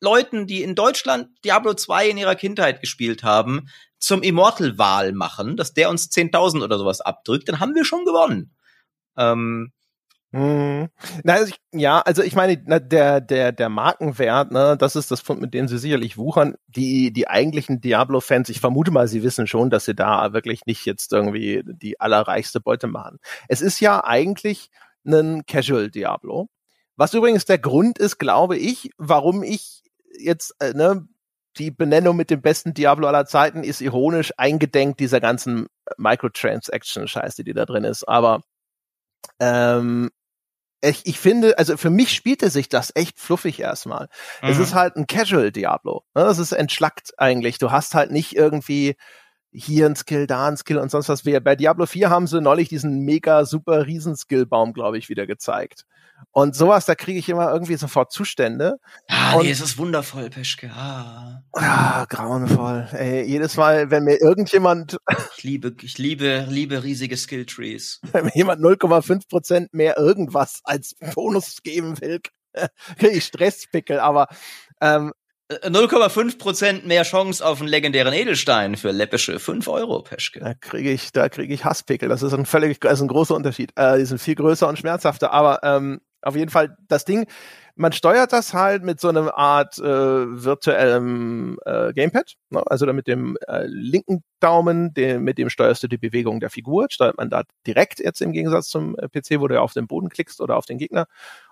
Leuten, die in Deutschland Diablo 2 in ihrer Kindheit gespielt haben, zum Immortal-Wahl machen, dass der uns 10.000 oder sowas abdrückt, dann haben wir schon gewonnen. Ähm, Hm. Na, also ich, ja, also ich meine, na, der, der, der Markenwert, ne, das ist das Pfund, mit dem sie sicherlich wuchern. Die, die eigentlichen Diablo-Fans, ich vermute mal, sie wissen schon, dass sie da wirklich nicht jetzt irgendwie die allerreichste Beute machen. Es ist ja eigentlich ein Casual Diablo. Was übrigens der Grund ist, glaube ich, warum ich jetzt, äh, ne, die Benennung mit dem besten Diablo aller Zeiten ist ironisch eingedenk dieser ganzen Microtransaction-Scheiße, die da drin ist. Aber ähm, ich, ich finde, also für mich spielte sich das echt fluffig erstmal. Es mhm. ist halt ein Casual Diablo. Ne? Das ist entschlackt eigentlich. Du hast halt nicht irgendwie hier ein Skill, da ein Skill und sonst was. Wir- Bei Diablo 4 haben sie neulich diesen mega super Riesenskillbaum, glaube ich, wieder gezeigt. Und sowas, da kriege ich immer irgendwie sofort Zustände. ah, und- nee, es ist wundervoll, Peschke. Ah. Ah, grauenvoll. Ey, jedes Mal, wenn mir irgendjemand, Ich liebe, ich liebe, liebe riesige Skilltrees. wenn mir jemand 0,5 Prozent mehr irgendwas als Bonus geben will, kriege ich Stresspickel. Aber ähm, Äh, 0,5% mehr Chance auf einen legendären Edelstein für läppische 5 Euro, Peschke. Da kriege ich, da kriege ich Hasspickel. Das ist ein völlig, das ist ein großer Unterschied. Äh, die sind viel größer und schmerzhafter. Aber ähm, auf jeden Fall das Ding. Man steuert das halt mit so einer Art äh, virtuellem äh, Gamepad. Ne? Also da mit dem äh, linken Daumen, den, mit dem steuerst du die Bewegung der Figur. Steuert man da direkt jetzt im Gegensatz zum äh, PC, wo du ja auf den Boden klickst oder auf den Gegner.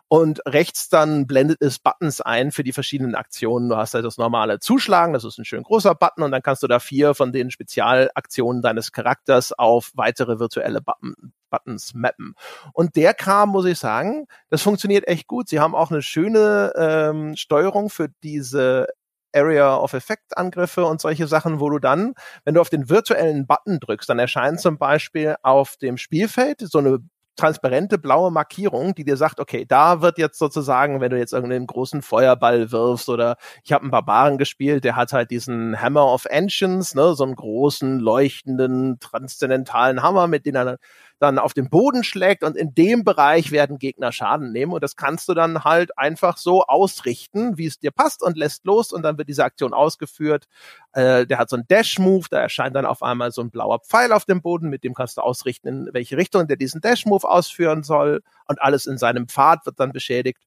Und rechts dann blendet es Buttons ein für die verschiedenen Aktionen. Du hast halt das normale Zuschlagen, das ist ein schön großer Button und dann kannst du da vier von den Spezialaktionen deines Charakters auf weitere virtuelle Button, Buttons mappen. Und der Kram, muss ich sagen, das funktioniert echt gut. Sie haben auch eine schöne ähm, Steuerung für diese Area of Effect Angriffe und solche Sachen, wo du dann, wenn du auf den virtuellen Button drückst, dann erscheint zum Beispiel auf dem Spielfeld so eine transparente blaue Markierung, die dir sagt, okay, da wird jetzt sozusagen, wenn du jetzt irgendeinen großen Feuerball wirfst oder ich habe einen Barbaren gespielt, der hat halt diesen Hammer of Ancients, ne, so einen großen leuchtenden transzendentalen Hammer, mit dem er dann auf den Boden schlägt und in dem Bereich werden Gegner Schaden nehmen und das kannst du dann halt einfach so ausrichten, wie es dir passt und lässt los und dann wird diese Aktion ausgeführt. Äh, der hat so einen Dash-Move, da erscheint dann auf einmal so ein blauer Pfeil auf dem Boden, mit dem kannst du ausrichten, in welche Richtung der diesen Dash-Move ausführen soll und alles in seinem Pfad wird dann beschädigt.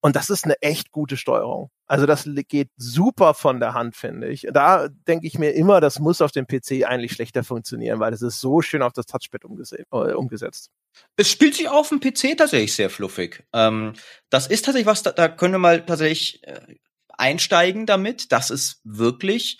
Und das ist eine echt gute Steuerung. Also das geht super von der Hand, finde ich. Da denke ich mir immer, das muss auf dem PC eigentlich schlechter funktionieren, weil es ist so schön auf das Touchpad äh, umgesetzt. Es spielt sich auf dem PC tatsächlich sehr fluffig. Ähm, das ist tatsächlich was, da, da können wir mal tatsächlich äh, einsteigen damit. Das ist wirklich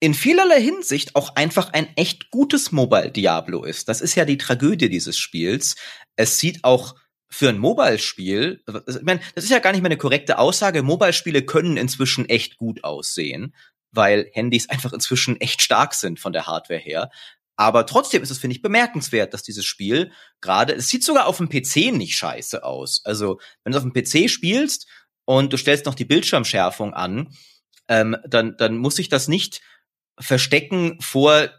in vielerlei Hinsicht auch einfach ein echt gutes Mobile Diablo ist. Das ist ja die Tragödie dieses Spiels. Es sieht auch für ein Mobile-Spiel, ich meine, das ist ja gar nicht mehr eine korrekte Aussage. Mobile-Spiele können inzwischen echt gut aussehen, weil Handys einfach inzwischen echt stark sind von der Hardware her. Aber trotzdem ist es, finde ich, bemerkenswert, dass dieses Spiel gerade, es sieht sogar auf dem PC nicht scheiße aus. Also, wenn du auf dem PC spielst und du stellst noch die Bildschirmschärfung an, ähm, dann, dann muss sich das nicht verstecken vor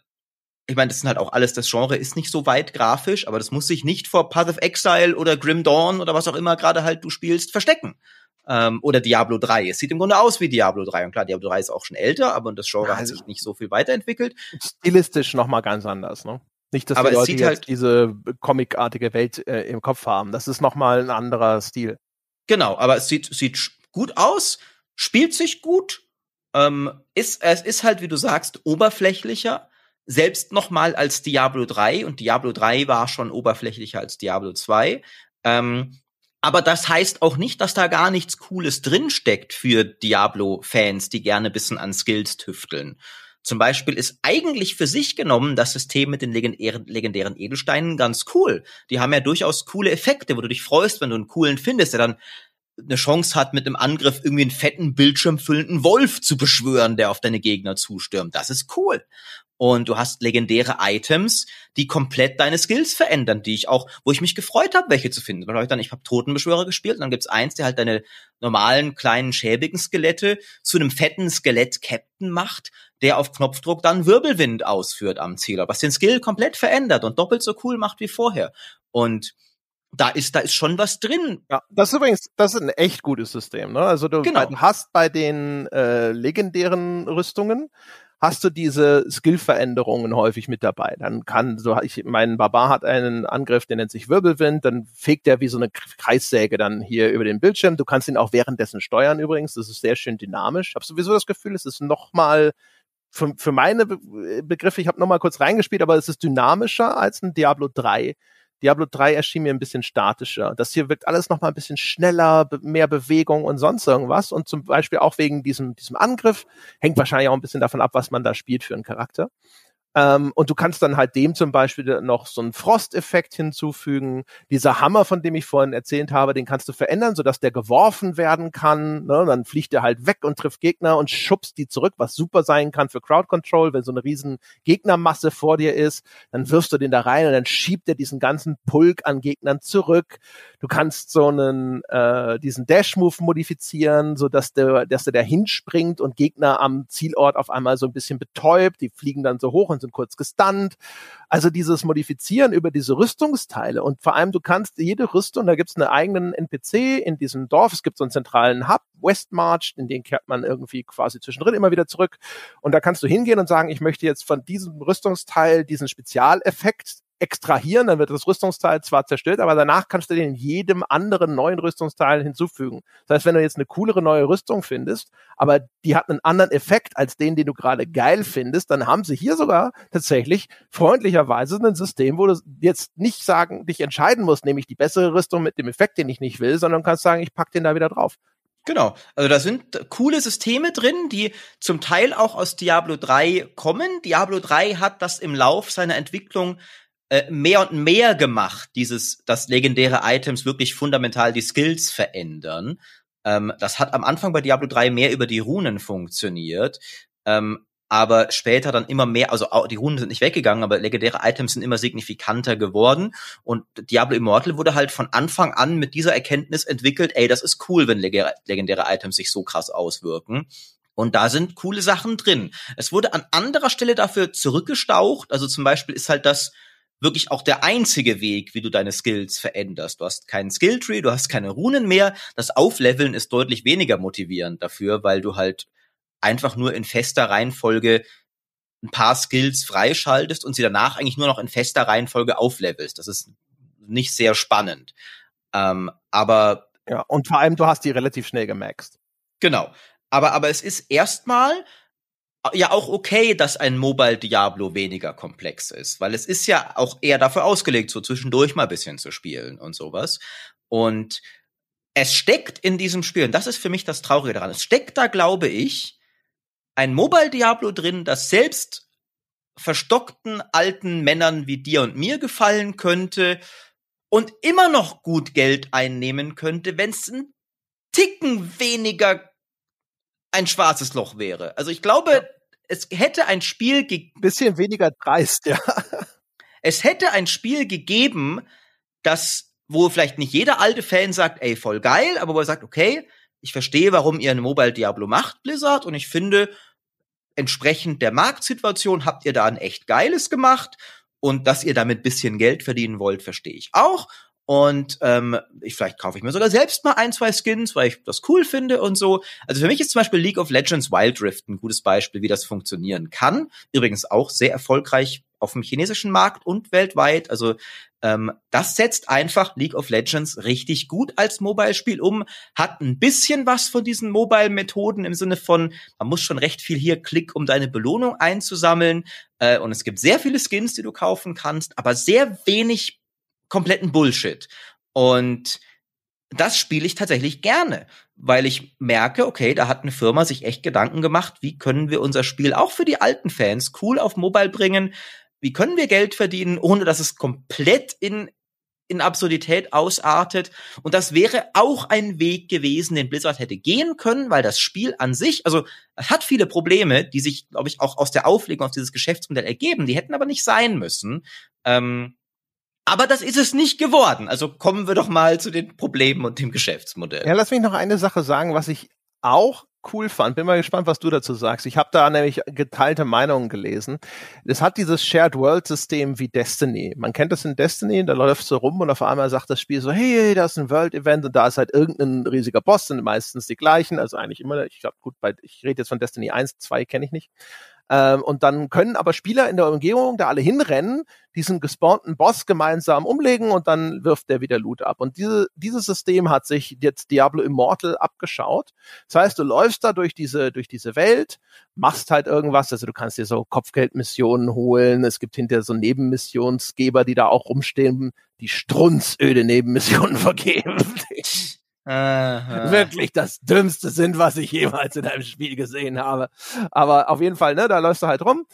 ich meine, das sind halt auch alles, das Genre ist nicht so weit grafisch, aber das muss sich nicht vor Path of Exile oder Grim Dawn oder was auch immer gerade halt du spielst, verstecken. Ähm, oder Diablo 3. Es sieht im Grunde aus wie Diablo 3. Und klar, Diablo 3 ist auch schon älter, aber das Genre also, hat sich nicht so viel weiterentwickelt. Stilistisch nochmal ganz anders, ne? Nicht, dass aber die Leute jetzt halt diese comicartige Welt äh, im Kopf haben. Das ist nochmal ein anderer Stil. Genau, aber es sieht, sieht gut aus, spielt sich gut, ähm, ist, es ist halt, wie du sagst, oberflächlicher, selbst noch mal als Diablo 3 und Diablo 3 war schon oberflächlicher als Diablo 2. Ähm, aber das heißt auch nicht, dass da gar nichts Cooles drinsteckt für Diablo-Fans, die gerne bisschen an Skills tüfteln. Zum Beispiel ist eigentlich für sich genommen das System mit den legendären, legendären Edelsteinen ganz cool. Die haben ja durchaus coole Effekte, wo du dich freust, wenn du einen coolen findest, der dann eine Chance hat, mit einem Angriff irgendwie einen fetten, bildschirmfüllenden Wolf zu beschwören, der auf deine Gegner zustürmt. Das ist cool und du hast legendäre Items, die komplett deine Skills verändern, die ich auch, wo ich mich gefreut habe, welche zu finden. Weil ich dann, ich habe Totenbeschwörer gespielt und dann gibt's eins, der halt deine normalen kleinen schäbigen Skelette zu einem fetten Skelett-Captain macht, der auf Knopfdruck dann Wirbelwind ausführt am Zieler, was den Skill komplett verändert und doppelt so cool macht wie vorher. Und da ist, da ist schon was drin. Ja, das ist übrigens, das ist ein echt gutes System, ne? Also du genau. hast bei den äh, legendären Rüstungen hast du diese Skillveränderungen häufig mit dabei. Dann kann so, ich, mein Barbar hat einen Angriff, der nennt sich Wirbelwind, dann fegt er wie so eine Kreissäge dann hier über den Bildschirm. Du kannst ihn auch währenddessen steuern übrigens. Das ist sehr schön dynamisch. Ich habe sowieso das Gefühl, es ist noch mal für, für meine Begriffe, ich habe noch mal kurz reingespielt, aber es ist dynamischer als ein Diablo 3 Diablo 3 erschien mir ein bisschen statischer. Das hier wirkt alles noch mal ein bisschen schneller, mehr Bewegung und sonst irgendwas. Und zum Beispiel auch wegen diesem, diesem Angriff hängt wahrscheinlich auch ein bisschen davon ab, was man da spielt für einen Charakter. Ähm, und du kannst dann halt dem zum Beispiel noch so einen Frosteffekt hinzufügen. Dieser Hammer, von dem ich vorhin erzählt habe, den kannst du verändern, sodass der geworfen werden kann. Ne? Dann fliegt er halt weg und trifft Gegner und schubst die zurück, was super sein kann für Crowd Control, wenn so eine riesen Gegnermasse vor dir ist. Dann wirfst du den da rein und dann schiebt er diesen ganzen Pulk an Gegnern zurück. Du kannst so einen äh, diesen Dash-Move modifizieren, sodass der, dass der da hinspringt und Gegner am Zielort auf einmal so ein bisschen betäubt. Die fliegen dann so hoch und sind kurz gestunt. Also dieses Modifizieren über diese Rüstungsteile und vor allem du kannst jede Rüstung, da gibt es einen eigenen NPC in diesem Dorf, es gibt so einen zentralen Hub, Westmarch, in den kehrt man irgendwie quasi zwischendrin immer wieder zurück und da kannst du hingehen und sagen, ich möchte jetzt von diesem Rüstungsteil diesen Spezialeffekt extrahieren, dann wird das Rüstungsteil zwar zerstört, aber danach kannst du den in jedem anderen neuen Rüstungsteil hinzufügen. Das heißt, wenn du jetzt eine coolere neue Rüstung findest, aber die hat einen anderen Effekt als den, den du gerade geil findest, dann haben sie hier sogar tatsächlich freundlicherweise ein System, wo du jetzt nicht sagen, dich entscheiden musst, nämlich die bessere Rüstung mit dem Effekt, den ich nicht will, sondern kannst sagen, ich pack den da wieder drauf. Genau. Also da sind coole Systeme drin, die zum Teil auch aus Diablo 3 kommen. Diablo 3 hat das im Lauf seiner Entwicklung äh, mehr und mehr gemacht, dieses, dass legendäre Items wirklich fundamental die Skills verändern. Ähm, das hat am Anfang bei Diablo 3 mehr über die Runen funktioniert. Ähm, aber später dann immer mehr, also die Runen sind nicht weggegangen, aber legendäre Items sind immer signifikanter geworden und Diablo Immortal wurde halt von Anfang an mit dieser Erkenntnis entwickelt, ey, das ist cool, wenn legendäre Items sich so krass auswirken. Und da sind coole Sachen drin. Es wurde an anderer Stelle dafür zurückgestaucht. Also zum Beispiel ist halt das wirklich auch der einzige Weg, wie du deine Skills veränderst. Du hast keinen Skilltree, du hast keine Runen mehr. Das Aufleveln ist deutlich weniger motivierend dafür, weil du halt einfach nur in fester Reihenfolge ein paar Skills freischaltest und sie danach eigentlich nur noch in fester Reihenfolge auflevelst. Das ist nicht sehr spannend. Ähm, aber ja, und vor allem du hast die relativ schnell gemaxt. Genau. Aber aber es ist erstmal ja auch okay, dass ein Mobile Diablo weniger komplex ist, weil es ist ja auch eher dafür ausgelegt, so zwischendurch mal bisschen zu spielen und sowas. Und es steckt in diesem Spiel, und das ist für mich das Traurige daran, es steckt da, glaube ich, ein Mobile Diablo drin, das selbst verstockten alten Männern wie dir und mir gefallen könnte und immer noch gut Geld einnehmen könnte, wenn es ein Ticken weniger ein schwarzes Loch wäre. Also ich glaube, ja. es hätte ein Spiel bisschen weniger dreist, ja. Es hätte ein Spiel gegeben, das wo vielleicht nicht jeder alte Fan sagt, ey, voll geil, aber wo er sagt, okay, ich verstehe, warum ihr ein Mobile Diablo macht, Blizzard, und ich finde, entsprechend der Marktsituation habt ihr da ein echt geiles gemacht. Und dass ihr damit bisschen Geld verdienen wollt, verstehe ich auch. Und ähm, ich, vielleicht kaufe ich mir sogar selbst mal ein, zwei Skins, weil ich das cool finde und so. Also für mich ist zum Beispiel League of Legends Wild Rift ein gutes Beispiel, wie das funktionieren kann. Übrigens auch sehr erfolgreich auf dem chinesischen Markt und weltweit. Also ähm, das setzt einfach League of Legends richtig gut als Mobile-Spiel um, hat ein bisschen was von diesen Mobile-Methoden im Sinne von, man muss schon recht viel hier Klick, um deine Belohnung einzusammeln. Äh, und es gibt sehr viele Skins, die du kaufen kannst, aber sehr wenig kompletten Bullshit. Und das spiele ich tatsächlich gerne, weil ich merke, okay, da hat eine Firma sich echt Gedanken gemacht, wie können wir unser Spiel auch für die alten Fans cool auf Mobile bringen, wie können wir Geld verdienen, ohne dass es komplett in, in Absurdität ausartet. Und das wäre auch ein Weg gewesen, den Blizzard hätte gehen können, weil das Spiel an sich, also es hat viele Probleme, die sich, glaube ich, auch aus der Auflegung auf dieses Geschäftsmodell ergeben. Die hätten aber nicht sein müssen. Ähm, aber das ist es nicht geworden. Also kommen wir doch mal zu den Problemen und dem Geschäftsmodell. Ja, lass mich noch eine Sache sagen, was ich auch cool fand. Bin mal gespannt, was du dazu sagst. Ich habe da nämlich geteilte Meinungen gelesen. Es hat dieses Shared World System wie Destiny. Man kennt das in Destiny, da läuft so rum und auf einmal sagt das Spiel so, hey, da ist ein World Event und da ist halt irgendein riesiger Boss, sind meistens die gleichen, also eigentlich immer, ich glaube gut, bei, ich rede jetzt von Destiny 1, 2 kenne ich nicht. Ähm, und dann können aber Spieler in der Umgebung da alle hinrennen, diesen gespawnten Boss gemeinsam umlegen und dann wirft der wieder Loot ab. Und diese, dieses System hat sich jetzt Diablo Immortal abgeschaut. Das heißt, du läufst da durch diese, durch diese Welt, machst halt irgendwas, also du kannst dir so Kopfgeldmissionen holen, es gibt hinterher so Nebenmissionsgeber, die da auch rumstehen, die strunzöde Nebenmissionen vergeben. Aha. Wirklich das Dümmste sind, was ich jemals in einem Spiel gesehen habe. Aber auf jeden Fall, ne, da läufst du halt rum.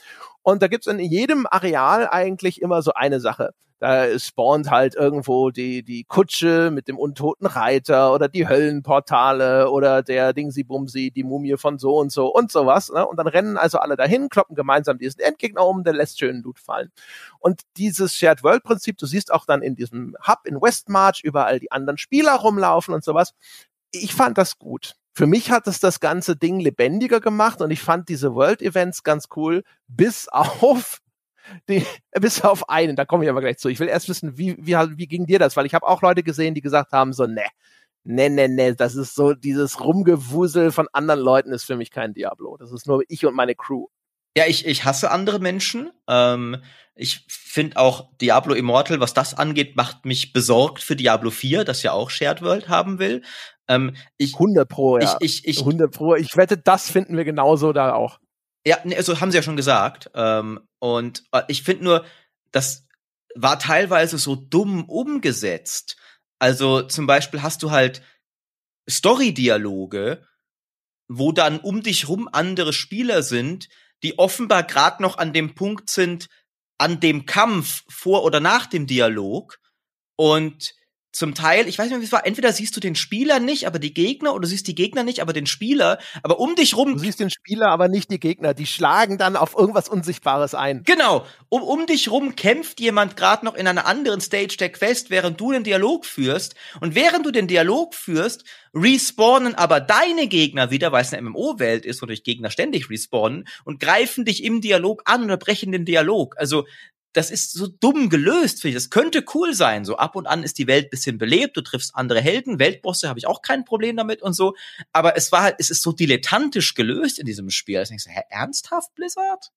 Und da gibt's in jedem Areal eigentlich immer so eine Sache. Da spawnt halt irgendwo die, die Kutsche mit dem untoten Reiter oder die Höllenportale oder der Dingsi-Bumsi, die Mumie von so und so und sowas. Ne? Und dann rennen also alle dahin, kloppen gemeinsam diesen Endgegner um, der lässt schön Loot fallen. Und dieses Shared World Prinzip, du siehst auch dann in diesem Hub in Westmarch überall die anderen Spieler rumlaufen und sowas. Ich fand das gut. Für mich hat es das ganze Ding lebendiger gemacht und ich fand diese World Events ganz cool, bis auf die, bis auf einen, da komme ich aber gleich zu. Ich will erst wissen, wie, wie, wie ging dir das? Weil ich habe auch Leute gesehen, die gesagt haben, so, ne, ne, ne, ne, das ist so, dieses Rumgewusel von anderen Leuten ist für mich kein Diablo. Das ist nur ich und meine Crew. Ja, ich, ich hasse andere Menschen. Ähm, ich finde auch Diablo Immortal, was das angeht, macht mich besorgt für Diablo 4, das ja auch Shared World haben will. Ähm, ich, 100 Pro, ja. Ich, ich, ich, 100 Pro. Ich wette, das finden wir genauso da auch. Ja, nee, also haben sie ja schon gesagt. Ähm, und äh, ich finde nur, das war teilweise so dumm umgesetzt. Also zum Beispiel hast du halt Story-Dialoge, wo dann um dich rum andere Spieler sind, die offenbar gerade noch an dem Punkt sind, an dem Kampf vor oder nach dem Dialog und zum Teil, ich weiß nicht, wie es war, entweder siehst du den Spieler nicht, aber die Gegner, oder du siehst die Gegner nicht, aber den Spieler, aber um dich rum. Du siehst den Spieler, aber nicht die Gegner. Die schlagen dann auf irgendwas Unsichtbares ein. Genau. Um, um dich rum kämpft jemand gerade noch in einer anderen Stage der Quest, während du den Dialog führst. Und während du den Dialog führst, respawnen aber deine Gegner wieder, weil es eine MMO-Welt ist, wodurch Gegner ständig respawnen und greifen dich im Dialog an oder brechen den Dialog. Also das ist so dumm gelöst, finde ich. Das könnte cool sein. So ab und an ist die Welt bisschen belebt, du triffst andere Helden, Weltbosse habe ich auch kein Problem damit und so. Aber es war halt, es ist so dilettantisch gelöst in diesem Spiel. Ich denke, hä, ernsthaft, Blizzard?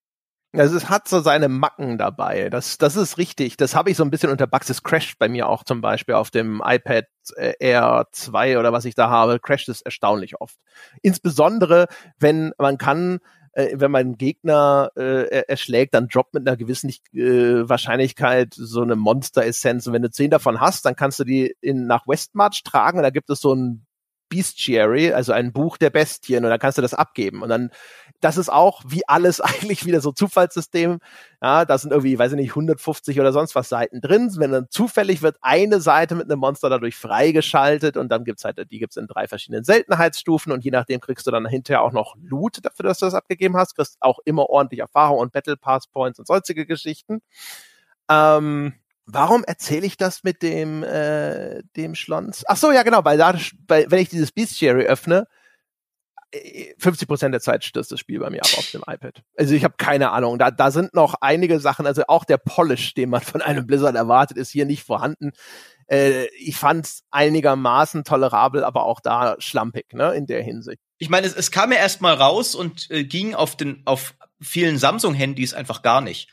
Also es hat so seine Macken dabei. Das, das ist richtig. Das habe ich so ein bisschen unter Bugs. Es crasht bei mir auch zum Beispiel auf dem iPad äh, Air 2 oder was ich da habe, crasht es erstaunlich oft. Insbesondere, wenn man kann äh, wenn man einen Gegner äh, erschlägt, dann droppt mit einer gewissen äh, Wahrscheinlichkeit so eine Monster-Essenz. Und wenn du zehn davon hast, dann kannst du die in, nach Westmarch tragen und da gibt es so ein Bestiary, also ein Buch der Bestien und dann kannst du das abgeben und dann das ist auch wie alles eigentlich wieder so Zufallssystem. Ja, da sind irgendwie, weiß ich nicht, 150 oder sonst was Seiten drin. Wenn dann zufällig wird eine Seite mit einem Monster dadurch freigeschaltet und dann gibt's halt, die gibt's in drei verschiedenen Seltenheitsstufen und je nachdem kriegst du dann hinterher auch noch Loot dafür, dass du das abgegeben hast, kriegst auch immer ordentlich Erfahrung und Battle Pass Points und sonstige Geschichten. Ähm, Warum erzähle ich das mit dem äh, dem Schlons? Ach so, ja genau, weil da, weil, wenn ich dieses Bestiary öffne, 50 Prozent der Zeit stürzt das Spiel bei mir ab auf dem iPad. Also ich habe keine Ahnung. Da, da sind noch einige Sachen, also auch der Polish, den man von einem Blizzard erwartet, ist hier nicht vorhanden. Äh, ich fand es einigermaßen tolerabel, aber auch da schlampig, ne, in der Hinsicht. Ich meine, es, es kam ja erst mal raus und äh, ging auf den auf vielen Samsung-Handys einfach gar nicht.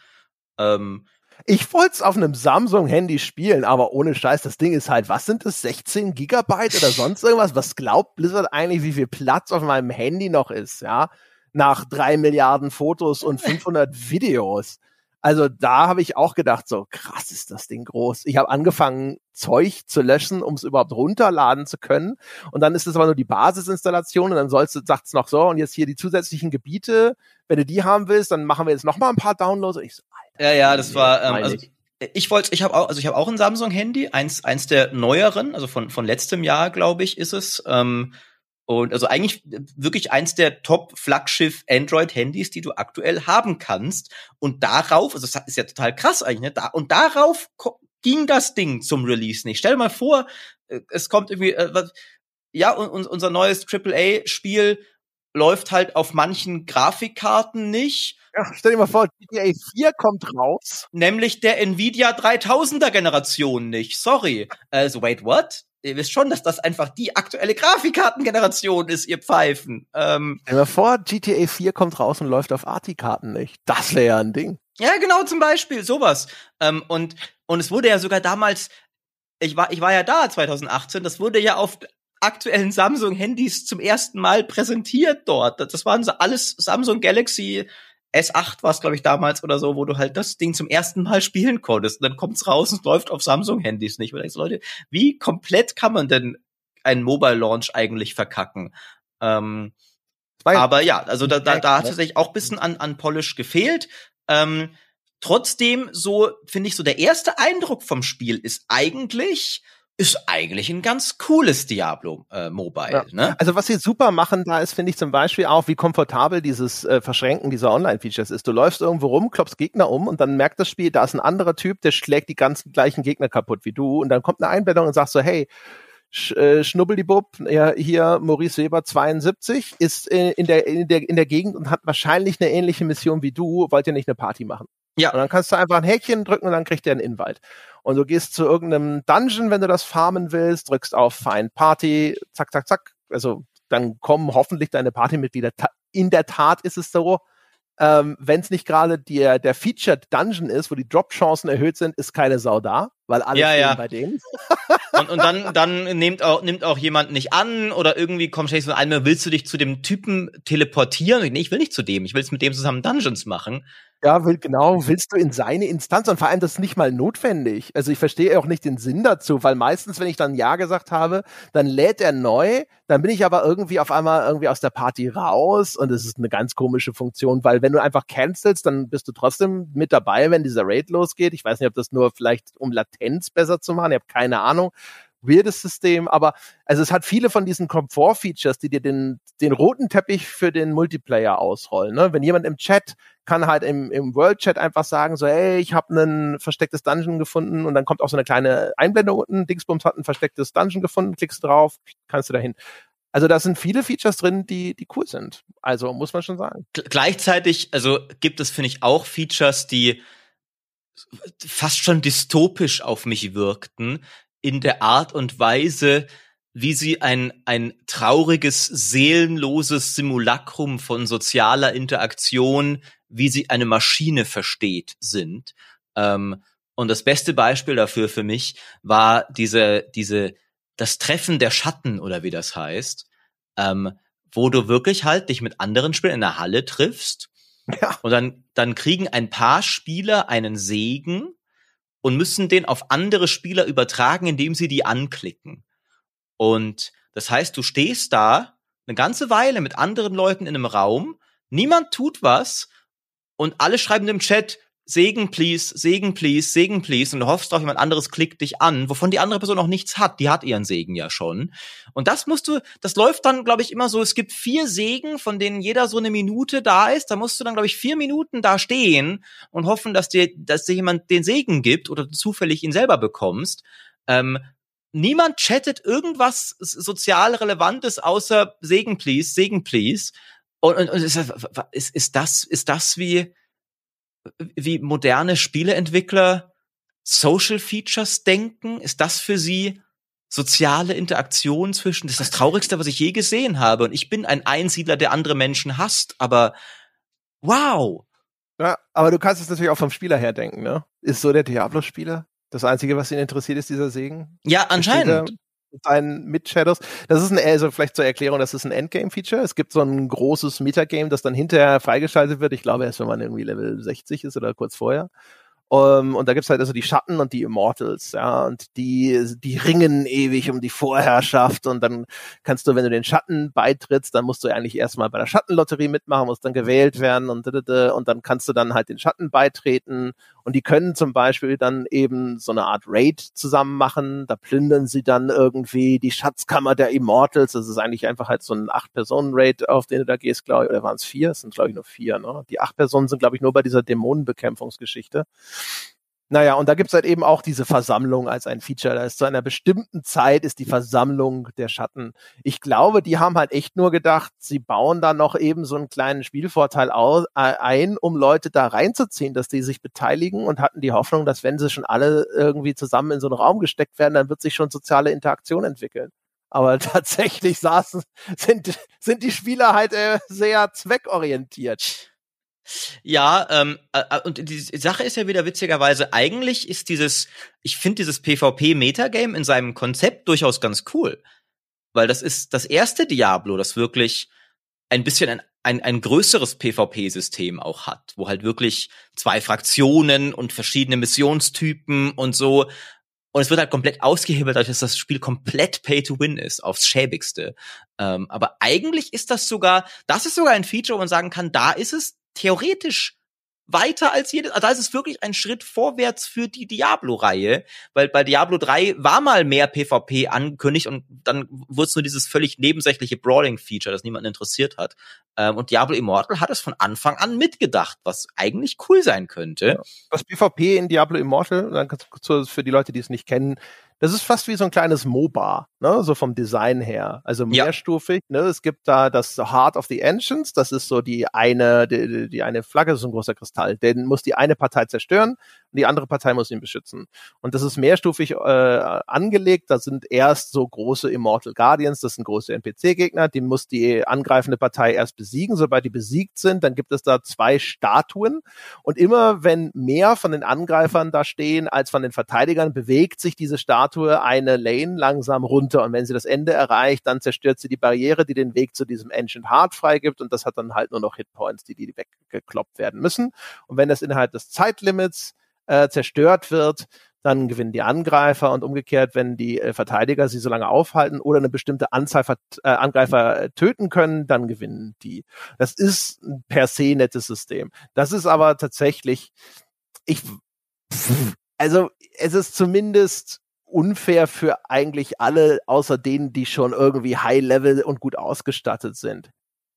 Ähm, ich wollte es auf einem Samsung-Handy spielen, aber ohne Scheiß, das Ding ist halt, was sind das, 16 Gigabyte oder sonst irgendwas? Was glaubt Blizzard eigentlich, wie viel Platz auf meinem Handy noch ist, ja? Nach drei Milliarden Fotos und 500 Videos. Also da habe ich auch gedacht, so krass ist das Ding groß. Ich habe angefangen, Zeug zu löschen, um es überhaupt runterladen zu können. Und dann ist es aber nur die Basisinstallation und dann sollst du, sagt's noch so, und jetzt hier die zusätzlichen Gebiete, wenn du die haben willst, dann machen wir jetzt noch mal ein paar Downloads. Und ich so, ja, ja, das war, ähm, also, ich wollte, ich habe auch, also ich habe auch ein Samsung-Handy, eins, eins der neueren, also von von letztem Jahr, glaube ich, ist es. Ähm, und also eigentlich wirklich eins der Top-Flaggschiff Android-Handys, die du aktuell haben kannst. Und darauf, also das ist ja total krass eigentlich, ne? Da, und darauf ging das Ding zum Release nicht. Stell dir mal vor, äh, es kommt irgendwie, äh, was, ja, und, unser neues AAA-Spiel läuft halt auf manchen Grafikkarten nicht ja, stell dir mal vor, GTA 4 kommt raus. Nämlich der Nvidia 3000er Generation nicht. Sorry. Also, wait, what? Ihr wisst schon, dass das einfach die aktuelle Grafikkartengeneration ist, ihr Pfeifen. Ähm, Stell dir mal vor, GTA 4 kommt raus und läuft auf ARTI-Karten nicht. Das wäre ja ein Ding. Ja, genau, zum Beispiel, sowas. Ähm, und, und es wurde ja sogar damals, ich war, ich war ja da 2018, das wurde ja auf aktuellen Samsung-Handys zum ersten Mal präsentiert dort. Das waren so alles Samsung Galaxy S8 war es, glaube ich, damals oder so, wo du halt das Ding zum ersten Mal spielen konntest. Und dann kommt's raus und läuft auf Samsung-Handys nicht. Und denkst, Leute, wie komplett kann man denn einen Mobile-Launch eigentlich verkacken? Ähm, aber ja, also da, da, da hat tatsächlich auch bisschen an, an Polish gefehlt. Ähm, trotzdem, so finde ich, so der erste Eindruck vom Spiel ist eigentlich, ist eigentlich ein ganz cooles Diablo äh, Mobile. Ja. Ne? Also was sie super machen da ist, finde ich zum Beispiel auch, wie komfortabel dieses äh, Verschränken dieser Online-Features ist. Du läufst irgendwo rum, klopfst Gegner um und dann merkt das Spiel, da ist ein anderer Typ, der schlägt die ganzen gleichen Gegner kaputt wie du und dann kommt eine Einblendung und sagst so, hey, Sch, äh, Schnubbelibub, ja, hier Maurice Weber 72, ist äh, in, der, in, der, in der Gegend und hat wahrscheinlich eine ähnliche Mission wie du, wollt ihr nicht eine Party machen. Ja. Und dann kannst du einfach ein Häkchen drücken und dann kriegt der einen Invite. Und du gehst zu irgendeinem Dungeon, wenn du das farmen willst, drückst auf Find Party, zack, zack, zack. Also dann kommen hoffentlich deine Partymitglieder. In der Tat ist es so, ähm, wenn es nicht gerade der, der Featured Dungeon ist, wo die Drop-Chancen erhöht sind, ist keine Sau da, weil alles ja, ja. bei denen. und, und dann, dann nimmt auch, nimmt auch jemand nicht an oder irgendwie kommt ständig so einmal, willst du dich zu dem Typen teleportieren? Nee, ich will nicht zu dem, ich will es mit dem zusammen Dungeons machen. Ja, will, genau, willst du in seine Instanz und vor allem das ist nicht mal notwendig. Also ich verstehe auch nicht den Sinn dazu, weil meistens, wenn ich dann Ja gesagt habe, dann lädt er neu, dann bin ich aber irgendwie auf einmal irgendwie aus der Party raus und es ist eine ganz komische Funktion, weil wenn du einfach cancelst, dann bist du trotzdem mit dabei, wenn dieser Raid losgeht. Ich weiß nicht, ob das nur vielleicht um Latenz besser zu machen, ich habe keine Ahnung weirdes System, aber also es hat viele von diesen Komfort-Features, die dir den, den roten Teppich für den Multiplayer ausrollen. Ne? Wenn jemand im Chat kann halt im, im World-Chat einfach sagen, so, hey, ich habe ein verstecktes Dungeon gefunden und dann kommt auch so eine kleine Einblendung unten, Dingsbums hat ein verstecktes Dungeon gefunden, klickst drauf, kannst du dahin. Also da sind viele Features drin, die, die cool sind. Also muss man schon sagen. Gleichzeitig, also gibt es, finde ich, auch Features, die fast schon dystopisch auf mich wirkten, in der Art und Weise, wie sie ein, ein trauriges, seelenloses Simulacrum von sozialer Interaktion, wie sie eine Maschine versteht, sind. Ähm, und das beste Beispiel dafür für mich war diese, diese, das Treffen der Schatten oder wie das heißt, ähm, wo du wirklich halt dich mit anderen Spielern in der Halle triffst ja. Und dann, dann kriegen ein paar Spieler einen Segen und müssen den auf andere Spieler übertragen, indem sie die anklicken. Und das heißt, du stehst da eine ganze Weile mit anderen Leuten in einem Raum, niemand tut was und alle schreiben im Chat, Segen, please, Segen, please, Segen, please. Und du hoffst auch, jemand anderes klickt dich an, wovon die andere Person noch nichts hat. Die hat ihren Segen ja schon. Und das musst du, das läuft dann, glaube ich, immer so, es gibt vier Segen, von denen jeder so eine Minute da ist. Da musst du dann, glaube ich, vier Minuten da stehen und hoffen, dass dir, dass dir jemand den Segen gibt oder du zufällig ihn selber bekommst. Ähm, niemand chattet irgendwas sozial Relevantes außer Segen, please, Segen, please. Und, und, und ist, ist, das, ist das wie, wie moderne Spieleentwickler Social Features denken? Ist das für sie soziale Interaktion zwischen? Das ist das Traurigste, was ich je gesehen habe. Und ich bin ein Einsiedler, der andere Menschen hasst, aber wow. Ja, aber du kannst es natürlich auch vom Spieler her denken, ne? Ist so der Diablo-Spieler? Das Einzige, was ihn interessiert, ist dieser Segen? Ja, anscheinend sein mit Shadows. Das ist ein, also vielleicht zur Erklärung, das ist ein Endgame-Feature. Es gibt so ein großes Metagame, das dann hinterher freigeschaltet wird. Ich glaube erst, wenn man irgendwie Level 60 ist oder kurz vorher. Um, ähm, und da gibt's halt also die Schatten und die Immortals, ja, und die, die ringen ewig um die Vorherrschaft und dann kannst du, wenn du den Schatten beitrittst, dann musst du eigentlich erstmal bei der Schattenlotterie mitmachen, musst dann gewählt werden und, und dann kannst du dann halt den Schatten beitreten und die können zum Beispiel dann eben so eine Art Raid zusammen machen, da plündern sie dann irgendwie die Schatzkammer der Immortals, das ist eigentlich einfach halt so ein Acht-Personen-Raid, auf den du da gehst, glaube ich, oder waren es vier? Es sind, glaube ich, nur vier, ne? Die acht Personen sind, glaube ich, nur bei dieser Dämonenbekämpfungsgeschichte. Naja, und da gibt's halt eben auch diese Versammlung als ein Feature. Da ist zu einer bestimmten Zeit ist die Versammlung der Schatten. Ich glaube, die haben halt echt nur gedacht, sie bauen da noch eben so einen kleinen Spielvorteil aus, äh, ein, um Leute da reinzuziehen, dass die sich beteiligen und hatten die Hoffnung, dass wenn sie schon alle irgendwie zusammen in so einen Raum gesteckt werden, dann wird sich schon soziale Interaktion entwickeln. Aber tatsächlich saßen, sind, sind die Spieler halt äh, sehr zweckorientiert. Ja, ähm, äh, äh, und die Sache ist ja wieder witzigerweise, eigentlich ist dieses, ich finde dieses PvP-Metagame in seinem Konzept durchaus ganz cool. Weil das ist das erste Diablo, das wirklich ein bisschen ein, ein, ein größeres PvP-System auch hat, wo halt wirklich zwei Fraktionen und verschiedene Missionstypen und so. Und es wird halt komplett ausgehebelt, dadurch, dass das Spiel komplett Pay-to-Win ist, aufs schäbigste. Ähm, aber eigentlich ist das sogar, das ist sogar ein Feature, wo man sagen kann, da ist es theoretisch weiter als jedes, also da ist es wirklich ein Schritt vorwärts für die Diablo-Reihe, weil bei Diablo 3 war mal mehr PvP angekündigt und dann wurde es nur dieses völlig nebensächliche Brawling-Feature, das niemanden interessiert hat. Ähm, und Diablo Immortal hat es von Anfang an mitgedacht, was eigentlich cool sein könnte. Das PvP in Diablo Immortal, dann für die Leute, die es nicht kennen, das ist fast wie so ein kleines MOBA, ne, so vom Design her. Also mehrstufig, ja. ne, es gibt da das Heart of the Ancients, das ist so die eine, die, die eine Flagge, das ist ein großer Kristall. Den muss die eine Partei zerstören und die andere Partei muss ihn beschützen. Und das ist mehrstufig äh, angelegt, da sind erst so große Immortal Guardians, das sind große NPC-Gegner, die muss die angreifende Partei erst besiegen. Sobald die besiegt sind, dann gibt es da zwei Statuen und immer wenn mehr von den Angreifern da stehen als von den Verteidigern, bewegt sich diese Statue Statue eine Lane langsam runter und wenn sie das Ende erreicht, dann zerstört sie die Barriere, die den Weg zu diesem Ancient Heart freigibt und das hat dann halt nur noch Hitpoints, die, die weggekloppt werden müssen. Und wenn das innerhalb des Zeitlimits äh, zerstört wird, dann gewinnen die Angreifer und umgekehrt, wenn die äh, Verteidiger sie so lange aufhalten oder eine bestimmte Anzahl äh, Angreifer äh, töten können, dann gewinnen die. Das ist ein per se nettes System. Das ist aber tatsächlich, ich, also es ist zumindest unfair für eigentlich alle, außer denen, die schon irgendwie High-Level und gut ausgestattet sind.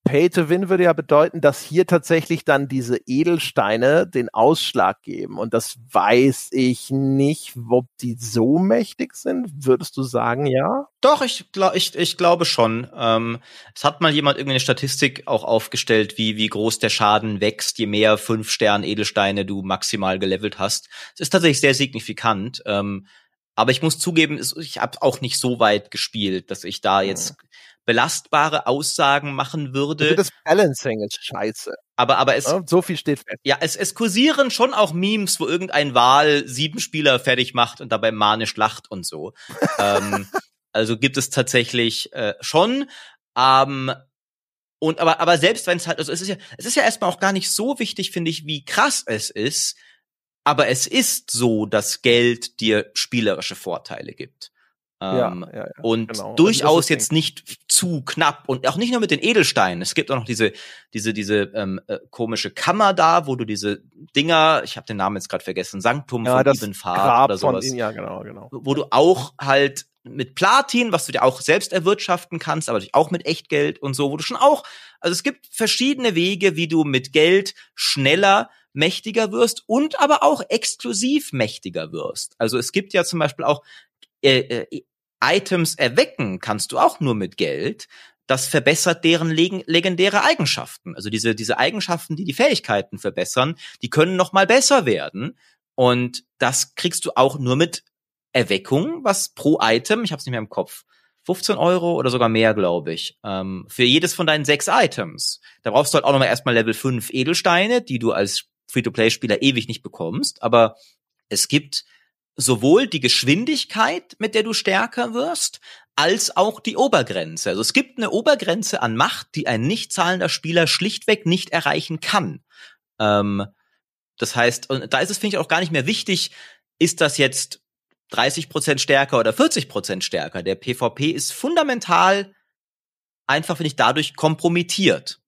Pay to Win würde ja bedeuten, dass hier tatsächlich dann diese Edelsteine den Ausschlag geben. Und das weiß ich nicht, ob die so mächtig sind. Würdest du sagen, ja? Doch, ich, glaub, ich, ich glaube schon. Ähm, es hat mal jemand irgendwie eine Statistik auch aufgestellt, wie, wie groß der Schaden wächst, je mehr fünf Stern Edelsteine du maximal gelevelt hast. Es ist tatsächlich sehr signifikant. Ähm, aber ich muss zugeben, ich habe auch nicht so weit gespielt, dass ich da jetzt belastbare Aussagen machen würde. Das Balancing ist scheiße. Aber, aber es. Ja, so viel steht fest. Ja, es, es kursieren schon auch Memes, wo irgendein Wahl sieben Spieler fertig macht und dabei manisch lacht und so. ähm, also gibt es tatsächlich äh, schon. Ähm, und aber, aber selbst wenn es halt, also es ist ja, es ist ja erstmal auch gar nicht so wichtig, finde ich, wie krass es ist. Aber es ist so, dass Geld dir spielerische Vorteile gibt. Ähm, ja, ja, ja, und genau. Also durchaus also jetzt nicht zu knapp und auch nicht nur mit den Edelsteinen. Es gibt auch noch diese diese diese ähm, äh, komische Kammer da, wo du diese Dinger, ich habe den Namen jetzt gerade vergessen, Sanktum ja, von Ibn Fahd oder sowas. Von, ja, genau, genau. Wo du auch halt mit Platin, was du dir auch selbst erwirtschaften kannst, aber auch mit Echtgeld und so, wo du schon auch, also es gibt verschiedene Wege, wie du mit Geld schneller mächtiger wirst und aber auch exklusiv mächtiger wirst. Also es gibt ja zum Beispiel auch äh, äh, Items erwecken kannst du auch nur mit Geld. Das verbessert deren leg legendäre Eigenschaften. Also diese, diese Eigenschaften, die die Fähigkeiten verbessern, die können noch mal besser werden. Und das kriegst du auch nur mit Erweckung, was pro Item, ich habe es nicht mehr im Kopf, 15 Euro oder sogar mehr, glaube ich, ähm, für jedes von deinen sechs Items. Da brauchst du halt auch nochmal erstmal Level 5 Edelsteine, die du als Free-to-Play-Spieler ewig nicht bekommst. Aber es gibt sowohl die Geschwindigkeit, mit der du stärker wirst, als auch die Obergrenze. Also es gibt eine Obergrenze an Macht, die ein nicht zahlender Spieler schlichtweg nicht erreichen kann. Ähm, das heißt, und da ist es, finde ich, auch gar nicht mehr wichtig, ist das jetzt 30 Prozent stärker oder 40 Prozent stärker. Der PvP ist fundamental einfach, finde ich, dadurch kompromittiert.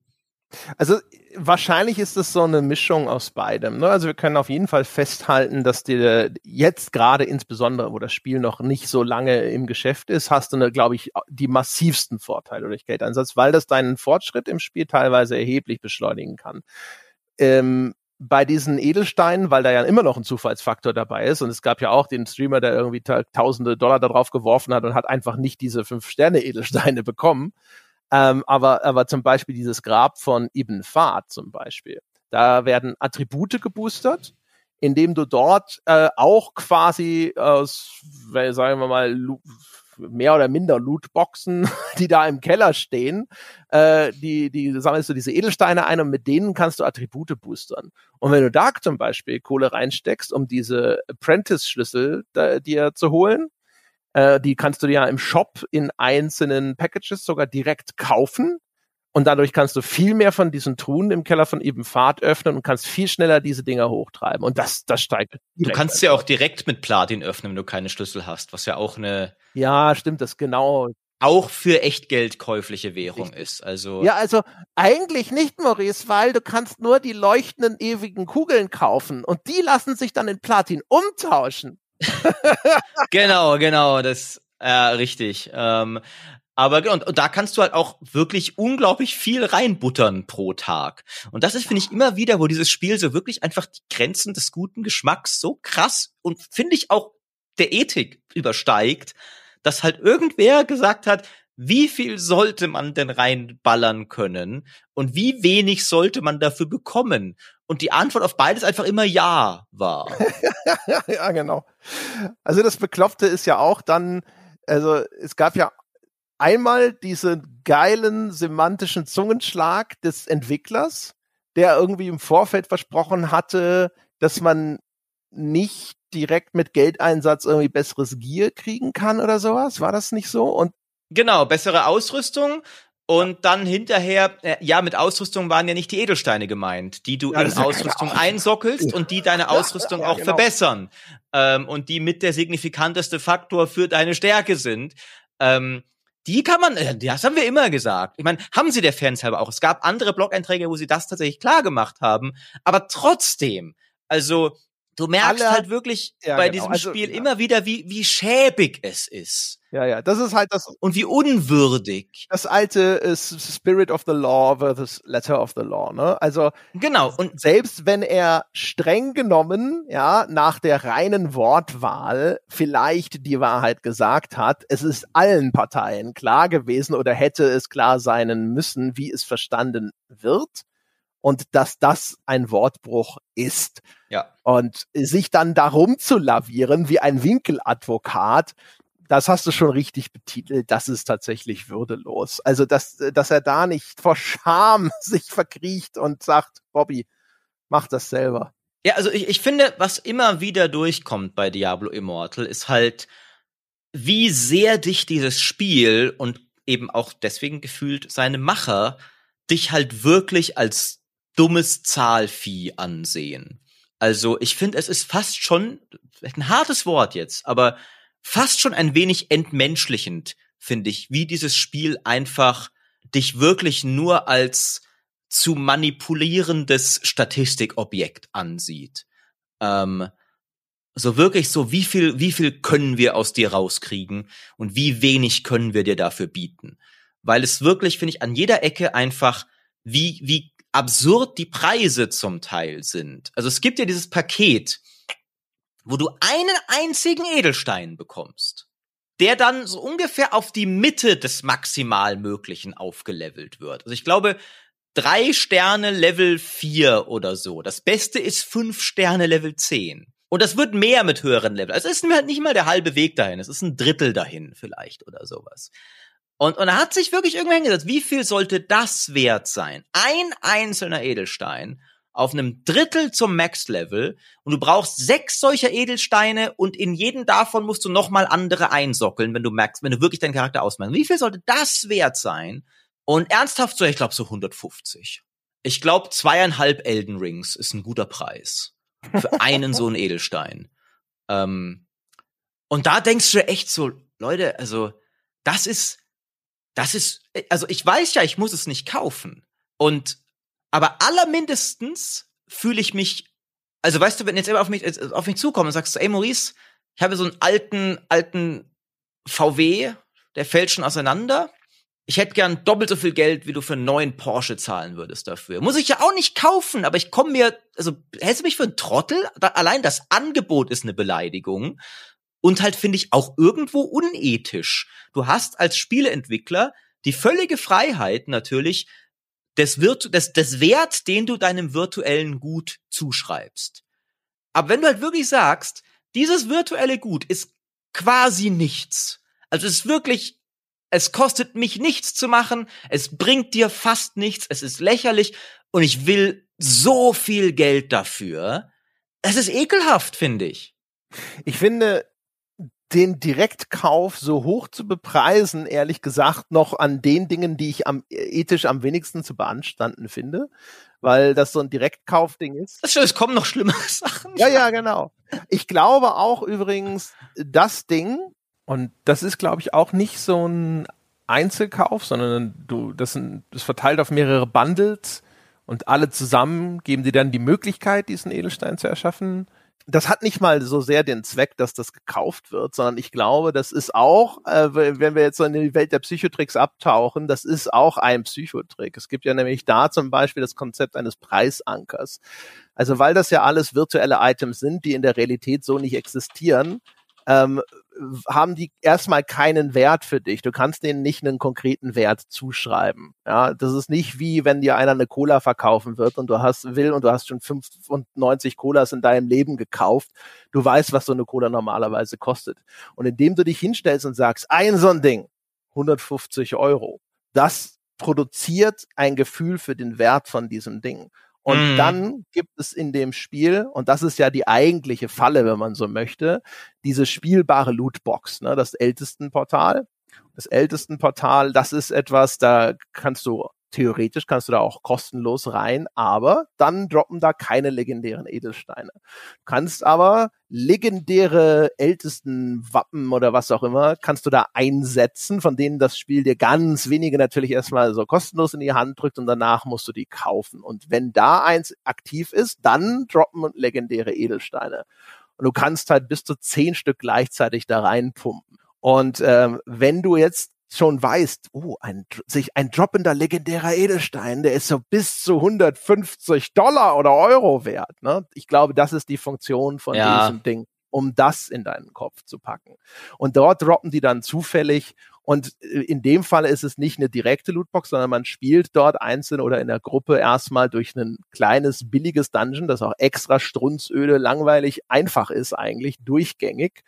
Also wahrscheinlich ist es so eine Mischung aus beidem. Ne? Also wir können auf jeden Fall festhalten, dass dir jetzt gerade insbesondere, wo das Spiel noch nicht so lange im Geschäft ist, hast du, glaube ich, die massivsten Vorteile durch Geldeinsatz, weil das deinen Fortschritt im Spiel teilweise erheblich beschleunigen kann. Ähm, bei diesen Edelsteinen, weil da ja immer noch ein Zufallsfaktor dabei ist und es gab ja auch den Streamer, der irgendwie tausende Dollar darauf geworfen hat und hat einfach nicht diese fünf Sterne Edelsteine bekommen. Ähm, aber, aber zum Beispiel dieses Grab von Ibn Fahd zum Beispiel. Da werden Attribute geboostert, indem du dort äh, auch quasi aus, sagen wir mal, mehr oder minder Lootboxen, die da im Keller stehen, äh, die, die sammelst du diese Edelsteine ein und mit denen kannst du Attribute boostern. Und wenn du da zum Beispiel Kohle reinsteckst, um diese Apprentice-Schlüssel dir zu holen, äh, die kannst du ja im Shop in einzelnen Packages sogar direkt kaufen. Und dadurch kannst du viel mehr von diesen Truhen im Keller von eben Fahrt öffnen und kannst viel schneller diese Dinger hochtreiben. Und das, das steigt. Du kannst sie ja auch direkt mit Platin öffnen, wenn du keine Schlüssel hast, was ja auch eine. Ja, stimmt, das genau. Auch für Echtgeld käufliche Währung Richtig. ist. Also. Ja, also eigentlich nicht, Maurice, weil du kannst nur die leuchtenden ewigen Kugeln kaufen und die lassen sich dann in Platin umtauschen. genau, genau, das, ja, richtig. Ähm, aber und, und da kannst du halt auch wirklich unglaublich viel reinbuttern pro Tag. Und das ist, finde ich, immer wieder, wo dieses Spiel so wirklich einfach die Grenzen des guten Geschmacks so krass und finde ich auch der Ethik übersteigt, dass halt irgendwer gesagt hat, wie viel sollte man denn reinballern können und wie wenig sollte man dafür bekommen? Und die Antwort auf beides einfach immer ja war. ja, genau. Also das Bekloppte ist ja auch dann, also es gab ja einmal diesen geilen semantischen Zungenschlag des Entwicklers, der irgendwie im Vorfeld versprochen hatte, dass man nicht direkt mit Geldeinsatz irgendwie besseres Gear kriegen kann oder sowas. War das nicht so? Und Genau, bessere Ausrüstung. Und dann hinterher, äh, ja, mit Ausrüstung waren ja nicht die Edelsteine gemeint, die du ja, in Ausrüstung ja einsockelst und die deine Ausrüstung ja, auch genau. verbessern. Ähm, und die mit der signifikanteste Faktor für deine Stärke sind. Ähm, die kann man, äh, das haben wir immer gesagt. Ich meine, haben sie der Fans halber auch. Es gab andere Blog-Einträge, wo sie das tatsächlich klar gemacht haben. Aber trotzdem, also du merkst alle- halt wirklich Ja, bei genau. diesem Also, Spiel ja. immer wieder, wie, wie schäbig es ist. Ja, ja, das ist halt das, Und wie unwürdig. das alte äh, S- Spirit of the Law versus Letter of the Law, ne? Also, Genau. Und selbst wenn er streng genommen, ja, nach der reinen Wortwahl vielleicht die Wahrheit gesagt hat, es ist allen Parteien klar gewesen oder hätte es klar sein müssen, wie es verstanden wird und dass das ein Wortbruch ist. ja. Und sich dann darum zu lavieren wie ein Winkeladvokat, das hast du schon richtig betitelt, das ist tatsächlich würdelos. Also, dass, dass er da nicht vor Scham sich verkriecht und sagt, Bobby, mach das selber. Ja, also ich, ich finde, was immer wieder durchkommt bei Diablo Immortal, ist halt, wie sehr dich dieses Spiel und eben auch deswegen gefühlt seine Macher dich halt wirklich als dummes Zahlvieh ansehen. Also ich finde, es ist fast schon, ein hartes Wort jetzt, aber fast schon ein wenig entmenschlichend, finde ich, wie dieses Spiel einfach dich wirklich nur als zu manipulierendes Statistikobjekt ansieht. Ähm, so wirklich so, wie viel, wie viel können wir aus dir rauskriegen und wie wenig können wir dir dafür bieten? Weil es wirklich, finde ich, an jeder Ecke einfach, wie, wie absurd die Preise zum Teil sind. Also es gibt ja dieses Paket, wo du einen einzigen Edelstein bekommst, der dann so ungefähr auf die Mitte des maximal Möglichen aufgelevelt wird. Also ich glaube, drei Sterne Level 4 oder so. Das Beste ist fünf Sterne Level 10. Und das wird mehr mit höheren Level. Also es ist halt nicht mal der halbe Weg dahin. Es ist ein Drittel dahin vielleicht oder sowas. Und, und er hat sich wirklich irgendwann hingesetzt, wie viel sollte das wert sein? Ein einzelner Edelstein auf einem Drittel zum Max-Level und du brauchst sechs solcher Edelsteine und in jeden davon musst du nochmal andere einsockeln, wenn du merkst, wenn du wirklich deinen Charakter ausmachst. Wie viel sollte das wert sein? Und ernsthaft so, ich glaube so 150. Ich glaube zweieinhalb Elden Rings ist ein guter Preis für einen so einen Edelstein. Ähm, und da denkst du echt so, Leute, also das ist, das ist, also ich weiß ja, ich muss es nicht kaufen. Und aber allermindestens fühle ich mich, also weißt du, wenn jetzt jemand auf mich, äh, auf mich zukommt und sagst, ey Maurice, ich habe so einen alten, alten VW, der fällt schon auseinander. Ich hätte gern doppelt so viel Geld, wie du für einen neuen Porsche zahlen würdest dafür. Muss ich ja auch nicht kaufen, aber ich komme mir, also hältst du mich für einen Trottel? Da, allein das Angebot ist eine Beleidigung. Und halt finde ich auch irgendwo unethisch. Du hast als Spieleentwickler die völlige Freiheit natürlich, des, Virtu des, des Wert, den du deinem virtuellen Gut zuschreibst. Aber wenn du halt wirklich sagst, dieses virtuelle Gut ist quasi nichts. Also es ist wirklich, es kostet mich nichts zu machen, es bringt dir fast nichts, es ist lächerlich und ich will so viel Geld dafür. Es ist ekelhaft, finde ich. Ich finde, den Direktkauf so hoch zu bepreisen, ehrlich gesagt, noch an den Dingen, die ich am ethisch am wenigsten zu beanstanden finde, weil das so ein Direktkaufding ist. Das ist schon, es kommen noch schlimmere Sachen. Ja, ja, genau. Ich glaube auch übrigens, das Ding, Und das ist, glaube ich, auch nicht so ein Einzelkauf, sondern du, das, sind, das verteilt auf mehrere Bundles und alle zusammen geben dir dann die Möglichkeit, diesen Edelstein zu erschaffen. Das hat nicht mal so sehr den Zweck, dass das gekauft wird, sondern ich glaube, das ist auch, äh, wenn wir jetzt so in die Welt der Psychotricks abtauchen, das ist auch ein Psychotrick. Es gibt ja nämlich da zum Beispiel das Konzept eines Preisankers. Also weil das ja alles virtuelle Items sind, die in der Realität so nicht existieren, ähm, haben die erstmal keinen Wert für dich. Du kannst denen nicht einen konkreten Wert zuschreiben. Ja, das ist nicht wie wenn dir einer eine Cola verkaufen wird und du hast will und du hast schon 95 Colas in deinem Leben gekauft. Du weißt, was so eine Cola normalerweise kostet. Und indem du dich hinstellst und sagst, ein so ein Ding, 150 Euro, das produziert ein Gefühl für den Wert von diesem Ding. Und Mhm. dann gibt es in dem Spiel, und das ist ja die eigentliche Falle, wenn man so möchte, diese spielbare Lootbox, ne, das ältesten Portal. Das ältesten Portal, das ist etwas, da kannst du theoretisch kannst du da auch kostenlos rein, aber dann droppen da keine legendären Edelsteine. Du kannst aber legendäre ältesten Wappen oder was auch immer, kannst du da einsetzen, von denen das Spiel dir ganz wenige natürlich erstmal so kostenlos in die Hand drückt und danach musst du die kaufen. Und wenn da eins aktiv ist, dann droppen legendäre Edelsteine. Und du kannst halt bis zu zehn Stück gleichzeitig da reinpumpen. Und ähm, wenn du jetzt schon weißt, oh, ein, sich ein droppender legendärer Edelstein, der ist so bis zu 150 Dollar oder Euro wert. Ne? Ich glaube, das ist die Funktion von ja. diesem Ding, um das in deinen Kopf zu packen. Und dort droppen die dann zufällig. Und äh, in dem Fall ist es nicht eine direkte Lootbox, sondern man spielt dort einzeln oder in der Gruppe erstmal durch ein kleines, billiges Dungeon, das auch extra strunzöde, langweilig, einfach ist eigentlich, durchgängig.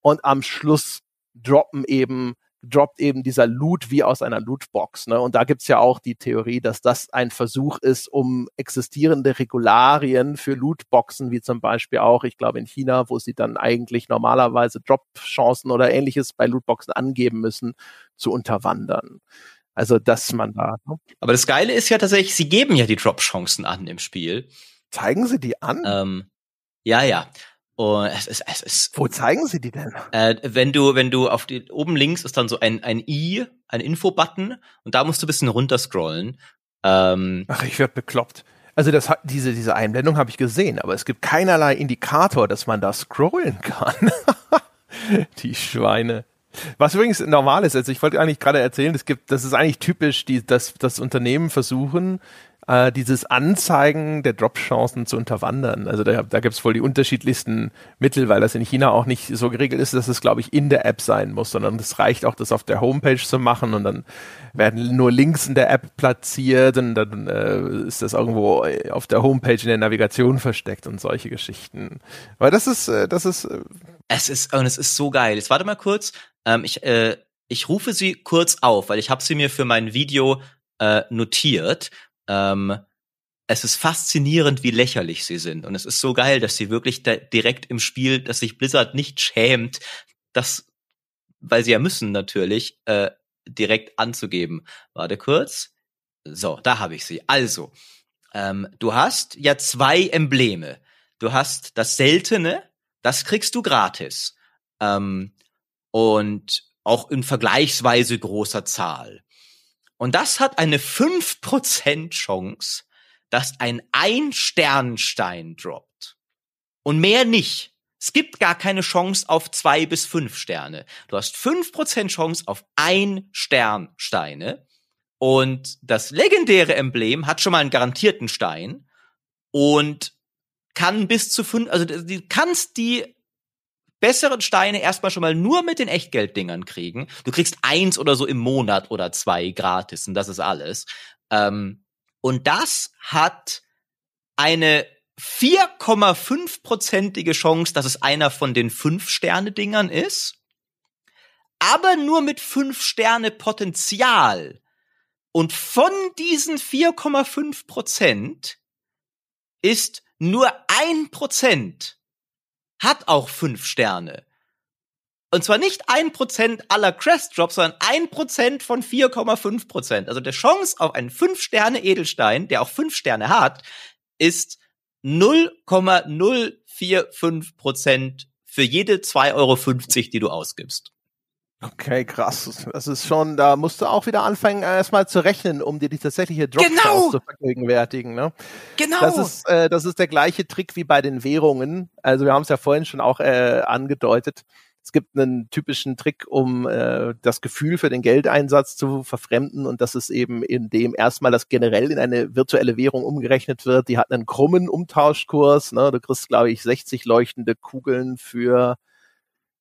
Und am Schluss droppen eben droppt eben dieser Loot wie aus einer Lootbox. Ne? Und da gibt's ja auch die Theorie, dass das ein Versuch ist, um existierende Regularien für Lootboxen, wie zum Beispiel auch, ich glaube in China, wo sie dann eigentlich normalerweise Drop-Chancen oder ähnliches bei Lootboxen angeben müssen, zu unterwandern. Also, dass man da. Ne? Aber das Geile ist ja tatsächlich, sie geben ja die Drop-Chancen an im Spiel. Zeigen sie die an? Ähm, ja, ja. Und es ist, es ist. Wo zeigen Sie die denn? Äh, wenn du, wenn du auf die, oben links ist dann so ein, ein i, ein Info-Button und da musst du ein bisschen runterscrollen. Ähm, Ach, ich werd bekloppt. Also das hat diese diese Einblendung habe ich gesehen, aber es gibt keinerlei Indikator, dass man da scrollen kann. die Schweine. Was übrigens normal ist, also ich wollte eigentlich gerade erzählen, es gibt, das ist eigentlich typisch, die, dass das Unternehmen versuchen, äh, dieses Anzeigen der Drop-Chancen zu unterwandern. Also da, da gibt es wohl die unterschiedlichsten Mittel, weil das in China auch nicht so geregelt ist, dass es, glaube ich, in der App sein muss, sondern es reicht auch, das auf der Homepage zu machen und dann werden nur Links in der App platziert und dann äh, ist das irgendwo auf der Homepage in der Navigation versteckt und solche Geschichten. Weil das ist, äh, das ist. Äh es ist, und es ist so geil. Jetzt warte mal kurz. Ähm, ich, äh, ich rufe sie kurz auf, weil ich habe sie mir für mein Video äh, notiert ähm, es ist faszinierend, wie lächerlich sie sind. Und es ist so geil, dass sie wirklich direkt im Spiel, dass sich Blizzard nicht schämt, das, weil sie ja müssen natürlich, äh, direkt anzugeben. Warte kurz. So, da habe ich sie. Also, ähm, du hast ja zwei Embleme. Du hast das Seltene, das kriegst du gratis. Ähm, und auch in vergleichsweise großer Zahl. Und das hat eine 5% Chance, dass ein Ein-Sternstein droppt. Und mehr nicht. Es gibt gar keine Chance auf zwei bis fünf Sterne. Du hast 5% Chance auf ein Sternsteine. Und das legendäre Emblem hat schon mal einen garantierten Stein und kann bis zu fünf, also du kannst die besseren Steine erstmal schon mal nur mit den Echtgelddingern kriegen. Du kriegst eins oder so im Monat oder zwei gratis und das ist alles. Ähm, und das hat eine 4,5-prozentige Chance, dass es einer von den Fünf-Sterne-Dingern ist, aber nur mit fünf Sterne Potenzial. Und von diesen 4,5 Prozent ist nur ein Prozent hat auch fünf Sterne. Und zwar nicht ein Prozent aller Crest-Drops, sondern ein Prozent von 4,5 Prozent. Also der Chance auf einen fünf Sterne Edelstein, der auch fünf Sterne hat, ist 0,045 Prozent für jede 2,50 Euro, die du ausgibst. Okay, krass. Das ist schon, da musst du auch wieder anfangen, erstmal zu rechnen, um dir die tatsächliche Drop genau. zu vergegenwärtigen. Ne? Genau. Das ist, äh, das ist der gleiche Trick wie bei den Währungen. Also wir haben es ja vorhin schon auch äh, angedeutet. Es gibt einen typischen Trick, um äh, das Gefühl für den Geldeinsatz zu verfremden und das ist eben in dem erstmal das generell in eine virtuelle Währung umgerechnet wird. Die hat einen krummen Umtauschkurs. Ne? Du kriegst, glaube ich, 60 leuchtende Kugeln für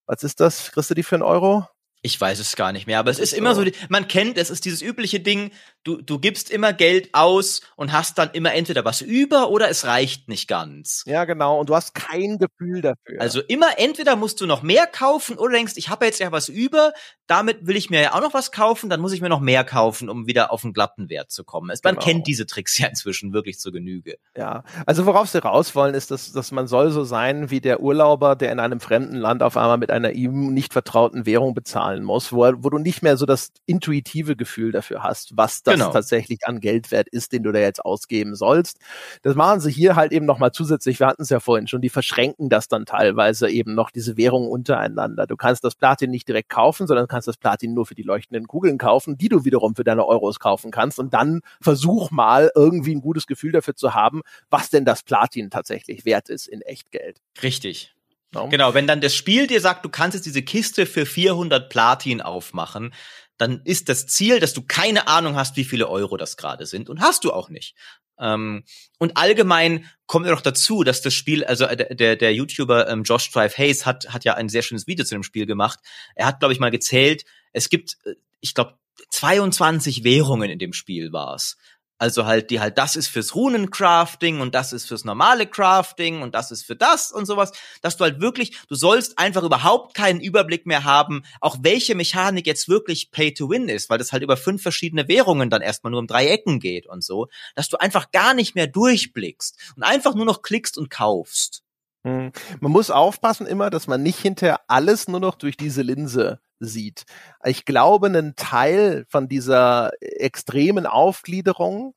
was ist das? Kriegst du die für einen Euro? Ich weiß es gar nicht mehr, aber es ist immer so, man kennt, es ist dieses übliche Ding, du, du gibst immer Geld aus und hast dann immer entweder was über oder es reicht nicht ganz. Ja, genau, und du hast kein Gefühl dafür. Also immer entweder musst du noch mehr kaufen oder denkst, ich habe jetzt ja was über, damit will ich mir ja auch noch was kaufen, dann muss ich mir noch mehr kaufen, um wieder auf einen glatten Wert zu kommen. Man genau. kennt diese Tricks ja inzwischen wirklich zur Genüge. Ja, also worauf sie raus wollen, ist, dass, dass man soll so sein wie der Urlauber, der in einem fremden Land auf einmal mit einer ihm nicht vertrauten Währung bezahlen muss, wo, wo du nicht mehr so das intuitive Gefühl dafür hast, was das genau. tatsächlich an Geldwert ist, den du da jetzt ausgeben sollst. Das machen sie hier halt eben nochmal zusätzlich, wir hatten es ja vorhin schon, die verschränken das dann teilweise eben noch, diese Währungen untereinander. Du kannst das Platin nicht direkt kaufen, sondern kannst das Platin nur für die leuchtenden Kugeln kaufen, die du wiederum für deine Euros kaufen kannst. Und dann versuch mal irgendwie ein gutes Gefühl dafür zu haben, was denn das Platin tatsächlich wert ist in Echtgeld. Richtig. No? Genau, wenn dann das Spiel dir sagt, du kannst jetzt diese Kiste für 400 Platin aufmachen, dann ist das Ziel, dass du keine Ahnung hast, wie viele Euro das gerade sind und hast du auch nicht. Ähm, und allgemein kommt ja noch dazu, dass das Spiel, also äh, der, der YouTuber ähm, Josh Drive Hayes hat, hat ja ein sehr schönes Video zu dem Spiel gemacht. Er hat, glaube ich, mal gezählt, es gibt, äh, ich glaube, 22 Währungen in dem Spiel war's. Also halt, die halt, das ist fürs Runencrafting und das ist fürs normale Crafting und das ist für das und sowas, dass du halt wirklich, du sollst einfach überhaupt keinen Überblick mehr haben, auch welche Mechanik jetzt wirklich Pay to Win ist, weil das halt über fünf verschiedene Währungen dann erstmal nur um drei Ecken geht und so, dass du einfach gar nicht mehr durchblickst und einfach nur noch klickst und kaufst. Hm. Man muss aufpassen immer, dass man nicht hinterher alles nur noch durch diese Linse sieht. Ich glaube, einen Teil von dieser extremen Aufgliederung,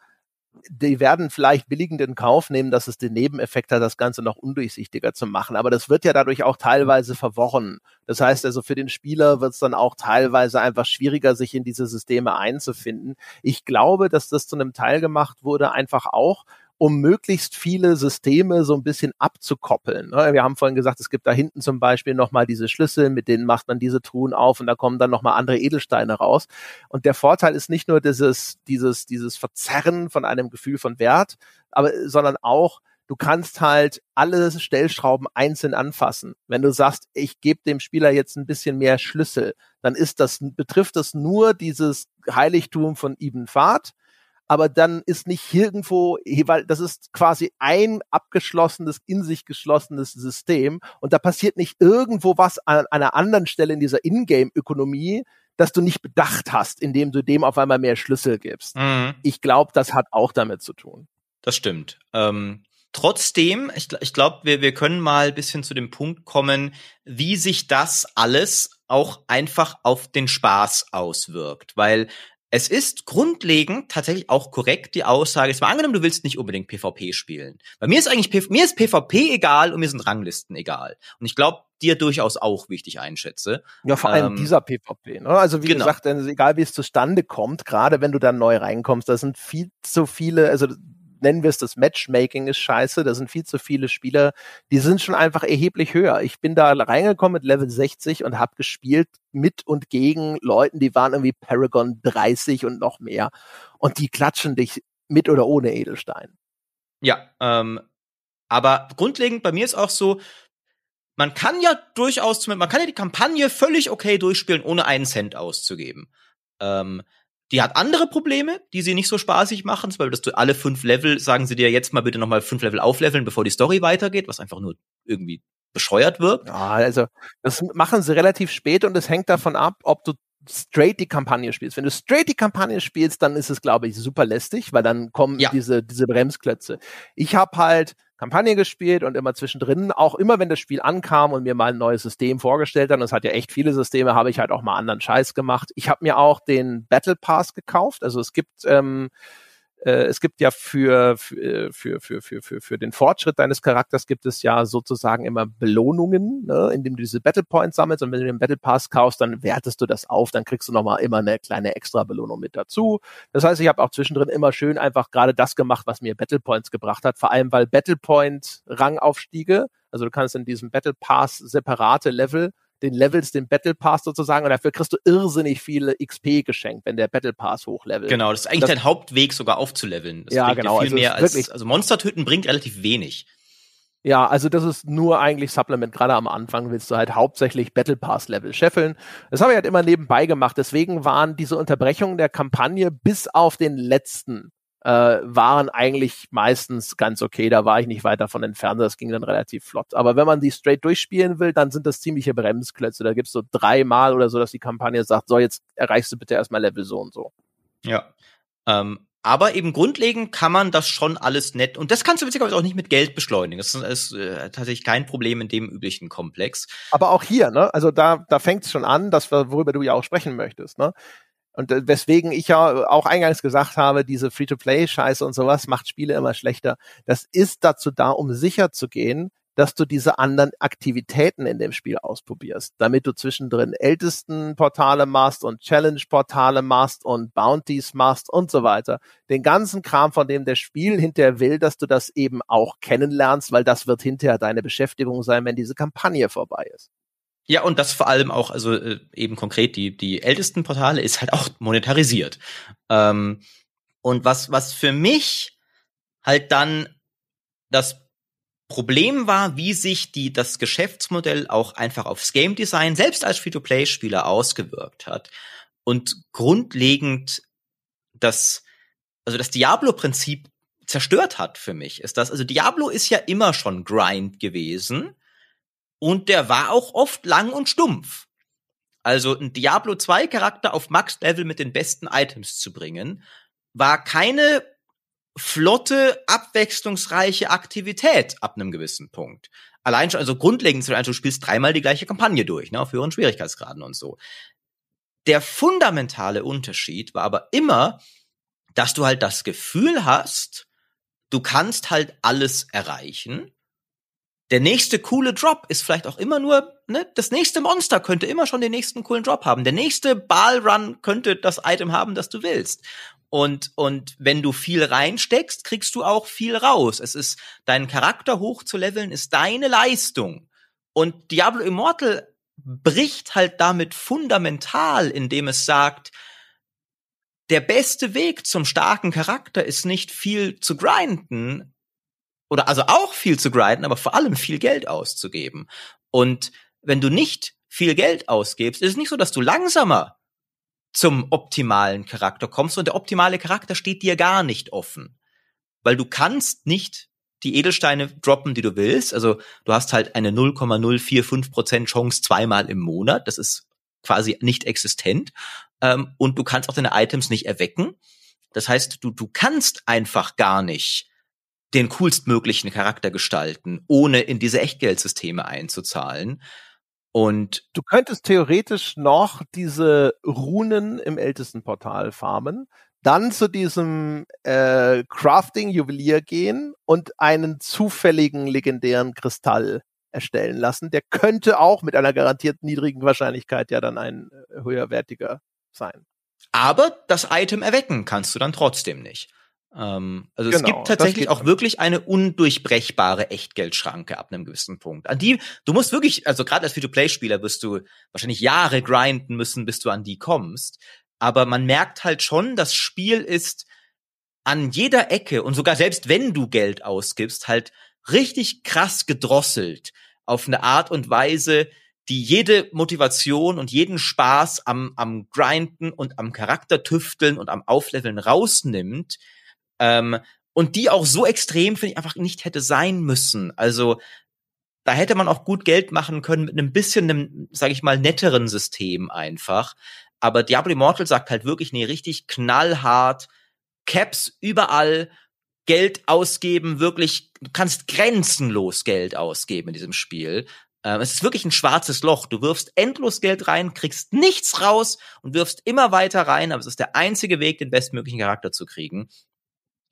die werden vielleicht billigend in Kauf nehmen, dass es den Nebeneffekt hat, das Ganze noch undurchsichtiger zu machen. Aber das wird ja dadurch auch teilweise verworren. Das heißt also, für den Spieler wird es dann auch teilweise einfach schwieriger, sich in diese Systeme einzufinden. Ich glaube, dass das zu einem Teil gemacht wurde, einfach auch, um möglichst viele Systeme so ein bisschen abzukoppeln. Ne? Wir haben vorhin gesagt, es gibt da hinten zum Beispiel nochmal diese Schlüssel, mit denen macht man diese Truhen auf und da kommen dann nochmal andere Edelsteine raus. Und der Vorteil ist nicht nur dieses, dieses, dieses Verzerren von einem Gefühl von Wert, aber, sondern auch, du kannst halt alle Stellschrauben einzeln anfassen. Wenn du sagst, ich gebe dem Spieler jetzt ein bisschen mehr Schlüssel, dann ist das, betrifft das nur dieses Heiligtum von Ibn Fahd aber dann ist nicht irgendwo, weil das ist quasi ein abgeschlossenes, in sich geschlossenes System und da passiert nicht irgendwo was an einer anderen Stelle in dieser Ingame-Ökonomie, dass du nicht bedacht hast, indem du dem auf einmal mehr Schlüssel gibst. Mhm. Ich glaube, das hat auch damit zu tun. Das stimmt. Ähm, trotzdem, ich, ich glaube, wir, wir können mal bisschen zu dem Punkt kommen, wie sich das alles auch einfach auf den Spaß auswirkt. Weil es ist grundlegend tatsächlich auch korrekt die Aussage, jetzt mal angenommen, du willst nicht unbedingt PvP spielen. Bei mir ist eigentlich, mir ist PvP egal und mir sind Ranglisten egal. Und ich glaube, dir durchaus auch, wie ich dich einschätze. Ja, vor allem ähm, dieser PvP. Ne? Also wie genau. gesagt, egal wie es zustande kommt, gerade wenn du dann neu reinkommst, da sind viel zu viele, also nennen wir es das Matchmaking ist scheiße. Da sind viel zu viele Spieler, die sind schon einfach erheblich höher. Ich bin da reingekommen mit Level 60 und habe gespielt mit und gegen Leuten, die waren irgendwie Paragon 30 und noch mehr. Und die klatschen dich mit oder ohne Edelstein. Ja, ähm, aber grundlegend bei mir ist auch so, man kann ja durchaus, man kann ja die Kampagne völlig okay durchspielen, ohne einen Cent auszugeben. Ähm, die hat andere Probleme, die sie nicht so spaßig machen, zum Beispiel, dass du alle fünf Level, sagen sie dir jetzt mal bitte nochmal fünf Level aufleveln, bevor die Story weitergeht, was einfach nur irgendwie bescheuert wirkt. Ja, also das machen sie relativ spät und es hängt davon ab, ob du straight die Kampagne spielst. Wenn du straight die Kampagne spielst, dann ist es, glaube ich, super lästig, weil dann kommen ja. diese, diese Bremsklötze. Ich habe halt Kampagne gespielt und immer zwischendrin, auch immer wenn das Spiel ankam und mir mal ein neues System vorgestellt hat, und es hat ja echt viele Systeme, habe ich halt auch mal anderen Scheiß gemacht. Ich habe mir auch den Battle Pass gekauft. Also es gibt ähm, äh, es gibt ja für, für, für, für, für, für den Fortschritt deines Charakters gibt es ja sozusagen immer Belohnungen, ne, indem du diese Battle Points sammelst. Und wenn du den Battle Pass kaufst, dann wertest du das auf, dann kriegst du nochmal immer eine kleine extra Belohnung mit dazu. Das heißt, ich habe auch zwischendrin immer schön einfach gerade das gemacht, was mir Battle Points gebracht hat, vor allem weil Battle Point Rangaufstiege, also du kannst in diesem Battle Pass separate Level den Levels, den Battle Pass sozusagen und dafür kriegst du irrsinnig viele XP geschenkt, wenn der Battle Pass hochlevelt. Genau, das ist eigentlich das, dein Hauptweg sogar aufzuleveln. Das ja, genau. Viel also mehr als, also Monstertöten bringt relativ wenig. Ja, also das ist nur eigentlich Supplement. Gerade am Anfang willst du halt hauptsächlich Battle Pass Level scheffeln. Das habe ich halt immer nebenbei gemacht. Deswegen waren diese Unterbrechungen der Kampagne bis auf den letzten äh, waren eigentlich meistens ganz okay. Da war ich nicht weit davon entfernt. Das ging dann relativ flott. Aber wenn man die straight durchspielen will, dann sind das ziemliche Bremsklötze. Da gibt's so dreimal oder so, dass die Kampagne sagt, so jetzt erreichst du bitte erstmal Level so und so. Ja. Ähm, aber eben grundlegend kann man das schon alles nett und das kannst du witzigerweise auch nicht mit Geld beschleunigen. Das ist, ist äh, tatsächlich kein Problem in dem üblichen Komplex. Aber auch hier, ne? Also da, da fängt es schon an, dass wir, worüber du ja auch sprechen möchtest, ne? Und äh, weswegen ich ja auch eingangs gesagt habe, diese Free-to-Play-Scheiße und sowas macht Spiele immer schlechter. Das ist dazu da, um sicher zu gehen, dass du diese anderen Aktivitäten in dem Spiel ausprobierst, damit du zwischendrin ältesten Portale machst und Challenge-Portale machst und Bounties machst und so weiter. Den ganzen Kram, von dem der Spiel hinterher will, dass du das eben auch kennenlernst, weil das wird hinterher deine Beschäftigung sein, wenn diese Kampagne vorbei ist. Ja, und das vor allem auch, also äh, eben konkret, die, die ältesten Portale ist halt auch monetarisiert. Ähm, und was, was für mich halt dann das Problem war, wie sich die, das Geschäftsmodell auch einfach aufs Game Design selbst als Free-to-Play-Spieler ausgewirkt hat. Und grundlegend das, also das Diablo-Prinzip zerstört hat für mich, ist das, also Diablo ist ja immer schon Grind gewesen und der war auch oft lang und stumpf. Also ein Diablo 2 Charakter auf Max Level mit den besten Items zu bringen, war keine flotte, abwechslungsreiche Aktivität ab einem gewissen Punkt. Allein schon, also grundlegend, also du spielst dreimal die gleiche Kampagne durch, ne, auf höheren Schwierigkeitsgraden und so. Der fundamentale Unterschied war aber immer, dass du halt das Gefühl hast, du kannst halt alles erreichen. Der nächste coole Drop ist vielleicht auch immer nur, ne, das nächste Monster könnte immer schon den nächsten coolen Drop haben. Der nächste Ballrun könnte das Item haben, das du willst. Und, und wenn du viel reinsteckst, kriegst du auch viel raus. Es ist, deinen Charakter hoch zu leveln, ist deine Leistung. Und Diablo Immortal bricht halt damit fundamental, indem es sagt, der beste Weg zum starken Charakter ist nicht viel zu grinden, oder also auch viel zu grinden, aber vor allem viel Geld auszugeben. Und wenn du nicht viel Geld ausgibst, ist es nicht so, dass du langsamer zum optimalen Charakter kommst und der optimale Charakter steht dir gar nicht offen. Weil du kannst nicht die Edelsteine droppen, die du willst. Also du hast halt eine 0,045% Chance zweimal im Monat. Das ist quasi nicht existent. Ähm, und du kannst auch deine Items nicht erwecken. Das heißt, du, du kannst einfach gar nicht den coolstmöglichen Charakter gestalten, ohne in diese Echtgeldsysteme einzuzahlen. Und du könntest theoretisch noch diese Runen im ältesten Portal farmen, dann zu diesem äh, Crafting-Juwelier gehen und einen zufälligen legendären Kristall erstellen lassen. Der könnte auch mit einer garantiert niedrigen Wahrscheinlichkeit ja dann ein äh, höherwertiger sein. Aber das Item erwecken kannst du dann trotzdem nicht. Ähm, also genau, es gibt tatsächlich auch wirklich eine undurchbrechbare Echtgeldschranke ab einem gewissen Punkt. An die, du musst wirklich, also gerade als Free-to-Play-Spieler wirst du wahrscheinlich Jahre grinden müssen, bis du an die kommst. Aber man merkt halt schon, das Spiel ist an jeder Ecke und sogar selbst wenn du Geld ausgibst, halt richtig krass gedrosselt auf eine Art und Weise, die jede Motivation und jeden Spaß am, am Grinden und am Charaktertüfteln und am Aufleveln rausnimmt, ähm, und die auch so extrem, finde ich, einfach nicht hätte sein müssen. Also da hätte man auch gut Geld machen können mit einem bisschen einem, sage ich mal, netteren System einfach. Aber Diablo Immortal sagt halt wirklich, nee, richtig knallhart, Caps überall, Geld ausgeben, wirklich, du kannst grenzenlos Geld ausgeben in diesem Spiel. Ähm, es ist wirklich ein schwarzes Loch. Du wirfst endlos Geld rein, kriegst nichts raus und wirfst immer weiter rein, aber es ist der einzige Weg, den bestmöglichen Charakter zu kriegen.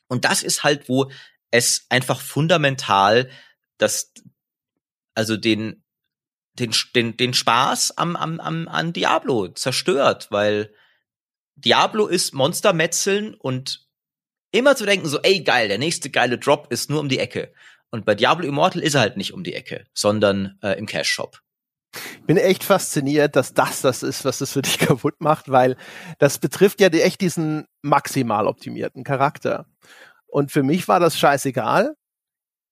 Und das ist halt, wo es einfach fundamental das, also den, den, den, den Spaß am, am, am, an Diablo zerstört, weil Diablo ist Monstermetzeln und immer zu denken so, ey geil, der nächste geile Drop ist nur um die Ecke. Und bei Diablo Immortal ist er halt nicht um die Ecke, sondern äh, im Cash Shop. Ich bin echt fasziniert, dass das das ist, was es für dich kaputt macht, weil das betrifft ja echt diesen maximal optimierten Charakter. Und für mich war das scheißegal,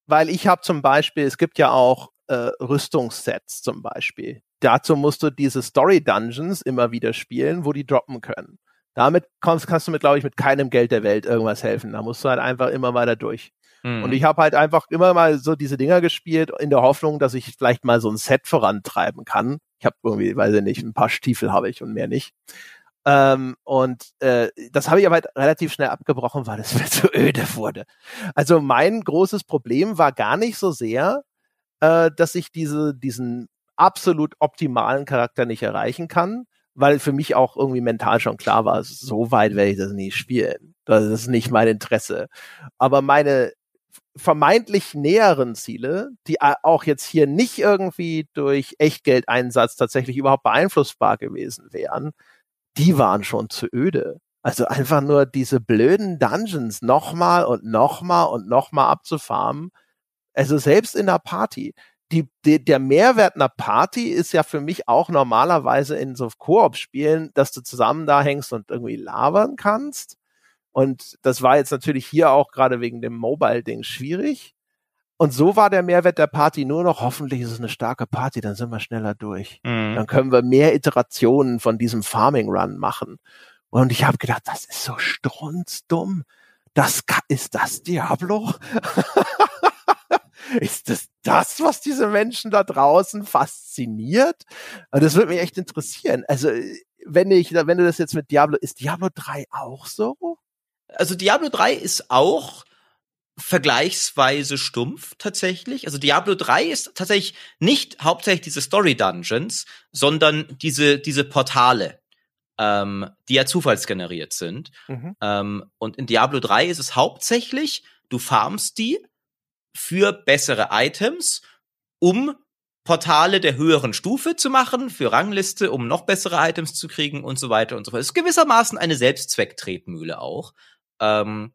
weil ich habe zum Beispiel, es gibt ja auch äh, Rüstungssets zum Beispiel. Dazu musst du diese Story Dungeons immer wieder spielen, wo die droppen können. Damit kommst, kannst du mit, glaube ich, mit keinem Geld der Welt irgendwas helfen. Da musst du halt einfach immer weiter durch. Mhm. Und ich habe halt einfach immer mal so diese Dinger gespielt, in der Hoffnung, dass ich vielleicht mal so ein Set vorantreiben kann. Ich habe irgendwie, weiß ich nicht, ein paar Stiefel habe ich und mehr nicht. Ähm, und äh, das habe ich aber halt relativ schnell abgebrochen, weil es mir zu öde wurde. Also mein großes Problem war gar nicht so sehr, äh, dass ich diese, diesen absolut optimalen Charakter nicht erreichen kann, weil für mich auch irgendwie mental schon klar war, so weit werde ich das nie spielen. Das ist nicht mein Interesse. Aber meine vermeintlich näheren Ziele, die auch jetzt hier nicht irgendwie durch Echtgeldeinsatz tatsächlich überhaupt beeinflussbar gewesen wären, die waren schon zu öde. Also einfach nur diese blöden Dungeons nochmal und nochmal und nochmal abzufarmen. Also selbst in der Party. Die, die, der Mehrwert einer Party ist ja für mich auch normalerweise in so Koop-Spielen, dass du zusammen da hängst und irgendwie labern kannst. Und das war jetzt natürlich hier auch gerade wegen dem Mobile-Ding schwierig. Und so war der Mehrwert der Party nur noch, hoffentlich ist es eine starke Party, dann sind wir schneller durch. Mhm. Dann können wir mehr Iterationen von diesem Farming Run machen. Und ich habe gedacht, das ist so strunzdumm. Das ist das Diablo? ist das das, was diese Menschen da draußen fasziniert? Und das würde mich echt interessieren. Also, wenn ich, wenn du das jetzt mit Diablo, ist Diablo 3 auch so? Also Diablo 3 ist auch vergleichsweise stumpf tatsächlich. Also Diablo 3 ist tatsächlich nicht hauptsächlich diese Story Dungeons, sondern diese, diese Portale, ähm, die ja zufallsgeneriert sind. Mhm. Ähm, und in Diablo 3 ist es hauptsächlich, du farmst die für bessere Items, um Portale der höheren Stufe zu machen, für Rangliste, um noch bessere Items zu kriegen und so weiter und so fort. Es ist gewissermaßen eine Selbstzwecktretmühle auch. Ähm,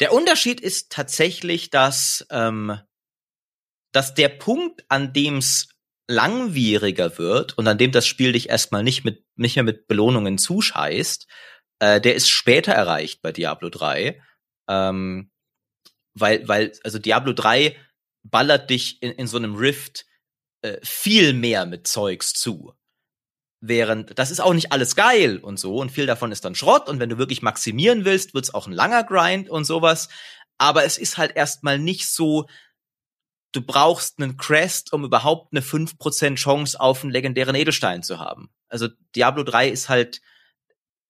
der Unterschied ist tatsächlich, dass, ähm, dass der Punkt, an dem es langwieriger wird und an dem das Spiel dich erstmal nicht mit nicht mehr mit Belohnungen zuscheißt, äh, der ist später erreicht bei Diablo 3. Ähm, weil, weil, also Diablo 3 ballert dich in, in so einem Rift äh, viel mehr mit Zeugs zu. Während, das ist auch nicht alles geil und so, und viel davon ist dann Schrott, und wenn du wirklich maximieren willst, wird's auch ein langer Grind und sowas. Aber es ist halt erstmal nicht so, du brauchst einen Crest, um überhaupt eine 5% Chance auf einen legendären Edelstein zu haben. Also Diablo 3 ist halt,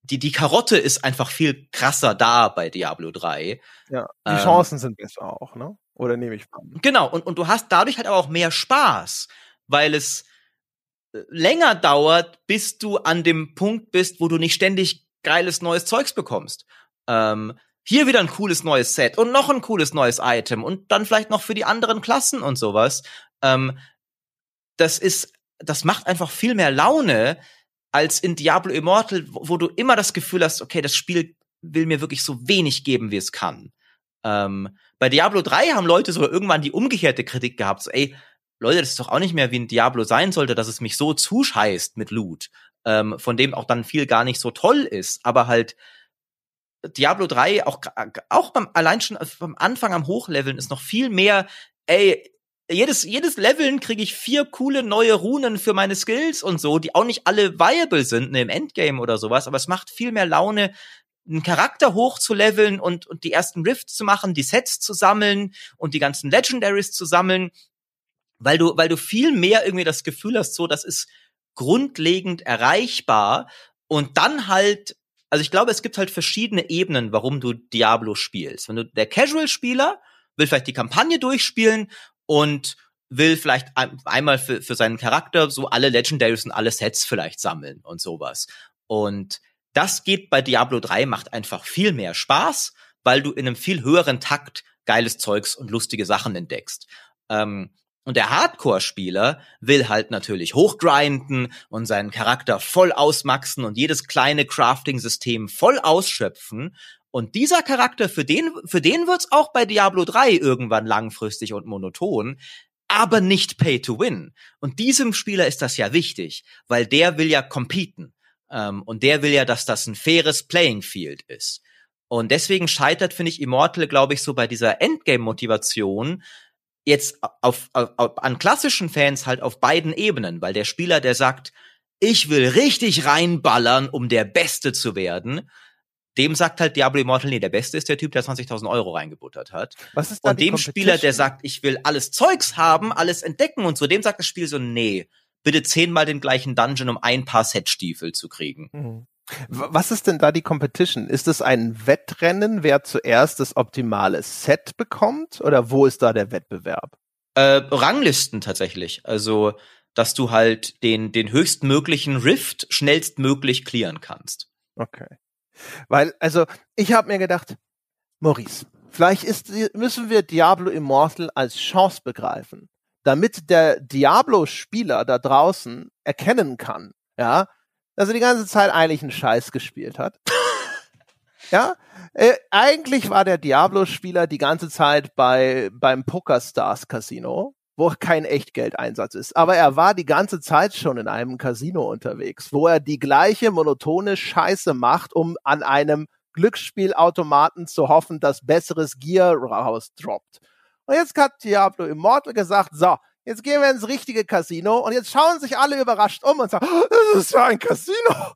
die, die Karotte ist einfach viel krasser da bei Diablo 3. Ja, die ähm, Chancen sind besser auch, ne? Oder nehme ich an. Genau, und, und du hast dadurch halt aber auch mehr Spaß, weil es länger dauert, bis du an dem Punkt bist, wo du nicht ständig geiles neues Zeugs bekommst. Ähm, hier wieder ein cooles neues Set und noch ein cooles neues Item und dann vielleicht noch für die anderen Klassen und sowas. Ähm, das ist, das macht einfach viel mehr Laune als in Diablo Immortal, wo du immer das Gefühl hast, okay, das Spiel will mir wirklich so wenig geben, wie es kann. Ähm, bei Diablo 3 haben Leute sogar irgendwann die umgekehrte Kritik gehabt, so, ey, Leute, das ist doch auch nicht mehr wie ein Diablo sein sollte, dass es mich so zuscheißt mit Loot, ähm, von dem auch dann viel gar nicht so toll ist, aber halt Diablo 3 auch auch beim allein schon vom Anfang am Hochleveln ist noch viel mehr ey jedes jedes Leveln kriege ich vier coole neue Runen für meine Skills und so, die auch nicht alle viable sind ne, im Endgame oder sowas, aber es macht viel mehr Laune einen Charakter hochzuleveln und, und die ersten Rifts zu machen, die Sets zu sammeln und die ganzen Legendaries zu sammeln weil du, weil du viel mehr irgendwie das Gefühl hast, so, das ist grundlegend erreichbar und dann halt, also ich glaube, es gibt halt verschiedene Ebenen, warum du Diablo spielst. Wenn du der Casual-Spieler will vielleicht die Kampagne durchspielen und will vielleicht ein, einmal für, für seinen Charakter so alle Legendaries und alle Sets vielleicht sammeln und sowas. Und das geht bei Diablo 3, macht einfach viel mehr Spaß, weil du in einem viel höheren Takt geiles Zeugs und lustige Sachen entdeckst. Ähm, und der Hardcore-Spieler will halt natürlich hochgrinden und seinen Charakter voll ausmaxen und jedes kleine Crafting-System voll ausschöpfen. Und dieser Charakter, für den, für den wird's auch bei Diablo 3 irgendwann langfristig und monoton, aber nicht Pay to Win. Und diesem Spieler ist das ja wichtig, weil der will ja competen. Ähm, und der will ja, dass das ein faires Playing Field ist. Und deswegen scheitert, finde ich, Immortal, glaube ich, so bei dieser Endgame-Motivation, jetzt auf, auf, auf, an klassischen Fans halt auf beiden Ebenen, weil der Spieler, der sagt, ich will richtig reinballern, um der Beste zu werden. Dem sagt halt Diablo Immortal, nee, der Beste ist der Typ, der 20.000 Euro reingebuttert hat. Was ist da Und dem Spieler, der sagt, ich will alles Zeugs haben, alles entdecken und so, dem sagt das Spiel so, nee, bitte zehnmal den gleichen Dungeon, um ein paar Setstiefel zu kriegen. Mhm. Was ist denn da die Competition? Ist es ein Wettrennen, wer zuerst das optimale Set bekommt? Oder wo ist da der Wettbewerb? Äh, Ranglisten tatsächlich. Also, dass du halt den, den höchstmöglichen Rift schnellstmöglich clearen kannst. Okay. Weil, also, ich habe mir gedacht, Maurice, vielleicht ist, müssen wir Diablo Immortal als Chance begreifen, damit der Diablo-Spieler da draußen erkennen kann, ja, dass er die ganze Zeit eigentlich einen Scheiß gespielt hat. ja, äh, eigentlich war der Diablo-Spieler die ganze Zeit bei beim PokerStars Casino, wo kein Echtgeldeinsatz ist. Aber er war die ganze Zeit schon in einem Casino unterwegs, wo er die gleiche monotone Scheiße macht, um an einem Glücksspielautomaten zu hoffen, dass besseres Gear rausdroppt. Und jetzt hat Diablo Immortal gesagt, so, jetzt gehen wir ins richtige Casino und jetzt schauen sich alle überrascht um und sagen, oh, das ist ja ein Casino.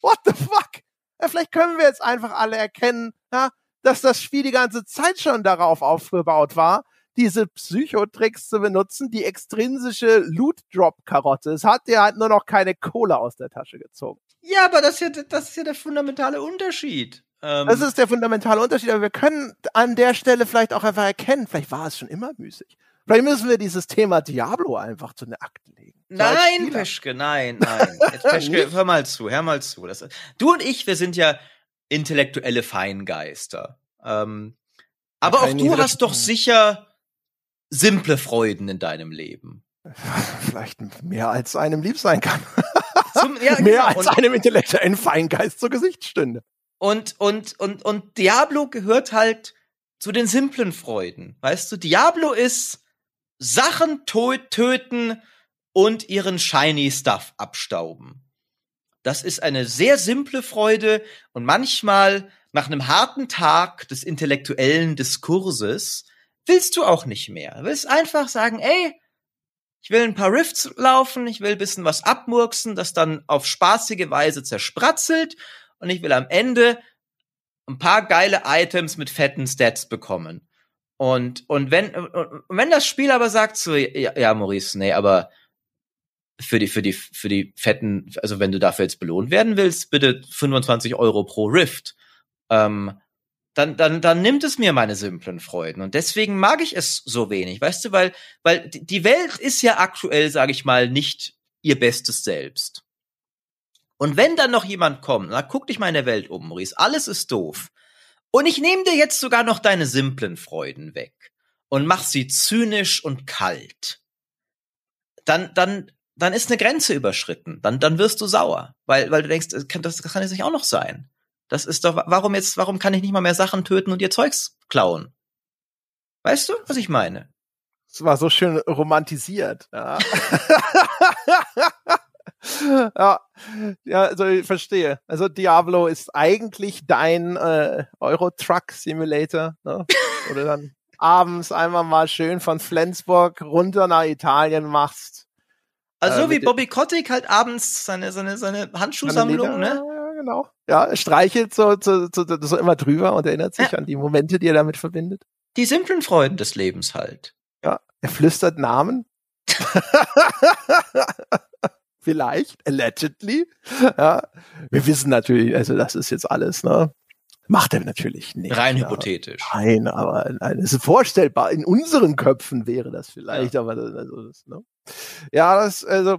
What the fuck? Ja, vielleicht können wir jetzt einfach alle erkennen, ja, dass das Spiel die ganze Zeit schon darauf aufgebaut war, diese Psychotricks zu benutzen, die extrinsische Loot-Drop-Karotte. Es hat dir halt nur noch keine Kohle aus der Tasche gezogen. Ja, aber das ist ja, das ist ja der fundamentale Unterschied. Ähm, Das ist der fundamentale Unterschied, aber wir können an der Stelle vielleicht auch einfach erkennen, vielleicht war es schon immer müßig. Vielleicht müssen wir dieses Thema Diablo einfach zu den Akten legen. Nein. Peschke, nein, nein. Jetzt, Peschke, hör mal zu, hör mal zu. Das, du und ich, wir sind ja intellektuelle Feingeister. Ähm, aber auch du hast doch sicher simple Freuden in deinem Leben. Vielleicht mehr als einem lieb sein kann. Zum, ja, mehr genau. als und, einem intellektuellen Feingeist zu Gesicht stünde. und, und, und, und Diablo gehört halt zu den simplen Freuden. Weißt du, Diablo ist Sachen töten und ihren shiny Stuff abstauben. Das ist eine sehr simple Freude und manchmal nach einem harten Tag des intellektuellen Diskurses willst du auch nicht mehr. Du willst einfach sagen, ey, ich will ein paar Rifts laufen, ich will ein bisschen was abmurksen, das dann auf spaßige Weise zerspratzelt und ich will am Ende ein paar geile Items mit fetten Stats bekommen. Und, und wenn, und wenn das Spiel aber sagt so, ja, ja, Maurice, nee, aber für die, für die, für die fetten, also wenn du dafür jetzt belohnt werden willst, bitte 25 Euro pro Rift, ähm, dann, dann, dann nimmt es mir meine simplen Freuden. Und deswegen mag ich es so wenig, weißt du, weil, weil die die Welt ist ja aktuell, sage ich mal, nicht ihr bestes Selbst. Und wenn dann noch jemand kommt, na, guck dich mal in der Welt um, Maurice, alles ist doof. Und ich nehme dir jetzt sogar noch deine simplen Freuden weg und mach sie zynisch und kalt. Dann, dann, dann ist eine Grenze überschritten. Dann, dann wirst du sauer, weil, weil du denkst, das kann, das kann jetzt nicht auch noch sein. Das ist doch, warum jetzt, warum kann ich nicht mal mehr Sachen töten und ihr Zeugs klauen? Weißt du, was ich meine? Es war so schön romantisiert. Ja, ja, ja also ich verstehe. Also Diablo ist eigentlich dein äh, Euro Truck Simulator, ne? Oder dann abends einmal mal schön von Flensburg runter nach Italien machst. Also Äh, so wie Bobby Kotick halt abends seine, seine, seine Handschuhsammlung, ne? Ja, genau. Ja, er streichelt so, so, so, so immer drüber und erinnert sich Ja. an die Momente, die er damit verbindet. Die simplen Freuden des Lebens halt. Ja, er flüstert Namen. Vielleicht, allegedly. Ja, wir wissen natürlich, also das ist jetzt alles, ne? Macht er natürlich nicht. Rein ja. hypothetisch. Nein, aber nein, es ist vorstellbar. In unseren Köpfen wäre das vielleicht, aber das, also das, ne? Ja, das, also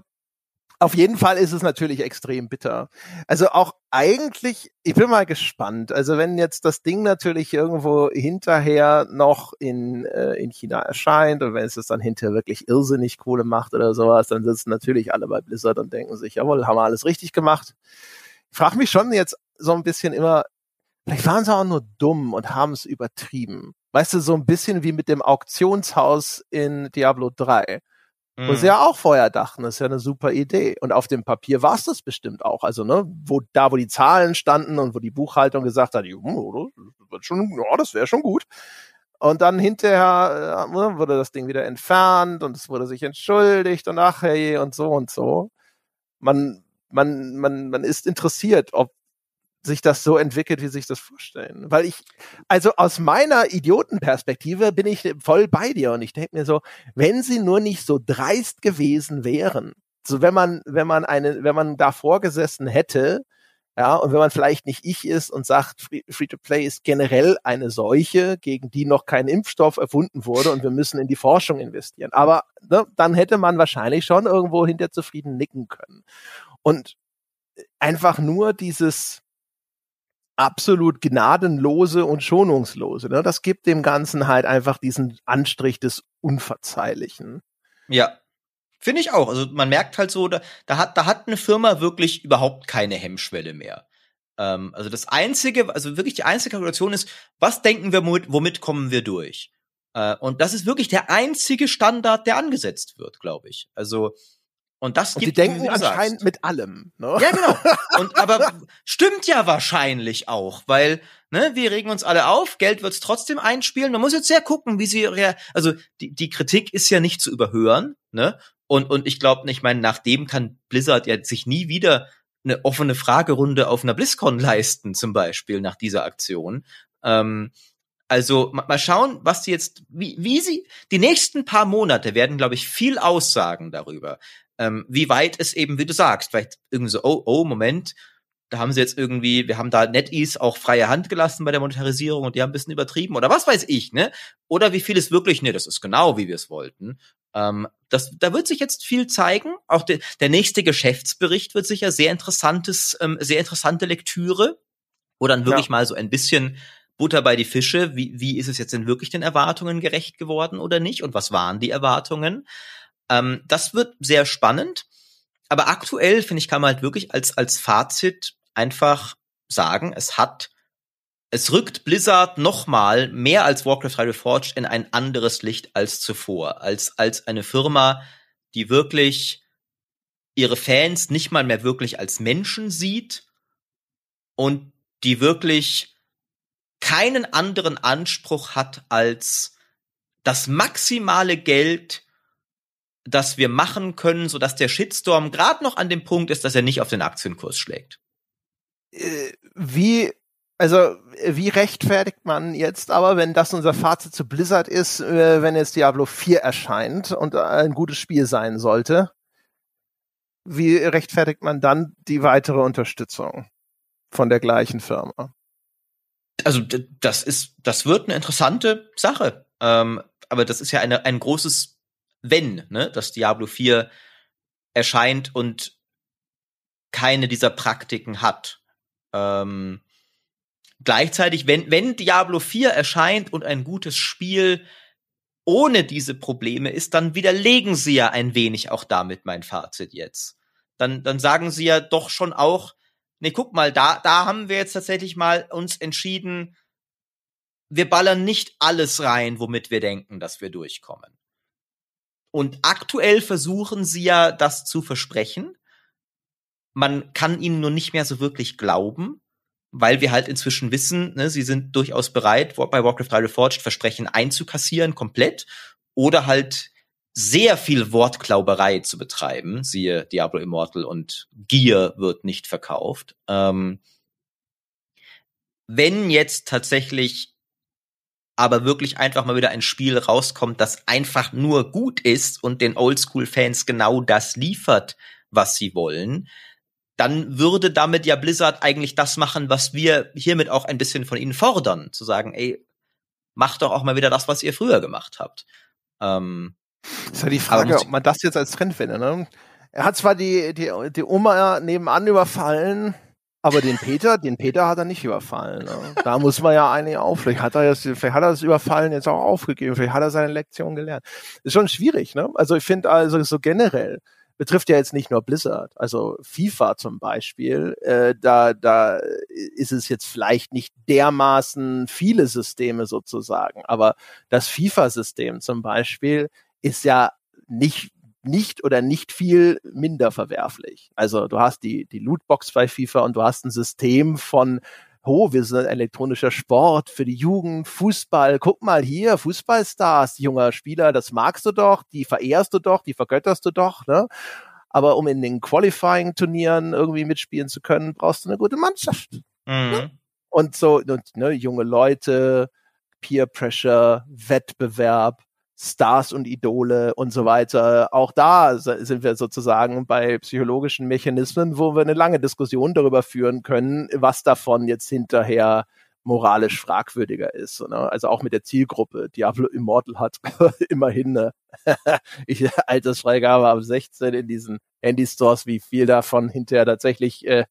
auf jeden Fall ist es natürlich extrem bitter. Also auch eigentlich, ich bin mal gespannt. Also wenn jetzt das Ding natürlich irgendwo hinterher noch in, äh, in China erscheint und wenn es das dann hinterher wirklich irrsinnig Kohle macht oder sowas, dann sitzen natürlich alle bei Blizzard und denken sich, jawohl, haben wir alles richtig gemacht. Ich frage mich schon jetzt so ein bisschen immer, vielleicht waren sie auch nur dumm und haben es übertrieben. Weißt du, so ein bisschen wie mit dem Auktionshaus in Diablo 3. Wo Mhm. sie ja auch vorher dachten, das ist ja eine super Idee. Und auf dem Papier war es das bestimmt auch. Also, ne, wo, da wo die Zahlen standen und wo die Buchhaltung gesagt hat, "Hm, oder? das wird schon, ja, das wäre schon gut. Und dann hinterher äh, ne, wurde das Ding wieder entfernt und es wurde sich entschuldigt und ach hey und so und so. Man man, man, man ist interessiert, ob sich das so entwickelt, wie sich das vorstellen. Weil ich, also aus meiner Idiotenperspektive bin ich voll bei dir und ich denke mir so, wenn sie nur nicht so dreist gewesen wären, so wenn man, wenn man eine, wenn man da vorgesessen hätte, ja, und wenn man vielleicht nicht ich ist und sagt, Free-to-Play ist generell eine Seuche, gegen die noch kein Impfstoff erfunden wurde und wir müssen in die Forschung investieren. Aber ne, dann hätte man wahrscheinlich schon irgendwo hinter zufrieden nicken können. Und einfach nur dieses, absolut gnadenlose und schonungslose. Ne? Das gibt dem Ganzen halt einfach diesen Anstrich des Unverzeihlichen. Ja. Finde ich auch. Also man merkt halt so, da, da, hat, da hat eine Firma wirklich überhaupt keine Hemmschwelle mehr. Ähm, also das einzige, also wirklich die einzige Kalkulation ist, was denken wir, womit, womit kommen wir durch? Äh, und das ist wirklich der einzige Standard, der angesetzt wird, glaube ich. Also und das und gibt, die denken anscheinend mit allem. Ne? Ja, genau. Und aber stimmt ja wahrscheinlich auch, weil ne, wir regen uns alle auf, Geld wird's trotzdem einspielen. Man muss jetzt sehr gucken, wie sie also die, die Kritik ist ja nicht zu überhören, ne? Und und ich glaube, ich meine, nach dem kann Blizzard ja sich nie wieder eine offene Fragerunde auf einer BlizzCon leisten, zum Beispiel nach dieser Aktion. Ähm, also mal schauen, was sie jetzt, wie, wie sie, die nächsten paar Monate werden, glaube ich, viel aussagen darüber, ähm, wie weit es eben, wie du sagst, vielleicht irgendwie so, oh, oh, Moment, da haben sie jetzt irgendwie, wir haben da NetEase auch freie Hand gelassen bei der Monetarisierung und die haben ein bisschen übertrieben oder was weiß ich, ne? Oder wie viel es wirklich, ne, das ist genau, wie wir es wollten. Ähm, das, da wird sich jetzt viel zeigen. Auch de, der nächste Geschäftsbericht wird sicher sehr interessantes, ähm, sehr interessante Lektüre, wo dann wirklich ja. mal so ein bisschen Butter bei die Fische, wie, wie ist es jetzt denn wirklich den Erwartungen gerecht geworden oder nicht und was waren die Erwartungen? Ähm, das wird sehr spannend. Aber aktuell, finde ich, kann man halt wirklich als, als Fazit einfach sagen, es hat, es rückt Blizzard nochmal mehr als Warcraft 3 Reforged in ein anderes Licht als zuvor. Als, als eine Firma, die wirklich ihre Fans nicht mal mehr wirklich als Menschen sieht und die wirklich keinen anderen Anspruch hat als das maximale Geld das wir machen können, sodass der Shitstorm gerade noch an dem Punkt ist, dass er nicht auf den Aktienkurs schlägt? Äh, wie, also wie rechtfertigt man jetzt aber, wenn das unser Fazit zu Blizzard ist, äh, wenn jetzt Diablo 4 erscheint und ein gutes Spiel sein sollte? Wie rechtfertigt man dann die weitere Unterstützung von der gleichen Firma? Also das ist, das wird eine interessante Sache. Ähm, aber das ist ja eine, ein großes wenn, ne, dass Diablo 4 erscheint und keine dieser Praktiken hat. Ähm, gleichzeitig, wenn, wenn Diablo 4 erscheint und ein gutes Spiel ohne diese Probleme ist, dann widerlegen sie ja ein wenig auch damit mein Fazit jetzt. Dann, dann sagen sie ja doch schon auch, nee, guck mal, da, da haben wir jetzt tatsächlich mal uns entschieden, wir ballern nicht alles rein, womit wir denken, dass wir durchkommen. Und aktuell versuchen sie ja, das zu versprechen. Man kann ihnen nur nicht mehr so wirklich glauben, weil wir halt inzwischen wissen, ne, sie sind durchaus bereit, bei Warcraft 3 Reforged Versprechen einzukassieren, komplett, oder halt sehr viel Wortklauberei zu betreiben, siehe Diablo Immortal und Gear wird nicht verkauft. Ähm, wenn jetzt tatsächlich aber wirklich einfach mal wieder ein Spiel rauskommt, das einfach nur gut ist und den Oldschool-Fans genau das liefert, was sie wollen, dann würde damit ja Blizzard eigentlich das machen, was wir hiermit auch ein bisschen von ihnen fordern, zu sagen, ey, macht doch auch mal wieder das, was ihr früher gemacht habt. Ähm, ist ja die Frage, ob man das jetzt als Trend findet. Ne? Er hat zwar die, die, die Oma nebenan überfallen, aber den Peter, den Peter hat er nicht überfallen. Ne? Da muss man ja eigentlich auch, vielleicht hat er jetzt, vielleicht hat er das Überfallen jetzt auch aufgegeben, vielleicht hat er seine Lektion gelernt. Ist schon schwierig, ne? Also ich finde also so generell, betrifft ja jetzt nicht nur Blizzard, also FIFA zum Beispiel, äh, da, da ist es jetzt vielleicht nicht dermaßen viele Systeme sozusagen, aber das FIFA-System zum Beispiel ist ja nicht nicht oder nicht viel minder verwerflich. Also du hast die, die Lootbox bei FIFA und du hast ein System von oh, wir sind ein elektronischer Sport für die Jugend, Fußball, guck mal hier, Fußballstars, junger Spieler, das magst du doch, die verehrst du doch, die vergötterst du doch, ne? aber um in den Qualifying-Turnieren irgendwie mitspielen zu können, brauchst du eine gute Mannschaft. Mhm. Und so, und, ne, junge Leute, Peer Pressure, Wettbewerb, Stars und Idole und so weiter. Auch da sind wir sozusagen bei psychologischen Mechanismen, wo wir eine lange Diskussion darüber führen können, was davon jetzt hinterher moralisch fragwürdiger ist. Ne? Also auch mit der Zielgruppe. Diablo Immortal hat immerhin eine Altersfreigabe ab 16 in diesen Handy-Stores. Wie viel davon hinterher tatsächlich äh,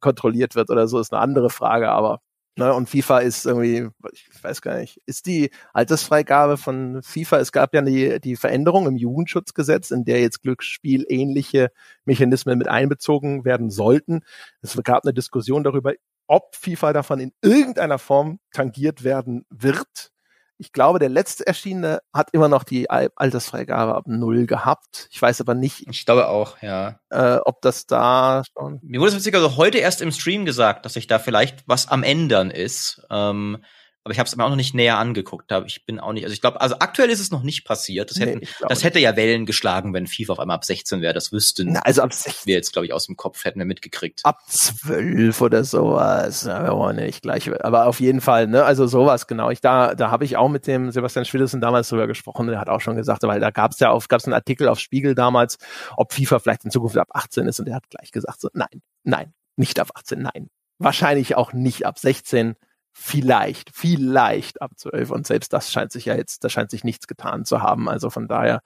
kontrolliert wird oder so, ist eine andere Frage. Aber Ne, und FIFA ist irgendwie, ich weiß gar nicht, ist die Altersfreigabe von FIFA, es gab ja die, die Veränderung im Jugendschutzgesetz, in der jetzt Glücksspiel ähnliche Mechanismen mit einbezogen werden sollten. Es gab eine Diskussion darüber, ob FIFA davon in irgendeiner Form tangiert werden wird. Ich glaube, der letzte erschienene hat immer noch die Altersfreigabe ab null gehabt. Ich weiß aber nicht. Ich glaube auch, ja. Äh, ob das da schon. Mir wurde es witzigerweise heute erst im Stream gesagt, dass sich da vielleicht was am ändern ist. Ähm, aber ich habe es mir auch noch nicht näher angeguckt. Ich bin auch nicht, also ich glaube, also aktuell ist es noch nicht passiert. Das, hätten, nee, das hätte ja Wellen geschlagen, wenn FIFA auf einmal ab 16 wäre. Das wüssten Na, also ab 16 wir jetzt, glaube ich, aus dem Kopf hätten wir mitgekriegt. Ab 12 oder sowas. Ja, wir wollen nicht gleich. Aber auf jeden Fall, ne, also sowas, genau. Ich da, da habe ich auch mit dem Sebastian Schwidesen damals drüber gesprochen. Der hat auch schon gesagt, weil da gab es ja auf, gab es einen Artikel auf Spiegel damals, ob FIFA vielleicht in Zukunft ab 18 ist. Und der hat gleich gesagt, so, nein, nein, nicht ab 18, nein. Wahrscheinlich auch nicht ab 16 vielleicht, vielleicht ab 12. Und selbst das scheint sich ja jetzt, da scheint sich nichts getan zu haben. Also von daher,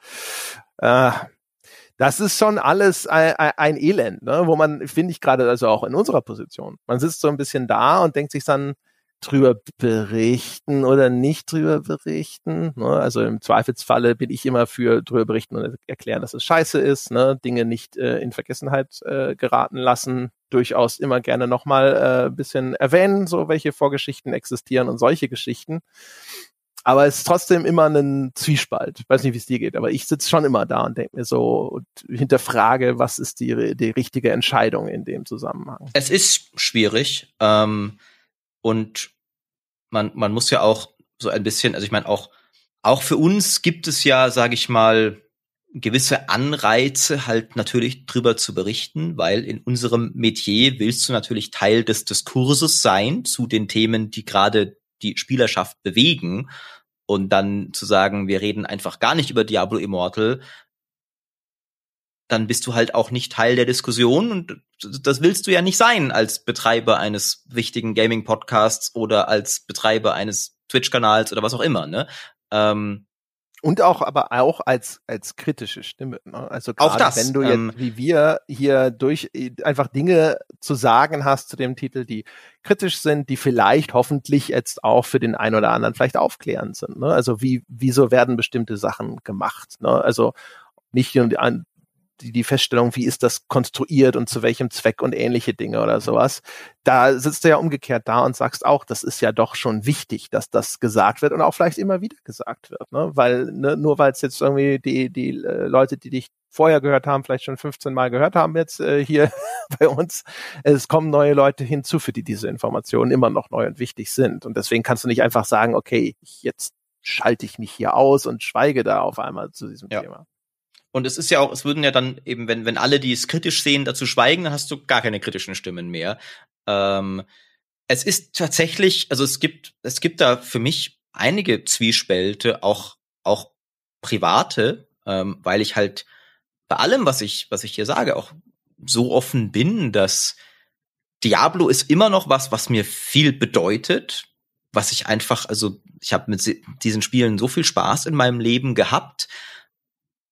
äh, das ist schon alles ein, ein Elend, ne? wo man, finde ich gerade, also auch in unserer Position, man sitzt so ein bisschen da und denkt sich dann, drüber berichten oder nicht drüber berichten. Ne? Also im Zweifelsfalle bin ich immer für drüber berichten und erklären, dass es scheiße ist, ne? Dinge nicht äh, in Vergessenheit äh, geraten lassen, durchaus immer gerne nochmal äh, ein bisschen erwähnen, so welche Vorgeschichten existieren und solche Geschichten. Aber es ist trotzdem immer ein Zwiespalt. weiß nicht, wie es dir geht, aber ich sitze schon immer da und denke mir so und hinterfrage, was ist die, die richtige Entscheidung in dem Zusammenhang. Es ist schwierig. Ähm und man, man muss ja auch so ein bisschen, also ich meine, auch, auch für uns gibt es ja, sage ich mal, gewisse Anreize, halt natürlich drüber zu berichten, weil in unserem Metier willst du natürlich Teil des Diskurses sein zu den Themen, die gerade die Spielerschaft bewegen. Und dann zu sagen, wir reden einfach gar nicht über Diablo Immortal, dann bist du halt auch nicht Teil der Diskussion und das willst du ja nicht sein als Betreiber eines wichtigen Gaming-Podcasts oder als Betreiber eines Twitch-Kanals oder was auch immer, ne? Ähm, und auch, aber auch als, als kritische Stimme. Ne? Also gerade wenn du jetzt, ähm, wie wir hier durch einfach Dinge zu sagen hast zu dem Titel, die kritisch sind, die vielleicht hoffentlich jetzt auch für den einen oder anderen vielleicht aufklärend sind. Ne? Also wie, wieso werden bestimmte Sachen gemacht? Ne? Also nicht nur die, die Feststellung, wie ist das konstruiert und zu welchem Zweck und ähnliche Dinge oder sowas. Da sitzt du ja umgekehrt da und sagst auch, das ist ja doch schon wichtig, dass das gesagt wird und auch vielleicht immer wieder gesagt wird, ne? Weil ne, nur weil es jetzt irgendwie die die äh, Leute, die dich vorher gehört haben, vielleicht schon 15 Mal gehört haben jetzt äh, hier bei uns. Es kommen neue Leute hinzu, für die diese Informationen immer noch neu und wichtig sind. Und deswegen kannst du nicht einfach sagen, okay, jetzt schalte ich mich hier aus und schweige da auf einmal zu diesem ja. Thema. Und es ist ja auch, es würden ja dann eben, wenn, wenn alle, die es kritisch sehen, dazu schweigen, dann hast du gar keine kritischen Stimmen mehr. Ähm, es ist tatsächlich, also es gibt, es gibt da für mich einige Zwiespälte, auch, auch private, ähm, weil ich halt bei allem, was ich, was ich hier sage, auch so offen bin, dass Diablo ist immer noch was, was mir viel bedeutet, was ich einfach, also ich habe mit diesen Spielen so viel Spaß in meinem Leben gehabt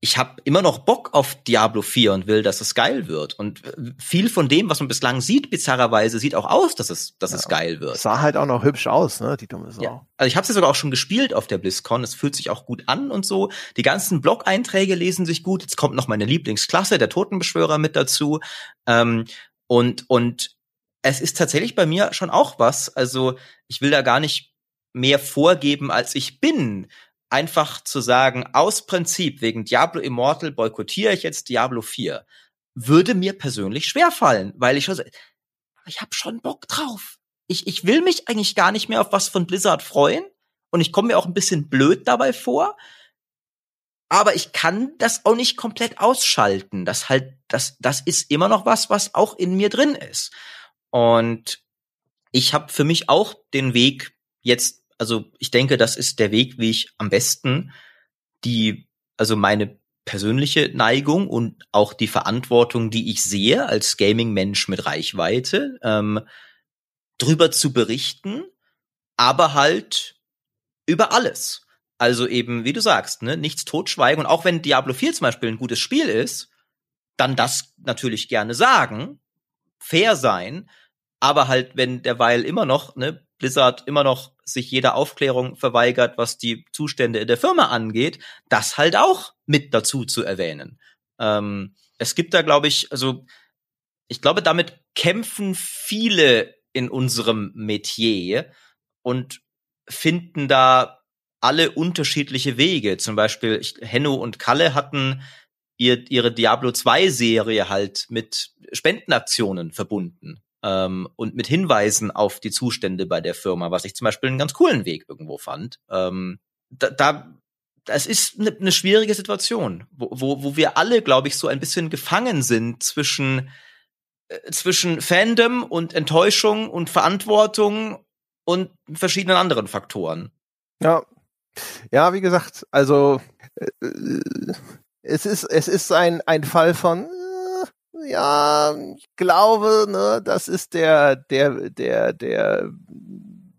ich habe immer noch Bock auf Diablo 4 und will, dass es geil wird. Und viel von dem, was man bislang sieht, bizarrerweise, sieht auch aus, dass es, dass ja, es geil wird. Sah halt auch noch hübsch aus, ne, die dumme Sau. Ja. Also ich habe es ja sogar auch schon gespielt auf der BlizzCon. Es fühlt sich auch gut an und so. Die ganzen Blog-Einträge lesen sich gut. Jetzt kommt noch meine Lieblingsklasse, der Totenbeschwörer, mit dazu. Ähm, und, und es ist tatsächlich bei mir schon auch was. Also ich will da gar nicht mehr vorgeben, als ich bin einfach zu sagen, aus Prinzip wegen Diablo Immortal boykottiere ich jetzt Diablo 4, würde mir persönlich schwerfallen, weil ich schon, ich habe schon Bock drauf. Ich, ich will mich eigentlich gar nicht mehr auf was von Blizzard freuen und ich komme mir auch ein bisschen blöd dabei vor. aber ich kann das auch nicht komplett ausschalten. Das halt, das, das ist immer noch was, was auch in mir drin ist. Und ich habe für mich auch den Weg jetzt, also ich denke, das ist der Weg, wie ich am besten die, also meine persönliche Neigung und auch die Verantwortung, die ich sehe als Gaming-Mensch mit Reichweite, ähm, drüber zu berichten, aber halt über alles. Also eben, wie du sagst, ne, nichts totschweigen. Und auch wenn Diablo 4 zum Beispiel ein gutes Spiel ist, dann das natürlich gerne sagen, fair sein, aber halt, wenn derweil immer noch, ne, Blizzard immer noch sich jeder Aufklärung verweigert, was die Zustände in der Firma angeht, das halt auch mit dazu zu erwähnen. Ähm, es gibt da, glaube ich, also ich glaube, damit kämpfen viele in unserem Metier und finden da alle unterschiedliche Wege. Zum Beispiel Henno und Kalle hatten ihr, ihre Diablo 2 Serie halt mit Spendenaktionen verbunden ähm, und mit Hinweisen auf die Zustände bei der Firma, was ich zum Beispiel einen ganz coolen Weg irgendwo fand. Ähm, da, da das ist eine, eine schwierige Situation, wo, wo, wo wir alle, glaube ich, so ein bisschen gefangen sind zwischen äh, zwischen Fandom und Enttäuschung und Verantwortung und verschiedenen anderen Faktoren. Ja, ja, wie gesagt, also äh, es ist es ist ein ein Fall von äh, ja, ich glaube, ne, das ist der der der der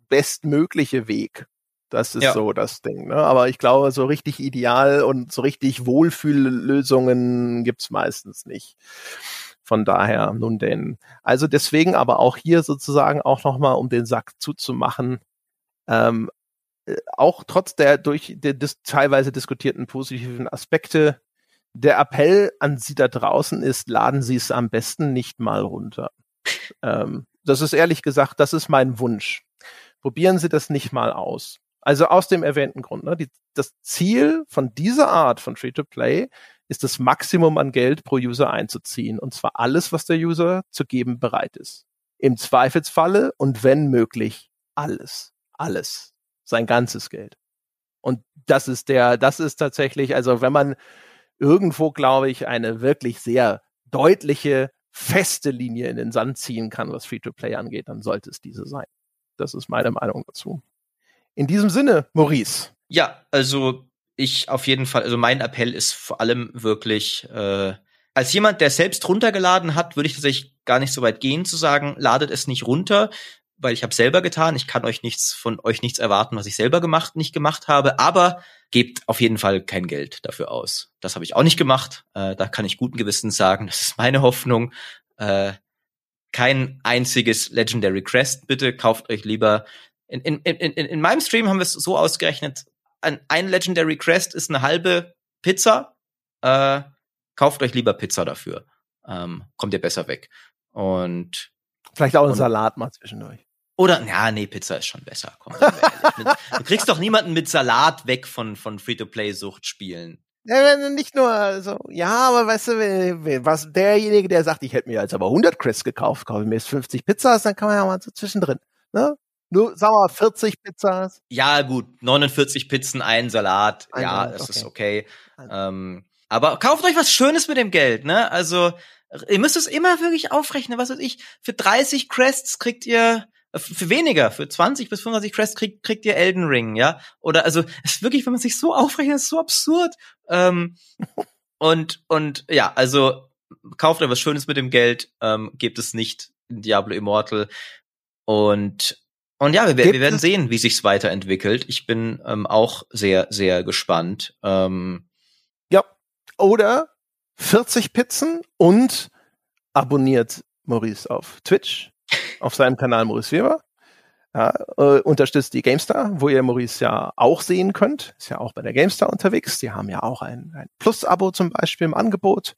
bestmögliche Weg. Das ist ja. so das Ding. Ne? Aber ich glaube, so richtig ideal und so richtig Wohlfühllösungen gibt's meistens nicht. Von daher, nun denn. Also deswegen aber auch hier sozusagen auch nochmal, um den Sack zuzumachen, ähm, äh, auch trotz der durch der dis teilweise diskutierten positiven Aspekte, der Appell an Sie da draußen ist, laden Sie es am besten nicht mal runter. Ähm, das ist ehrlich gesagt, das ist mein Wunsch. Probieren Sie das nicht mal aus. Also aus dem erwähnten Grund. Ne? Die, das Ziel von dieser Art von Free-to-Play ist das Maximum an Geld pro User einzuziehen. Und zwar alles, was der User zu geben bereit ist. Im Zweifelsfalle und wenn möglich alles. Alles sein ganzes Geld. Und das ist der, das ist tatsächlich, also wenn man irgendwo, glaube ich, eine wirklich sehr deutliche, feste Linie in den Sand ziehen kann, was Free-to-Play angeht, dann sollte es diese sein. Das ist meine Meinung dazu. In diesem Sinne, Maurice. Ja, also ich auf jeden Fall, also mein Appell ist vor allem wirklich, äh, als jemand, der selbst runtergeladen hat, würde ich tatsächlich gar nicht so weit gehen zu sagen, ladet es nicht runter, weil ich habe selber getan. Ich kann euch nichts von euch nichts erwarten, was ich selber gemacht nicht gemacht habe. Aber gebt auf jeden Fall kein Geld dafür aus. Das habe ich auch nicht gemacht. Äh, da kann ich guten Gewissens sagen, das ist meine Hoffnung. Äh, kein einziges Legendary Crest. Bitte kauft euch lieber. In, in, in, in, in meinem Stream haben wir es so ausgerechnet. Ein, ein Legendary Crest ist eine halbe Pizza. Äh, kauft euch lieber Pizza dafür. Ähm, kommt ihr besser weg. Und Vielleicht auch ein Salat mal zwischendurch. Oder, ja, nee, Pizza ist schon besser. Komm, du kriegst doch niemanden mit Salat weg von, von Free-to-Play-Suchtspielen. Ja, nicht nur so, ja, aber weißt du, was derjenige, der sagt, ich hätte mir jetzt aber 100 Chris gekauft, kaufe mir jetzt 50 Pizzas, dann kann man ja mal so zwischendrin, ne? Nur, sagen wir mal, 40 Pizzas. Ja, gut, 49 Pizzen, ein Salat, ein ja, Salat, das okay. ist okay. Ähm, aber kauft euch was Schönes mit dem Geld, ne? Also, ihr müsst es immer wirklich aufrechnen, was weiß ich, für 30 Crests kriegt ihr für weniger, für 20 bis 25 Crests kriegt, kriegt ihr Elden Ring, ja? Oder also, es ist wirklich, wenn man sich so aufrechnet, ist so absurd. Ähm, und, und ja, also kauft euch was Schönes mit dem Geld, ähm, gebt es nicht in Diablo Immortal. Und, und ja, wir, wir werden sehen, wie sich's weiterentwickelt. Ich bin ähm, auch sehr, sehr gespannt. Ähm, ja. Oder 40 Pizzen und abonniert Maurice auf Twitch auf seinem Kanal Maurice Weber. Ja, äh, unterstützt die GameStar, wo ihr Maurice ja auch sehen könnt. Ist ja auch bei der GameStar unterwegs. Die haben ja auch ein, ein Plus-Abo zum Beispiel im Angebot.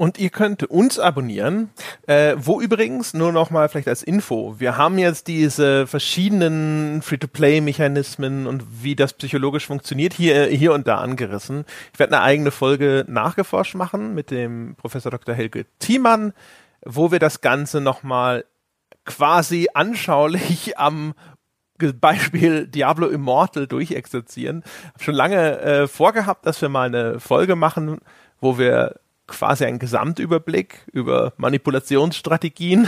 Und ihr könnt uns abonnieren, äh, wo übrigens nur noch mal vielleicht als Info, wir haben jetzt diese verschiedenen Free-to-Play-Mechanismen und wie das psychologisch funktioniert hier, hier und da angerissen. Ich werde eine eigene Folge nachgeforscht machen mit dem Professor Dr. Helge Thiemann, wo wir das Ganze noch mal quasi anschaulich am Beispiel Diablo Immortal durchexerzieren. Hab schon lange äh, vorgehabt, dass wir mal eine Folge machen, wo wir quasi einen Gesamtüberblick über Manipulationsstrategien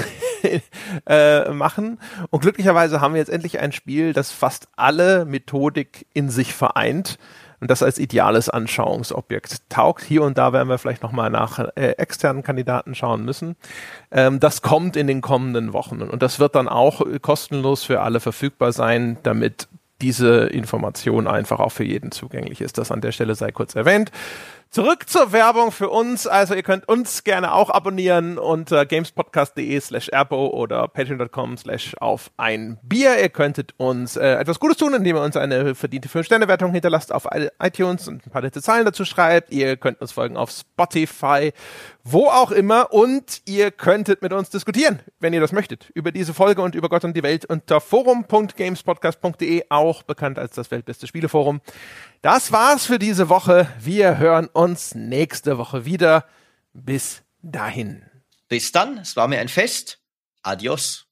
äh, machen. Und glücklicherweise haben wir jetzt endlich ein Spiel, das fast alle Methodik in sich vereint und das als ideales Anschauungsobjekt taugt. Hier und da werden wir vielleicht nochmal nach äh, externen Kandidaten schauen müssen. Ähm, das kommt in den kommenden Wochen und das wird dann auch kostenlos für alle verfügbar sein, damit diese Information einfach auch für jeden zugänglich ist. Das an der Stelle sei kurz erwähnt. Zurück zur Werbung für uns. Also ihr könnt uns gerne auch abonnieren unter gamespodcast.de slash erbo oder patreon.com slash auf ein Bier. Ihr könntet uns äh, etwas Gutes tun, indem ihr uns eine verdiente 5-Sterne-Wertung hinterlasst auf iTunes und ein paar nette Zahlen dazu schreibt. Ihr könnt uns folgen auf Spotify, wo auch immer. Und ihr könntet mit uns diskutieren, wenn ihr das möchtet, über diese Folge und über Gott und die Welt unter forum.gamespodcast.de, auch bekannt als das weltbeste Spieleforum. Das war's für diese Woche. Wir hören uns nächste Woche wieder. Bis dahin. Bis dann. Es war mir ein Fest. Adios.